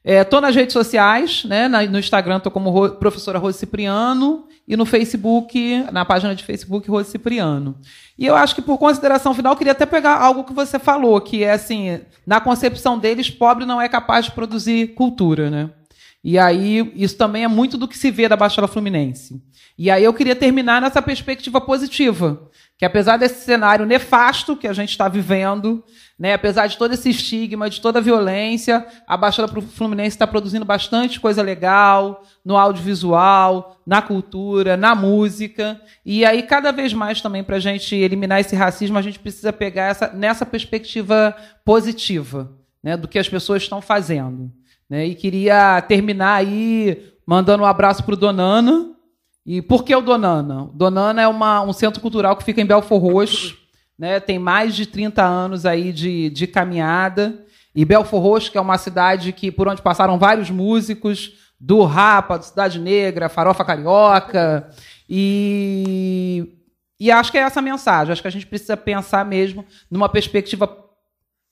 Estou nas redes sociais, né? no Instagram estou como Ro- professora Rose Cipriano e no Facebook, na página de Facebook Rose Cipriano. E eu acho que por consideração final, queria até pegar algo que você falou, que é assim, na concepção deles, pobre não é capaz de produzir cultura, né? E aí, isso também é muito do que se vê da Baixada Fluminense. E aí eu queria terminar nessa perspectiva positiva, que apesar desse cenário nefasto que a gente está vivendo, né, apesar de todo esse estigma, de toda a violência, a Baixada Fluminense está produzindo bastante coisa legal no audiovisual, na cultura, na música. E aí, cada vez mais também, para a gente eliminar esse racismo, a gente precisa pegar essa, nessa perspectiva positiva né, do que as pessoas estão fazendo. Né? E queria terminar aí mandando um abraço para o Donana. E por que o Donana? Donana é uma, um centro cultural que fica em Belfor Roxo, né? tem mais de 30 anos aí de, de caminhada. E Belfor Roxo, que é uma cidade que por onde passaram vários músicos, do Rapa, do Cidade Negra, Farofa Carioca. E, e acho que é essa a mensagem. Acho que a gente precisa pensar mesmo numa perspectiva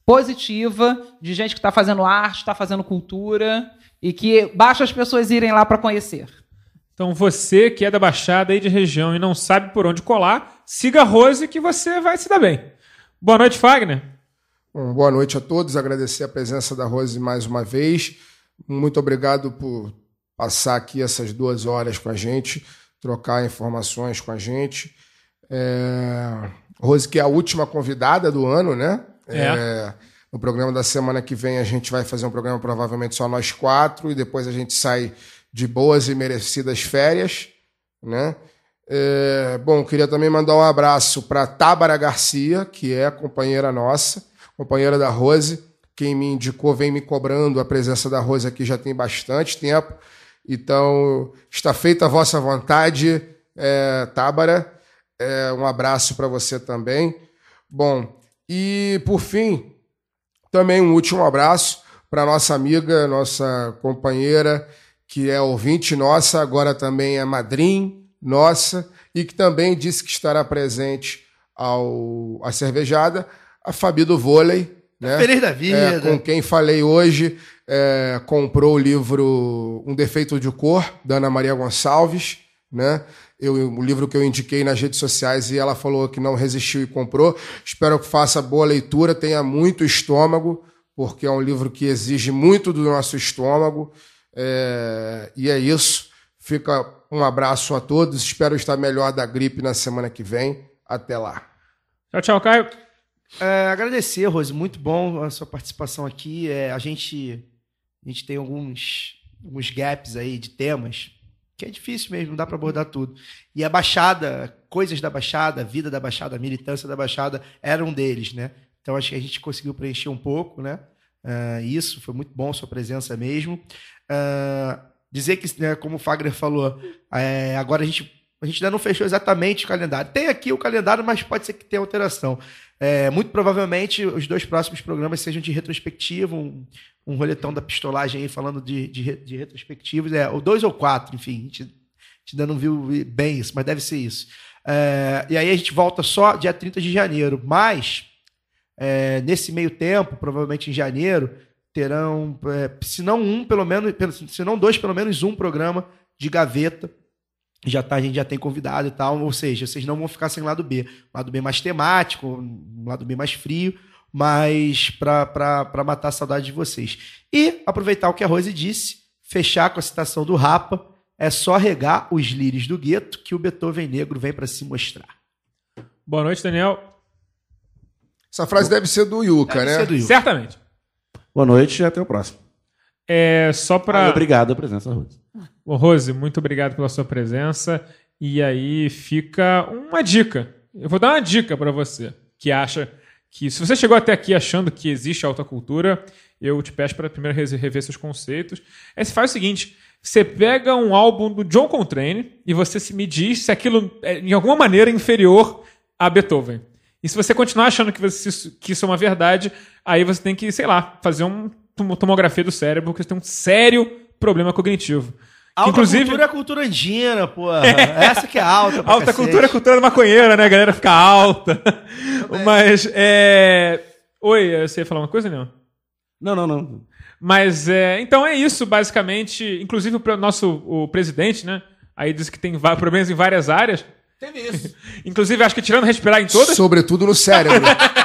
positiva de gente que está fazendo arte, está fazendo cultura e que basta as pessoas irem lá para conhecer. Então você que é da Baixada aí de região e não sabe por onde colar, siga a Rose que você vai se dar bem. Boa noite, Fagner. Bom, boa noite a todos, agradecer a presença da Rose mais uma vez. Muito obrigado por passar aqui essas duas horas com a gente, trocar informações com a gente. É... Rose, que é a última convidada do ano, né? É. É, No programa da semana que vem a gente vai fazer um programa provavelmente só nós quatro e depois a gente sai de boas e merecidas férias, né? É, bom, queria também mandar um abraço para Tábara Garcia, que é companheira nossa, companheira da Rose. Quem me indicou vem me cobrando a presença da Rose aqui já tem bastante tempo. Então, está feita a vossa vontade, é, Tábara. É, um abraço para você também. Bom, e por fim, também um último abraço para nossa amiga, nossa companheira, que é ouvinte nossa, agora também é madrinha nossa, e que também disse que estará presente ao à cervejada, a Fabi do Vôlei. Né? Feliz da vida. É, com quem falei hoje, é, comprou o livro Um Defeito de Cor, da Ana Maria Gonçalves, né? Eu, o livro que eu indiquei nas redes sociais e ela falou que não resistiu e comprou. Espero que faça boa leitura, tenha muito estômago, porque é um livro que exige muito do nosso estômago. É, e é isso. Fica um abraço a todos. Espero estar melhor da gripe na semana que vem. Até lá. Tchau, tchau, Caio. É, agradecer, Rose, muito bom a sua participação aqui. É, a, gente, a gente tem alguns, alguns gaps aí de temas que é difícil mesmo, não dá para abordar tudo. E a Baixada, coisas da Baixada, vida da Baixada, a militância da Baixada, era um deles, né? Então acho que a gente conseguiu preencher um pouco, né? Ah, isso, foi muito bom sua presença mesmo. Ah, dizer que, né, como o Fagner falou, é, agora a gente, a gente ainda não fechou exatamente o calendário. Tem aqui o calendário, mas pode ser que tenha alteração. É, muito provavelmente os dois próximos programas sejam de retrospectiva, um, um roletão da pistolagem aí falando de, de, de retrospectivos, é, ou dois ou quatro, enfim, a gente, a gente ainda não viu bem isso, mas deve ser isso. É, e aí a gente volta só dia 30 de janeiro, mas é, nesse meio tempo, provavelmente em janeiro, terão, é, se não um, pelo menos, se não dois, pelo menos um programa de gaveta. Já tá, a gente já tem convidado e tal, ou seja, vocês não vão ficar sem lado B. Lado B mais temático, um lado B mais frio, mas para matar a saudade de vocês. E aproveitar o que a Rose disse, fechar com a citação do Rapa, é só regar os lírios do gueto que o Beethoven negro vem para se mostrar. Boa noite, Daniel. Essa frase deve ser do Yuka, Deve né? ser do Yuka. Certamente. Boa noite e até o próximo. É só para Ah, obrigado a presença, Rose. Ô, Rose, muito obrigado pela sua presença. E aí fica uma dica. Eu vou dar uma dica para você que acha que se você chegou até aqui achando que existe alta cultura, eu te peço para primeiro re- rever seus conceitos. Aí você faz o seguinte: você pega um álbum do John Coltrane e você se me diz se aquilo é de alguma maneira inferior a Beethoven. E se você continuar achando que, você- que isso é uma verdade, aí você tem que, sei lá, fazer um- uma tomografia do cérebro, porque você tem um sério problema cognitivo. Alta Inclusive, cultura é cultura andina, porra. Essa que é alta. pra alta cacete. cultura é cultura da maconheira, né? A galera fica alta. Mas, é... Oi, você ia falar uma coisa, não? Não, não, não. Mas, é... então é isso, basicamente. Inclusive, o nosso o presidente, né? Aí disse que tem problemas em várias áreas. Teve isso. Inclusive, acho que tirando respirar em todas. Sobretudo no cérebro.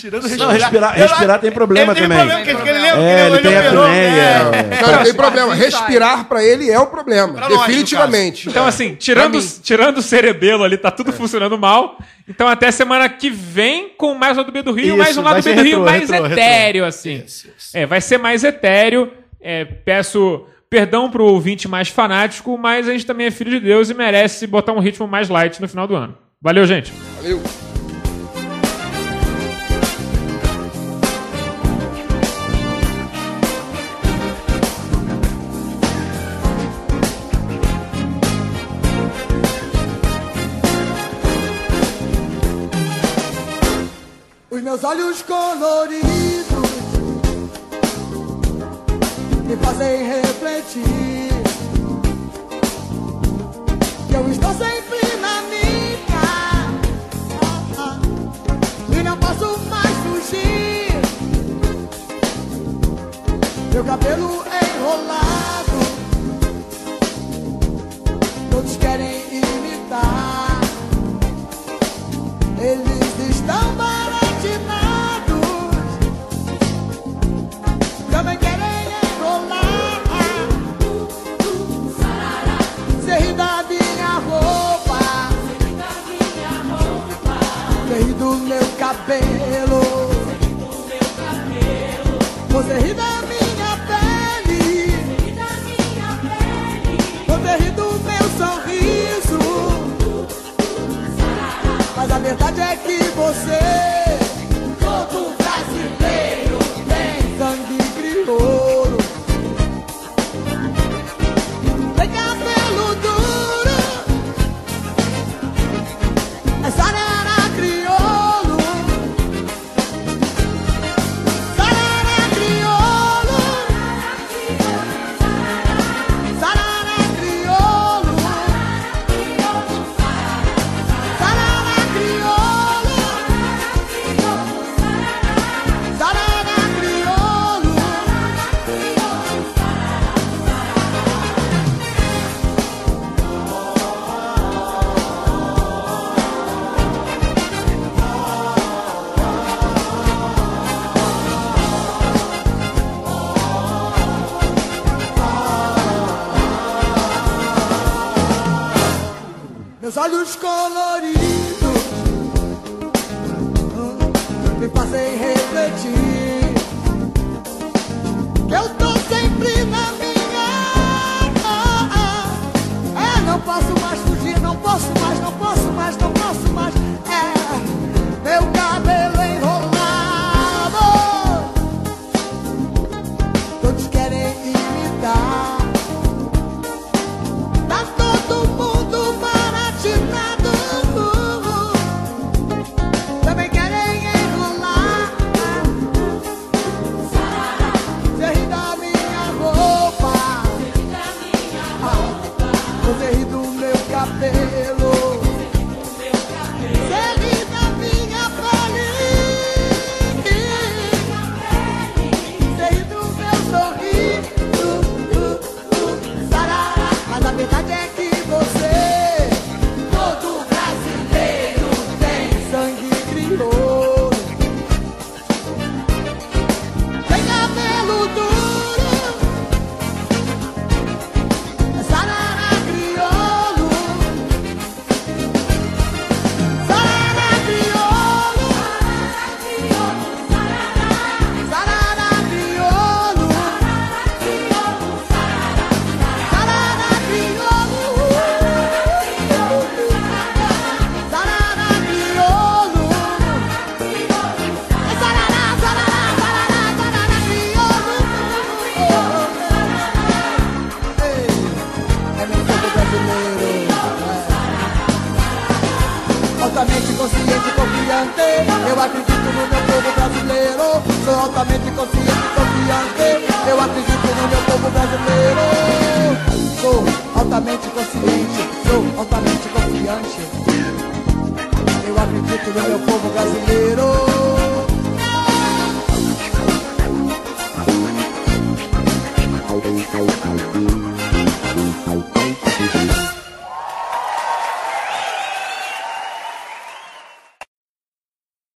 Tirando Não, respirar, respirar tem problema Ele tem também. problema, ele lembra, É, que ele tem apneia. É. é. Tem problema. Respirar pra ele é o problema. Pra nós, definitivamente. Então, assim, tirando, tirando o cerebelo ali, tá tudo funcionando mal. Então, até semana que vem, com mais um lado B do Rio, Isso, mais um lado B do Rio mais retrô. etéreo, assim. É, vai ser mais etéreo. É, peço perdão pro ouvinte mais fanático, mas a gente também é filho de Deus e merece botar um ritmo mais light no final do ano. Valeu, gente. Valeu. meus olhos coloridos me fazem refletir. Que eu estou sempre na minha e não posso mais fugir. Meu cabelo enrolado, todos querem imitar. Eles estão mais ri do meu cabelo. Você ri da minha pele. Você ri do meu sorriso. Mas a verdade é que você.